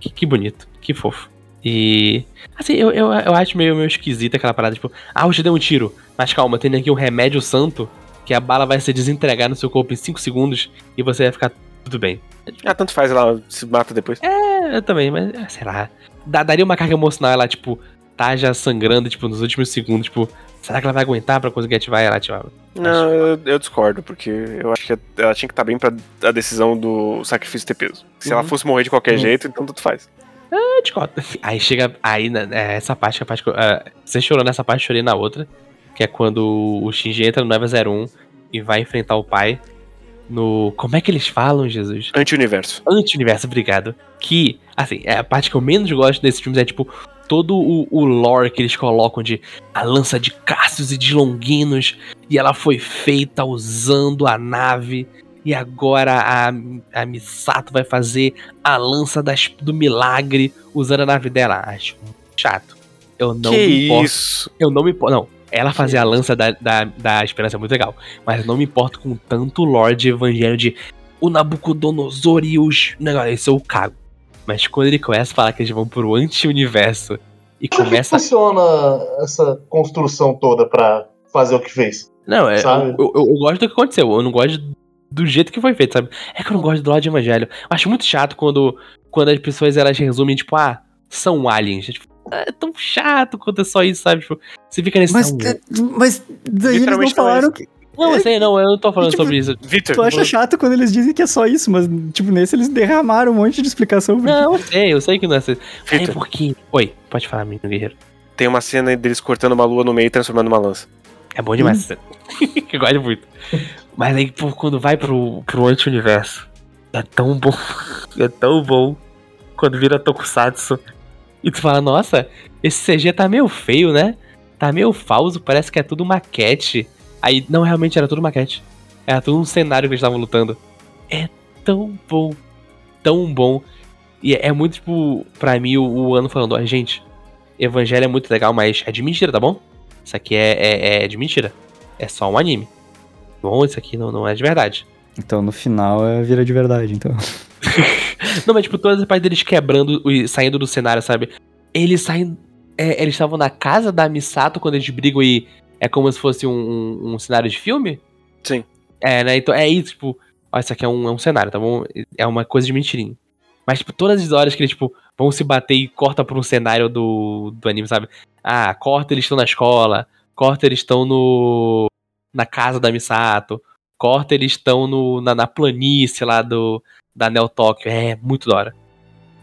Que, que bonito, que fofo. E. Assim, eu, eu, eu acho meio, meio esquisito aquela parada, tipo, ah, eu te dei um tiro. Mas calma, tem aqui um remédio santo que a bala vai se desentregar no seu corpo em 5 segundos e você vai ficar tudo bem. Ah, tanto faz, ela se mata depois. É, eu também, mas é, sei lá. Daria uma carga emocional ela, tipo, tá já sangrando, tipo, nos últimos segundos, tipo, será que ela vai aguentar pra conseguir ativar ela ativar? Não, eu, eu discordo, porque eu acho que ela tinha que estar bem pra a decisão do sacrifício ter peso. Se ela Uhum. fosse morrer de qualquer Uhum. jeito, então tanto faz. Eu discordo. Aí chega. Aí, né, é, essa parte, a parte que eu- ah, você chorou nessa parte, chorei na outra. Que é quando o Shinji entra no Eva 01 e vai enfrentar o pai no. Como é que eles falam, Jesus? Anti-universo. Anti-universo, obrigado. Que, assim, é a parte que eu menos gosto desses filmes é tipo. Todo o, o lore que eles colocam de a lança de Cássios e de Longuinos, e ela foi feita usando a nave, e agora a, a Misato vai fazer a lança das, do milagre usando a nave dela. Acho chato. Eu não que me importo. isso? Eu não me importo. Não, ela fazer a lança da, da, da esperança é muito legal. Mas eu não me importo com tanto Lorde Evangelho de o Nabucodonosor e os. Negócio, esse eu cago. Mas quando ele começa a falar que eles vão pro anti-universo e Como é que começa. funciona essa construção toda pra fazer o que fez? Não, é, eu, eu, eu gosto do que aconteceu. Eu não gosto do jeito que foi feito, sabe? É que eu não gosto do Lorde Evangelho. Eu acho muito chato quando, quando as pessoas elas resumem, tipo, ah, são aliens. Tipo, é tão chato quando é só isso, sabe? Tipo, você fica nesse. Mas, "Não, é, mas daí eles não Literalmente falaram é que. Não, eu sei, não, eu não tô falando Tipo, sobre isso. Victor, Tu acha chato quando eles dizem que é só isso, mas, tipo, nesse eles derramaram um monte de explicação. porque- Não, eu sei, eu sei que não é assim. É porque. Oi, pode falar, menino guerreiro. tem uma cena deles cortando uma lua no meio e transformando numa lança. É bom demais essa cena. eu gosto muito. Mas aí, pô, quando vai pro, pro anti-universo, é tão bom. É tão bom. Quando vira Tokusatsu. E tu fala, nossa, esse CG tá meio feio, né? Tá meio falso, parece que é tudo maquete. Aí, não, realmente era tudo maquete. Era tudo um cenário que eles estavam lutando. É tão bom. Tão bom. E é, é muito, tipo, pra mim, o, o ano falando, ó, gente, Evangelho é muito legal, mas é de mentira, tá bom? Isso aqui é, é, é de mentira. É só um anime. Bom, isso aqui não, não é de verdade. Então no final é vira de verdade, então. Não, mas tipo, todas as partes deles quebrando e saindo do cenário, sabe? Eles saem. é, eles estavam na casa da Misato quando eles brigam e é como se fosse um, um- um cenário de filme? Sim. É, né? Então é isso, tipo, ó, isso aqui é um, é um cenário, tá bom? É uma coisa de mentirinha. Mas, tipo, todas as horas que eles, tipo, vão se bater e corta pra um cenário do, do anime, sabe? Ah, corta eles estão na escola, corta eles estão no. na casa da Misato, corta eles estão no, na, na planície lá do, da Neo Tóquio. É muito da hora.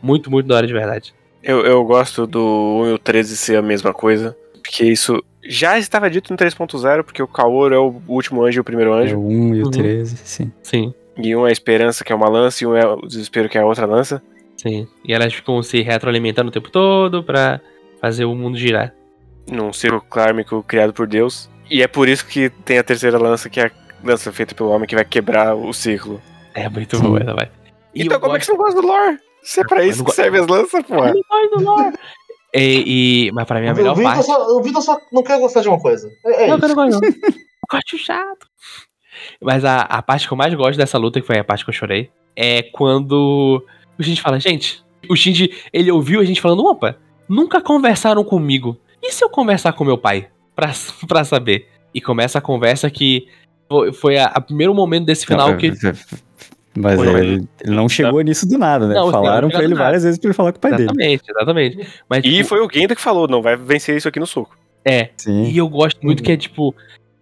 Muito, muito da hora de verdade. Eu, eu gosto do 1 e o 13 ser a mesma coisa, porque isso já estava dito no 3.0, porque o Kaoru é o último anjo e o primeiro É anjo, o 1 e o Uhum. 13, sim. Sim, e um é a esperança, que é uma lança, e um é o desespero, que é a outra lança. sim. E elas ficam se retroalimentando o tempo todo pra fazer o mundo girar. num círculo kármico criado por Deus. E é por isso que tem a terceira lança, que é a lança feita pelo homem que vai quebrar o ciclo. É muito boa essa vai. E então como é que gosto- você não gosta do lore? Se é pra isso não que serve as lanças, porra. Eu gosto do lore. E, e- mas pra mim a O melhor Vitor, parte. só, o Vitor só não quer gostar de uma coisa. É, é Não, isso. eu não gosto, não. Eu gosto chato. Mas a, a parte que eu mais gosto dessa luta, que foi a parte que eu chorei, é quando o Shinji fala, gente, o Shinji, ele ouviu a gente falando, opa, nunca conversaram comigo. E se eu conversar com meu pai? Pra, pra saber. E começa a conversa que foi, a, a primeiro momento desse final Não, que. Mas ele, ele não chegou nisso do nada, né? Não, Falaram pra ele várias vezes pra ele falar com o pai dele. Exatamente, exatamente. Mas, E tipo, foi o Genda que falou, não vai vencer isso aqui no soco. É, Sim. E eu gosto muito que é tipo.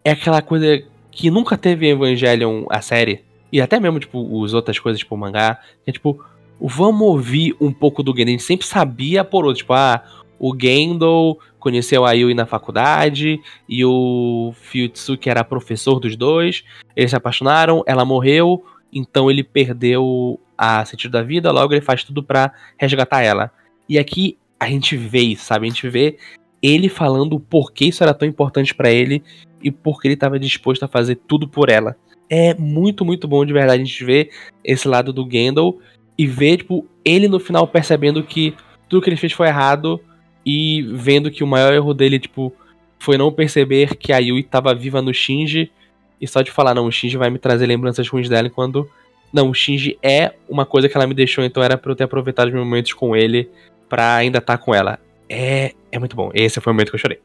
É aquela coisa que nunca teve em Evangelion a série. E até mesmo, tipo, as outras coisas, tipo, o mangá. Que é tipo, vamos ouvir um pouco do Gendo. A gente sempre sabia por outro. Tipo, ah, o Gendo conheceu a Yui na faculdade. E o Fuyutsuki era professor dos dois. Eles se apaixonaram, ela morreu. Então ele perdeu a sentido da vida. Logo ele faz tudo pra resgatar ela. E aqui a gente vê sabe? A gente vê ele falando o porquê isso era tão importante pra ele e porque ele tava disposto a fazer tudo por ela. É muito, muito bom de verdade a gente ver esse lado do Gandalf e ver, tipo, ele no final percebendo que tudo que ele fez foi errado, e vendo que o maior erro dele, tipo, foi não perceber que a Yui tava viva no Shinji e só de falar, não, o Shinji vai me trazer lembranças ruins dela quando. Não, o Shinji é uma coisa que ela me deixou, então era pra eu ter aproveitado os meus momentos com ele pra ainda estar com ela. É, é muito bom. Esse foi o momento que eu chorei.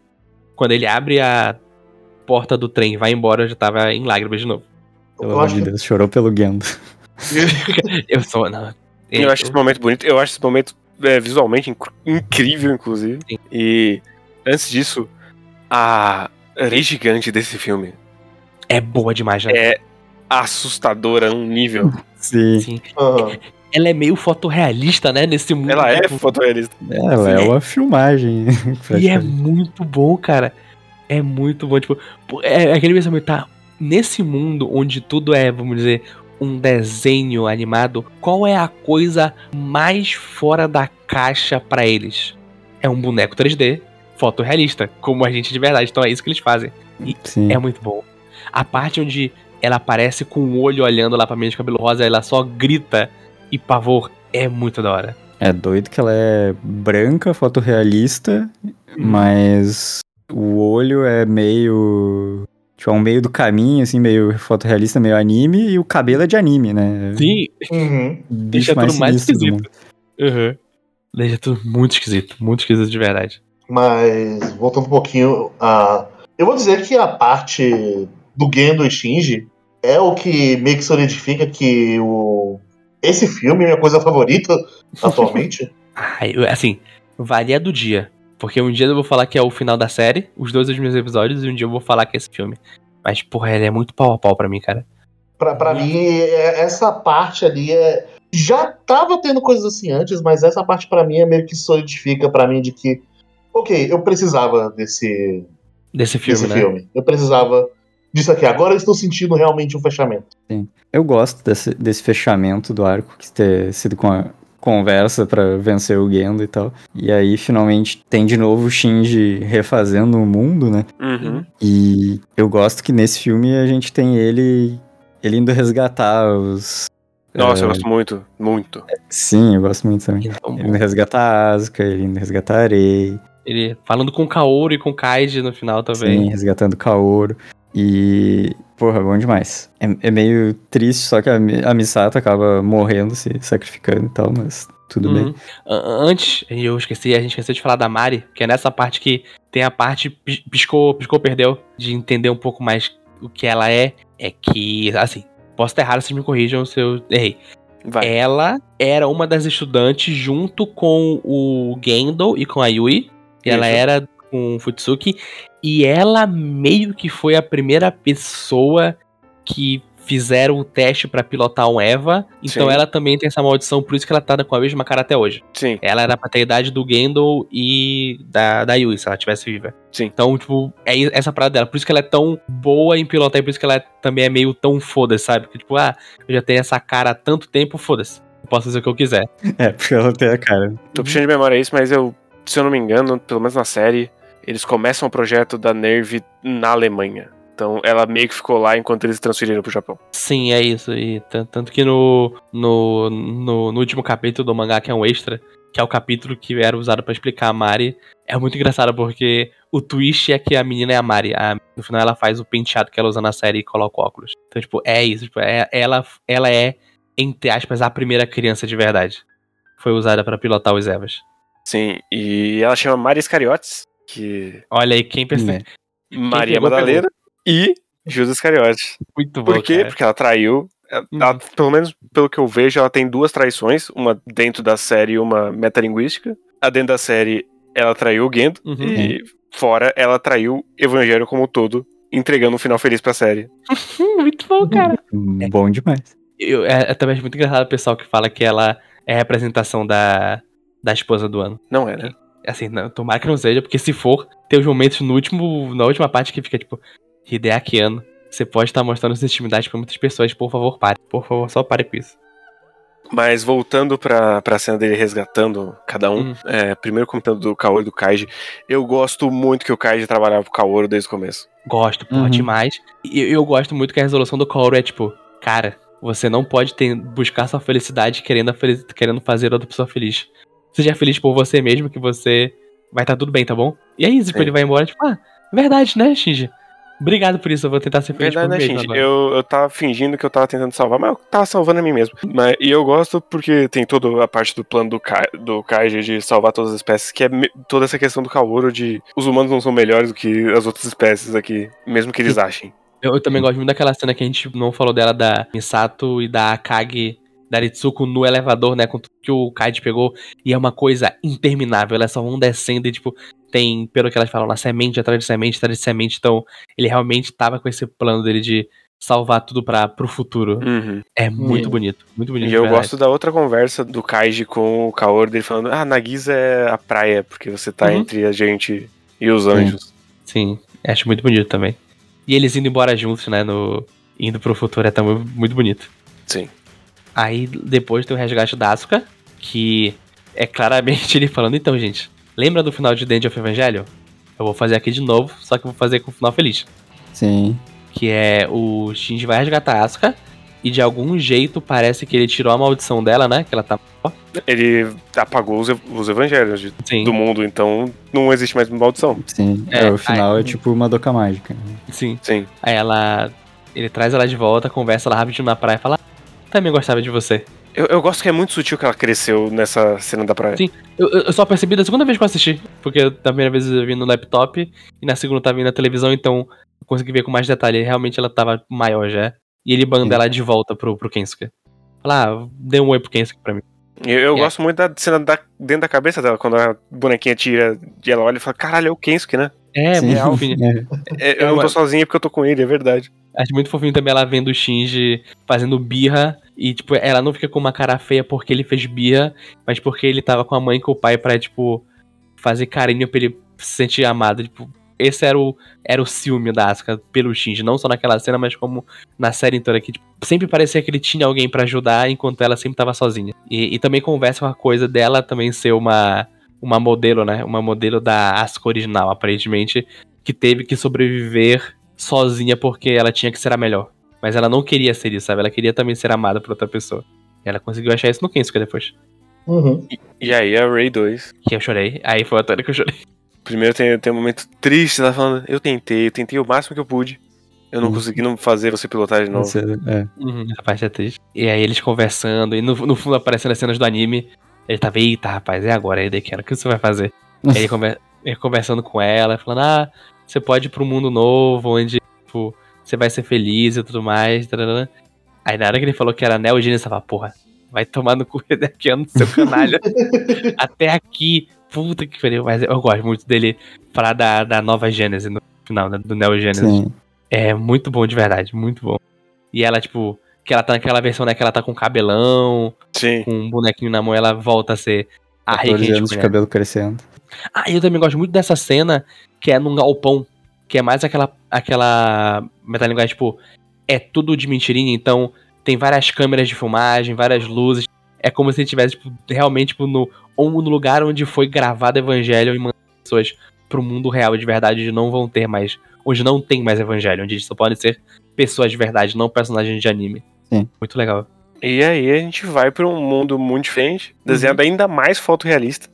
Quando ele abre a porta do trem e vai embora, eu já tava em lágrimas de novo. Pelo Eu amor de Deus, chorou pelo Gendo. Eu sou. Não, Eu acho esse momento bonito, eu acho esse momento é, visualmente inc- incrível, inclusive. Sim. E antes disso, a Rei Gigante desse filme é boa demais, né? é assustadora num nível. Sim. Sim. Aham. Ela é meio fotorrealista, né? Nesse mundo. Ela é tipo, fotorrealista. Ela é uma filmagem. E é muito bom, cara. É muito bom. Tipo, pô, é aquele pensamento, tá? Nesse mundo onde tudo é, vamos dizer, um desenho animado, qual é a coisa mais fora da caixa pra eles? É um boneco 3D, fotorrealista, como a gente de verdade. Então é isso que eles fazem. Sim. É muito bom. A parte onde ela aparece com o olho olhando lá pra mim de cabelo rosa, ela só grita e pavor, é muito da hora. É doido que ela é branca, fotorrealista, Uhum. mas o olho é meio. Tipo, é um meio do caminho, assim, meio fotorrealista, meio anime, e o cabelo é de anime, né? Sim, Uhum. Deixa tudo mais sinistro do esquisito. Uhum. Deixa tudo muito esquisito, muito esquisito de verdade. Mas, voltando um pouquinho, a... eu vou dizer que a parte do Gendo e Shinji é o que meio que solidifica que o... esse filme é minha coisa favorita atualmente. Ai, eu- assim, varia do dia. Porque um dia eu vou falar que é o final da série, os dois últimos episódios, e um dia eu vou falar que é esse filme. Mas, porra, ele é muito pau a pau pra mim, cara. Pra, pra mim, é- essa parte ali é. Já tava tendo coisas assim antes, mas essa parte pra mim é meio que solidifica pra mim de que, ok, eu precisava desse, Desse filme, desse né? filme. Eu precisava disso aqui. Agora eu estou sentindo realmente um fechamento. Eu gosto desse, desse fechamento do arco, que ter sido com a conversa pra vencer o Gendo e tal. E aí, finalmente, tem de novo o Shinji refazendo o mundo, né? Uhum. E eu gosto que nesse filme a gente tem ele, ele indo resgatar os... Nossa, é, eu gosto muito, muito. Sim, eu gosto muito também. Ele é tão Ele bom. indo resgatar a Asuka, ele indo resgatar a Rei, Ele falando com o Kaoru e com o Kaiji no final também. sim, resgatando Kaoru. E, porra, bom demais. É, é meio triste, só que a, a Misato acaba morrendo, se sacrificando e tal, mas tudo bem. Uhum. A- Antes, eu esqueci, a gente esqueceu de falar da Mari, que é nessa parte que tem a parte pis- piscou, piscou, perdeu, de entender um pouco mais o que ela é. É que, assim, posso estar errado, vocês me corrijam se eu errei. Vai. Ela era uma das estudantes junto com o Gendo e com a Yui. E ela era com o Futsuki. E ela meio que foi a primeira pessoa que fizeram o teste pra pilotar um Eva. Então Sim. ela também tem essa maldição, por isso que ela tá com a mesma cara até hoje. Sim, Ela era pra ter a idade do Gendo e da, da Yui, se ela tivesse viva. Sim. Então, tipo, é essa parada dela. Por isso que ela é tão boa em pilotar e por isso que ela também é meio tão foda-se, sabe? Porque, tipo, ah, eu já tenho essa cara há tanto tempo, foda-se. Eu posso fazer o que eu quiser. É, porque ela tem a cara. tô puxando de memória isso, mas eu, se eu não me engano, pelo menos na série, eles começam o projeto da Nerve na Alemanha. Então ela meio que ficou lá enquanto eles transferiram pro Japão. Sim, é isso. E tan- tanto que no, no, no, no último capítulo do mangá, que é um extra, que é o capítulo que era usado pra explicar a Mari, é muito engraçado porque o twist é que a menina é a Mari. A- no final ela faz o penteado que ela usa na série e coloca o óculos. Então, tipo, é isso. Tipo, é- ela, ela é, entre aspas, a primeira criança de verdade. Foi usada pra pilotar os Evas. Sim, e ela chama Maria Iscariotes, que Olha aí, quem percebe. Né? Maria Madalena e Judas Iscariotes. Muito bom, Por quê? cara. Porque ela traiu. Ela- ela, pelo menos pelo que eu vejo, ela tem duas traições, uma dentro da série e uma metalinguística. A dentro da série, ela traiu o Gendo, Uhum. e fora, ela traiu o Evangelho como um todo, entregando um final feliz pra série. muito bom, cara. Bom demais. Eu, é, é também acho muito engraçado o pessoal que fala que ela é a representação da, da esposa do ano. Não é, né? Assim, não, tomara que não seja, porque se for, tem os momentos no último, na última parte que fica tipo, Hideaki Anno, você pode estar mostrando sua intimidade pra muitas pessoas, por favor, pare. Por favor, só pare com isso. Mas voltando pra, pra cena dele resgatando cada um, Hum. é, primeiro comentando do Kaoru e do Kaiji, eu gosto muito que o Kaiji trabalhava pro Kaoru desde o começo. Gosto, pô, Uhum. demais. E eu, eu gosto muito que a resolução do Kaoru é tipo, cara, você não pode ter, buscar sua felicidade querendo, a felici- querendo fazer outra pessoa feliz. Seja feliz por você mesmo, que você vai estar tudo bem, tá bom? E aí, tipo, Sim. ele vai embora, tipo, ah, verdade, né, Shinji? Obrigado por isso, eu vou tentar ser feliz Verdade, por né, mesmo. Eu, eu tava fingindo que eu tava tentando salvar, mas eu tava salvando a mim mesmo. Mas, e eu gosto porque tem toda a parte do plano do, Kai, do Kaiji de salvar todas as espécies, que é me- toda essa questão do Kaoru de os humanos não são melhores do que as outras espécies aqui, mesmo que eles achem. Eu, eu também gosto muito daquela cena que a gente não falou dela da Misato e da Akagi da Ritsuko no elevador, né? Com tudo que o Kaiji pegou. E é uma coisa interminável. Elas só vão descendo e, tipo, tem, pelo que elas falam, lá, semente atrás de semente, atrás de semente. Então, ele realmente tava com esse plano dele de salvar tudo para pro futuro. Uhum. É muito Hum. bonito. Muito bonito. E eu gosto da outra conversa do Kaiji com o Kaoru, dele falando, ah, Nagisa é a praia, porque você tá Uhum. entre a gente e os anjos. Sim, acho muito bonito também. E eles indo embora juntos, né? No, indo pro futuro é também muito bonito. Sim. Aí depois tem o resgate da Asuka, que é claramente ele falando, então, gente, lembra do final de The End of Evangelho? Eu vou fazer aqui de novo, só que eu vou fazer com o final feliz. Sim. Que é o Shinji vai resgatar a Asuka, e de algum jeito parece que ele tirou a maldição dela, né? Que ela tá. Ele apagou os, ev- os evangelhos de- do mundo, então não existe mais maldição. Sim. É, É, o final aí- é tipo uma doca mágica. sim. Sim. Aí ela. Ele traz ela de volta, conversa ela rapidinho na praia e fala: "Ah, Também gostava de você. Eu, eu gosto que é muito sutil que ela cresceu nessa cena da praia. Sim. Eu, eu- só percebi da segunda vez que eu assisti. Porque da primeira vez eu vi no laptop e na segunda eu tava na televisão, então eu consegui ver com mais detalhe. Realmente ela tava maior já. E ele manda ela de volta pro, pro Kensuke. Fala, ah, dê um oi pro Kensuke pra mim. Eu, eu É. gosto muito da cena da, dentro da cabeça dela, quando a bonequinha tira e ela olha e fala, caralho, é o Kensuke, né? É, Sim. muito fofinho. É. É, eu não tô sozinha porque eu tô com ele, é verdade. Acho muito fofinho também ela vendo o Shinji fazendo birra. E, tipo, ela não fica com uma cara feia porque ele fez birra, mas porque ele tava com a mãe e com o pai pra, tipo, fazer carinho pra ele se sentir amado. Tipo, esse era o, era o ciúme da Asuka pelo Shinji. Não só naquela cena, mas como na série inteira. Que, tipo, sempre parecia que ele tinha alguém pra ajudar, enquanto ela sempre tava sozinha. E, e também conversa com a coisa dela também ser uma, uma modelo, né? Uma modelo da Asuka original, aparentemente, que teve que sobreviver sozinha porque ela tinha que ser a melhor. Mas ela não queria ser isso, sabe? Ela queria também ser amada por outra pessoa. E ela conseguiu achar isso no Kensuke depois. Uhum. E aí a Ray 2. Que eu chorei. Aí foi a hora que eu chorei. Primeiro tem, tem um momento triste, ela falando, eu tentei, eu tentei o máximo que eu pude. Eu não Hum. consegui não fazer você pilotar de novo. Você- é. Uhum, essa parte é triste. E aí eles conversando, e no, no fundo aparecendo as cenas do anime. Ele tava, eita, rapaz, é agora, aí Dekera, o que você vai fazer? aí ele, conver- ele conversando com ela, falando, ah, você pode ir pra um mundo novo, onde, tipo, você vai ser feliz e tudo mais. tarará. Aí na hora que ele falou que era Neo Gênesis, eu tava, porra, vai tomar no cu Hidekiano do seu canalha. Até aqui, puta que pariu. Mas eu gosto muito dele falar da, da nova Gênesis no final, né, do Neo Gênesis. Sim. É muito bom de verdade, muito bom. E ela, tipo, que ela tá naquela versão, né, que ela tá com cabelão, Sim. com um bonequinho na mão, ela volta a ser a rei 14 que a gente anos de cabelo crescendo. Ah, e eu também gosto muito dessa cena, que é num galpão, que é mais aquela, aquela metalinguagem, tipo, é tudo de mentirinha, então tem várias câmeras de filmagem, várias luzes, é como se estivesse, tipo, realmente, tipo, no, ou no lugar onde foi gravado Evangelho e mandando pessoas pro mundo real de verdade, onde não vão ter mais, onde não tem mais Evangelho, onde só podem ser pessoas de verdade, não personagens de anime. Sim. Muito legal. E aí a gente vai pra um mundo muito diferente, desenhado ainda mais fotorrealista.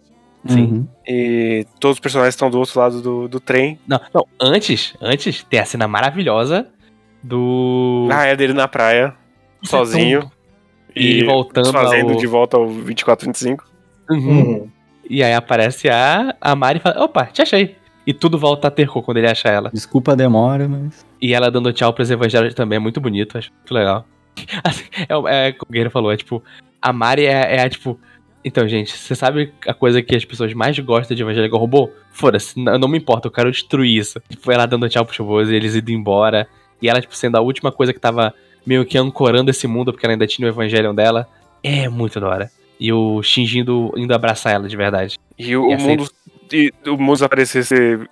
Sim. Uhum. E todos os personagens estão do outro lado do, do trem. Não, não, antes, antes tem a cena maravilhosa do. Ah, é dele na praia, Isso é tão sozinho. E ele voltando fazendo ao- de volta ao 24, 25. Uhum. Uhum. E aí aparece a, a Mari e fala: opa, te achei. E tudo volta a ter cor quando ele acha ela. Desculpa a demora, mas. E ela dando tchau pros evangelhos também é muito bonito, acho muito legal. É, é como o Guerreiro falou, é tipo, a Mari é, é a tipo. Então, gente, você sabe a coisa que as pessoas mais gostam de evangélico robô? Foda-se, não, não me importa, eu quero destruir isso. Tipo, ela dando tchau pros robôs e eles indo embora. E ela, tipo, sendo a última coisa que tava meio que ancorando esse mundo, porque ela ainda tinha o Evangelion dela. É muito da hora. E o Shinji indo, indo abraçar ela de verdade. E o, E o a mundo. E o mundo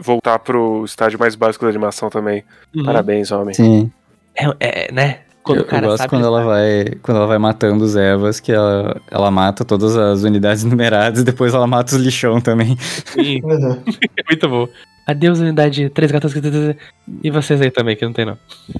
voltar pro estágio mais básico da animação também. Parabéns, homem. Sim. É, é, né? Quando eu, o cara eu gosto sabe. quando ela vai quando ela vai matando os Evas, que ela, ela mata todas as unidades numeradas e depois ela mata os lixão também. Sim, é muito bom. Adeus, unidade 314. E vocês aí também, que não tem não.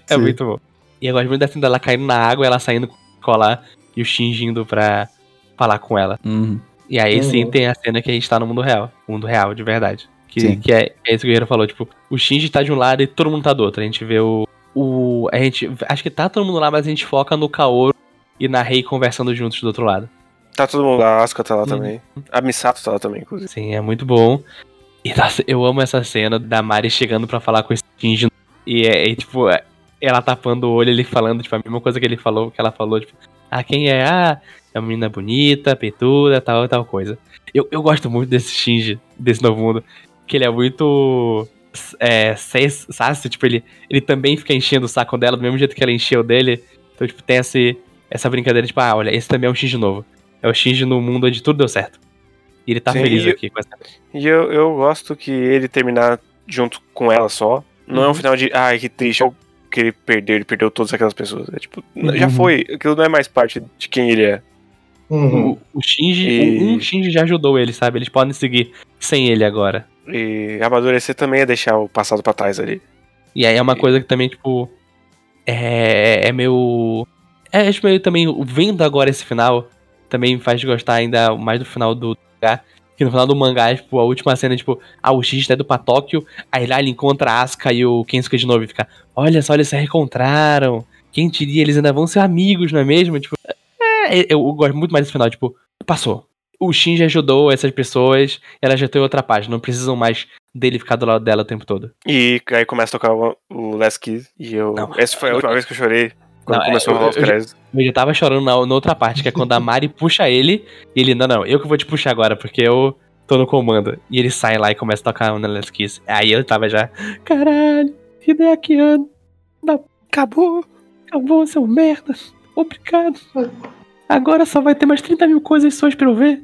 É Sim. muito bom. E eu gosto muito da cena dela caindo na água, ela saindo colar e o Shinji indo pra falar com ela. Uhum. E aí sim Uhum. tem a cena que a gente tá no mundo real. Mundo real, de verdade. Que, Sim. que é, é isso que o Guerreiro falou, tipo, o Shinji tá de um lado e todo mundo tá do outro. A gente vê o. o a gente. Acho que tá todo mundo lá, mas a gente foca no Kaoru e na Rei conversando juntos do outro lado. Tá todo mundo lá, a Asuka tá lá Uhum. também. A Misato tá lá também, inclusive. Sim, é muito bom. E nossa, eu amo essa cena da Mari chegando pra falar com esse Shinji. E é, e, tipo, é, ela tapando o olho, ele falando, tipo, a mesma coisa que ele falou, que ela falou, tipo, ah, quem é? Ah, é uma menina bonita, peituda, tal, tal coisa. Eu, eu gosto muito desse Shinji, desse novo mundo, que ele é muito. É, sassy, tipo, ele, ele também fica enchendo o saco dela do mesmo jeito que ela encheu dele. Então, tipo, tem esse, essa brincadeira, tipo, ah, olha, esse também é um Shinji novo. É o Shinji no mundo onde tudo deu certo. E ele tá Sim, feliz e- aqui com essa. E eu, eu gosto que ele terminar junto com ela só. Não é um Uhum. final de, ai, que triste, ou que ele perdeu, ele perdeu todas aquelas pessoas. É tipo, já Uhum. foi. Aquilo não é mais parte de quem ele é. Uhum. O, o Shinji, E- um Shinji já ajudou ele, sabe? Eles podem seguir sem ele agora. E amadurecer também é deixar o passado pra trás ali. E aí é uma coisa que também, tipo. É, é meio. É tipo, meio também. Vendo agora esse final, também me faz gostar ainda mais do final do mangá. Que no final do mangá, tipo, a última cena, tipo, ah, o Shinji tá indo pra Tóquio, aí lá ele encontra a Asuka e o Kensuke de novo e fica, olha só, eles se reencontraram. Quem diria, eles ainda vão ser amigos, não é mesmo? Tipo, é, eu, eu gosto muito mais desse final, tipo, passou. O Shinji ajudou essas pessoas, ela já tem outra página, não precisam mais dele ficar do lado dela o tempo todo. E aí começa a tocar o, o Last Kiss. E eu. Não. essa foi a última vez que eu chorei. Quando Não, é, começou a eu- rolar os eu- créditos. Eu já tava chorando na, na outra parte, que é quando a Mari puxa ele, e ele, não, não, eu que vou te puxar agora, porque eu tô no comando. E ele sai lá e começa a tocar o Last Kiss. Aí eu tava já, caralho, Hideakiano, não, acabou, acabou, seu merda, obrigado. Agora só vai ter mais 30 mil coisas suas pra eu ver.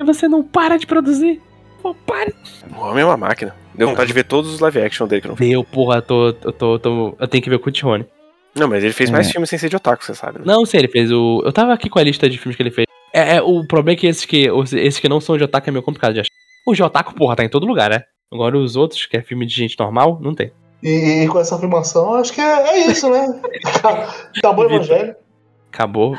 E você não para de produzir. Pô, pare. O homem é uma máquina. Deu vontade de ver todos os live action dele que eu não Deu, porra, tô, eu tô, tô, eu tenho que ver o Kutihone. Não, mas ele fez mais É. filmes sem ser de otaku, você sabe, né? Não, sei, ele fez o. Eu tava aqui com a lista de filmes que ele fez. É, é, o problema é que esses que, esses que não são de otaku é meio complicado de achar. O de otaku, porra, tá em todo lugar, né? Agora os outros, que é filme de gente normal, não tem. E, e com essa afirmação, acho que é, é isso, né? Acabou o evangelho. Acabou.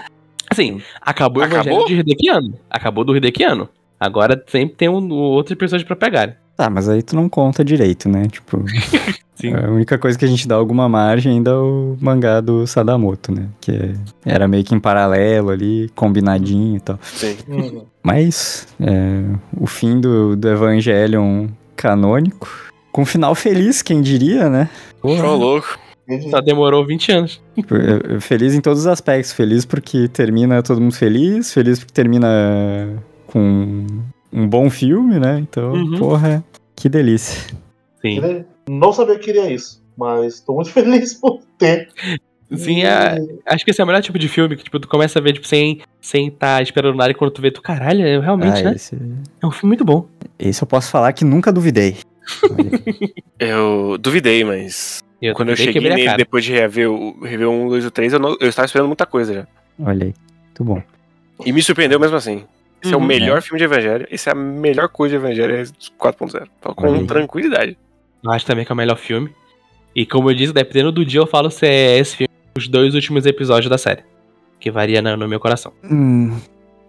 Assim, acabou, o Acabou? evangelho de Hidekiano. Acabou do Hidekiano. Agora sempre tem um, outras pessoas pra pegarem. Tá, mas aí tu não conta direito, né? Tipo, Sim. a única coisa que a gente dá alguma margem ainda é o mangá do Sadamoto, né? Que era meio que em paralelo ali, combinadinho e tal. Sim. Mas é, o fim do, do Evangelion canônico, com um final feliz, quem diria, né? Ô, louco. Só demorou 20 anos. É, Feliz em todos os aspectos. Feliz porque termina todo mundo feliz, feliz porque termina com um bom filme, né? Então, Uhum. porra, que delícia. Sim. Não sabia que queria isso, mas tô muito feliz por ter. Sim, é, acho que esse é o melhor tipo de filme que tipo, tu começa a ver, tipo, sem sem tá esperando nada e quando tu vê, tu, caralho, é realmente, Ah, né? esse, É um filme muito bom. esse eu posso falar que nunca duvidei. Eu duvidei, mas Eu quando eu cheguei nele depois de rever o, rever o 1, 2 e o 3, eu, não- eu estava esperando muita coisa já. olha aí, muito bom. E me surpreendeu mesmo assim. Esse é o Uhum. melhor filme de Evangelho. Esse é a melhor coisa de Evangelho é 4.0. Falo com Olha tranquilidade. Eu acho também que é o melhor filme. E como eu disse, dependendo do dia eu falo se é esse filme os dois últimos episódios da série. Que varia no, no meu coração. Hum,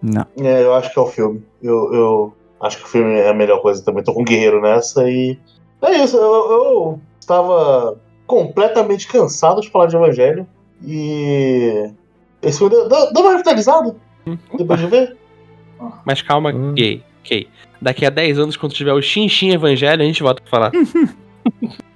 não. É, eu acho que é o filme. Eu, eu acho que o filme é a melhor coisa também. Tô com o Guerreiro nessa e. É isso, eu, eu estava completamente cansado de falar de Evangelho. E. Esse filme deu, deu, deu uma revitalizada depois de ver. Mas calma, Hum. gay. Ok. Daqui a 10 anos, quando tiver o Shin Shin Evangelho, a gente volta pra falar.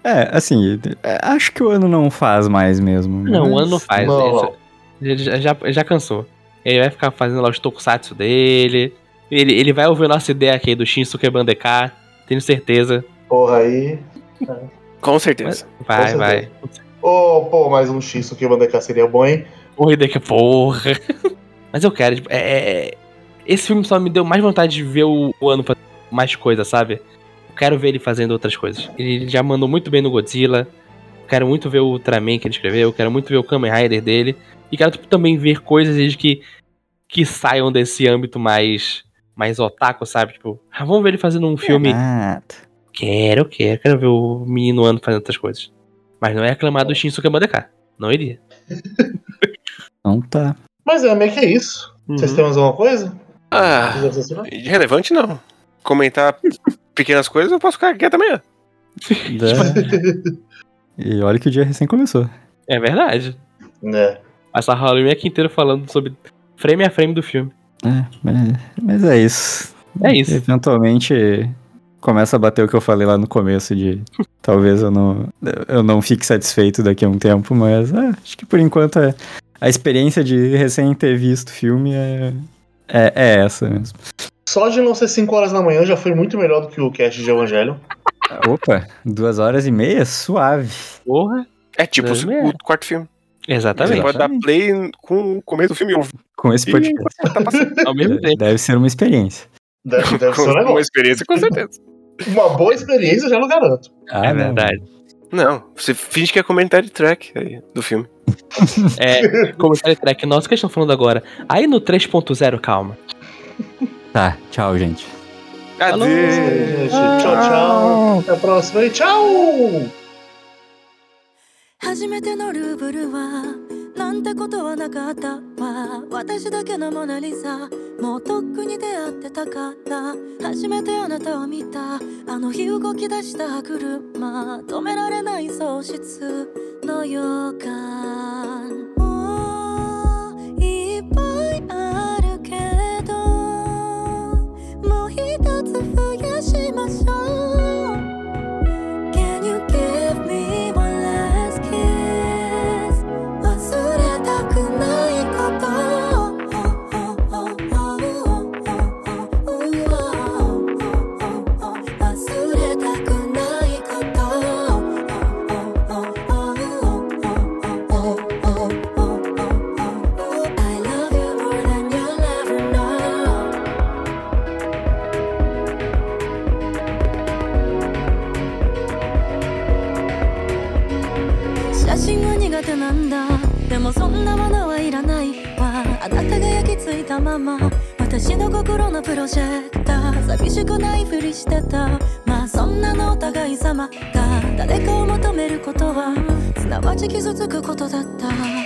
É, assim, é, acho que o ano não faz mais mesmo. Não, o mas- ano não faz. Não, já, já, já cansou. Ele vai ficar fazendo lá os tokusatsu dele. Ele, ele vai ouvir nossa ideia aqui do Shinsuke Bandeká. Tenho certeza. Porra, aí. Com certeza. Vai, certeza. vai. Ô, pô, mais um X que Vandecá seria bom, hein? Porra, daqui porra. Mas eu quero, tipo, é, é- Esse filme só me deu mais vontade de ver o, o ano fazer mais coisas, sabe? Eu quero ver ele fazendo outras coisas. Ele já mandou muito bem no Godzilla. Quero muito ver o Ultraman que ele escreveu. Quero muito ver o Kamen Rider dele. E quero tipo, também ver coisas de que, que saiam desse âmbito mais, mais otaku, sabe? Tipo, ah, vamos ver ele fazendo um filme. Nada. Quero, quero. Quero ver o menino ano fazendo outras coisas. Mas não é aclamado do Shinsuke Bandeká. Não iria. Então tá. Mas é, meio que é isso. Vocês Uhum. têm mais alguma coisa? Ah, assim, relevante não. Comentar pequenas coisas eu posso ficar quieto amanhã. Da- E olha que o dia recém começou. É verdade. né? Passar Halloween aqui inteiro falando sobre frame a frame do filme. É, mas, mas é isso. É isso. Eventualmente começa a bater o que eu falei lá no começo de talvez eu não, eu não fique satisfeito daqui a um tempo, mas é, acho que por enquanto é, a experiência de recém ter visto o filme é, é, é essa mesmo. Só de não ser 5 horas da manhã já foi muito melhor do que o cast de Evangelho. Opa, duas horas e meia, suave. Porra. É tipo o, o quarto filme. Você Exatamente. pode dar play com o começo do filme. Com esse podcast. Tá Ao mesmo tempo. Deve ser uma experiência. Deve, deve ser um uma experiência, com certeza. Uma boa experiência, já não garanto. Ah, É não. verdade. Não, você finge que é comentário track aí, do filme. É, comentário track nosso que eles estão falando agora. Aí no 3.0, calma. Tá, tchau, gente. Falou. Adeus. Gente, tchau, tchau. Até a próxima e tchau! 初めてのルーブルは なんてことはなかったわ。私だけのモナリザ。もうとっくに出会ってたから初めてあなたを見た。あの日動き出した歯車。止められない喪失の予感。私の心のプロジェクター寂しくないふりしてた。まあそんなのお互い様が誰かを求めることはすなわち傷つくことだった。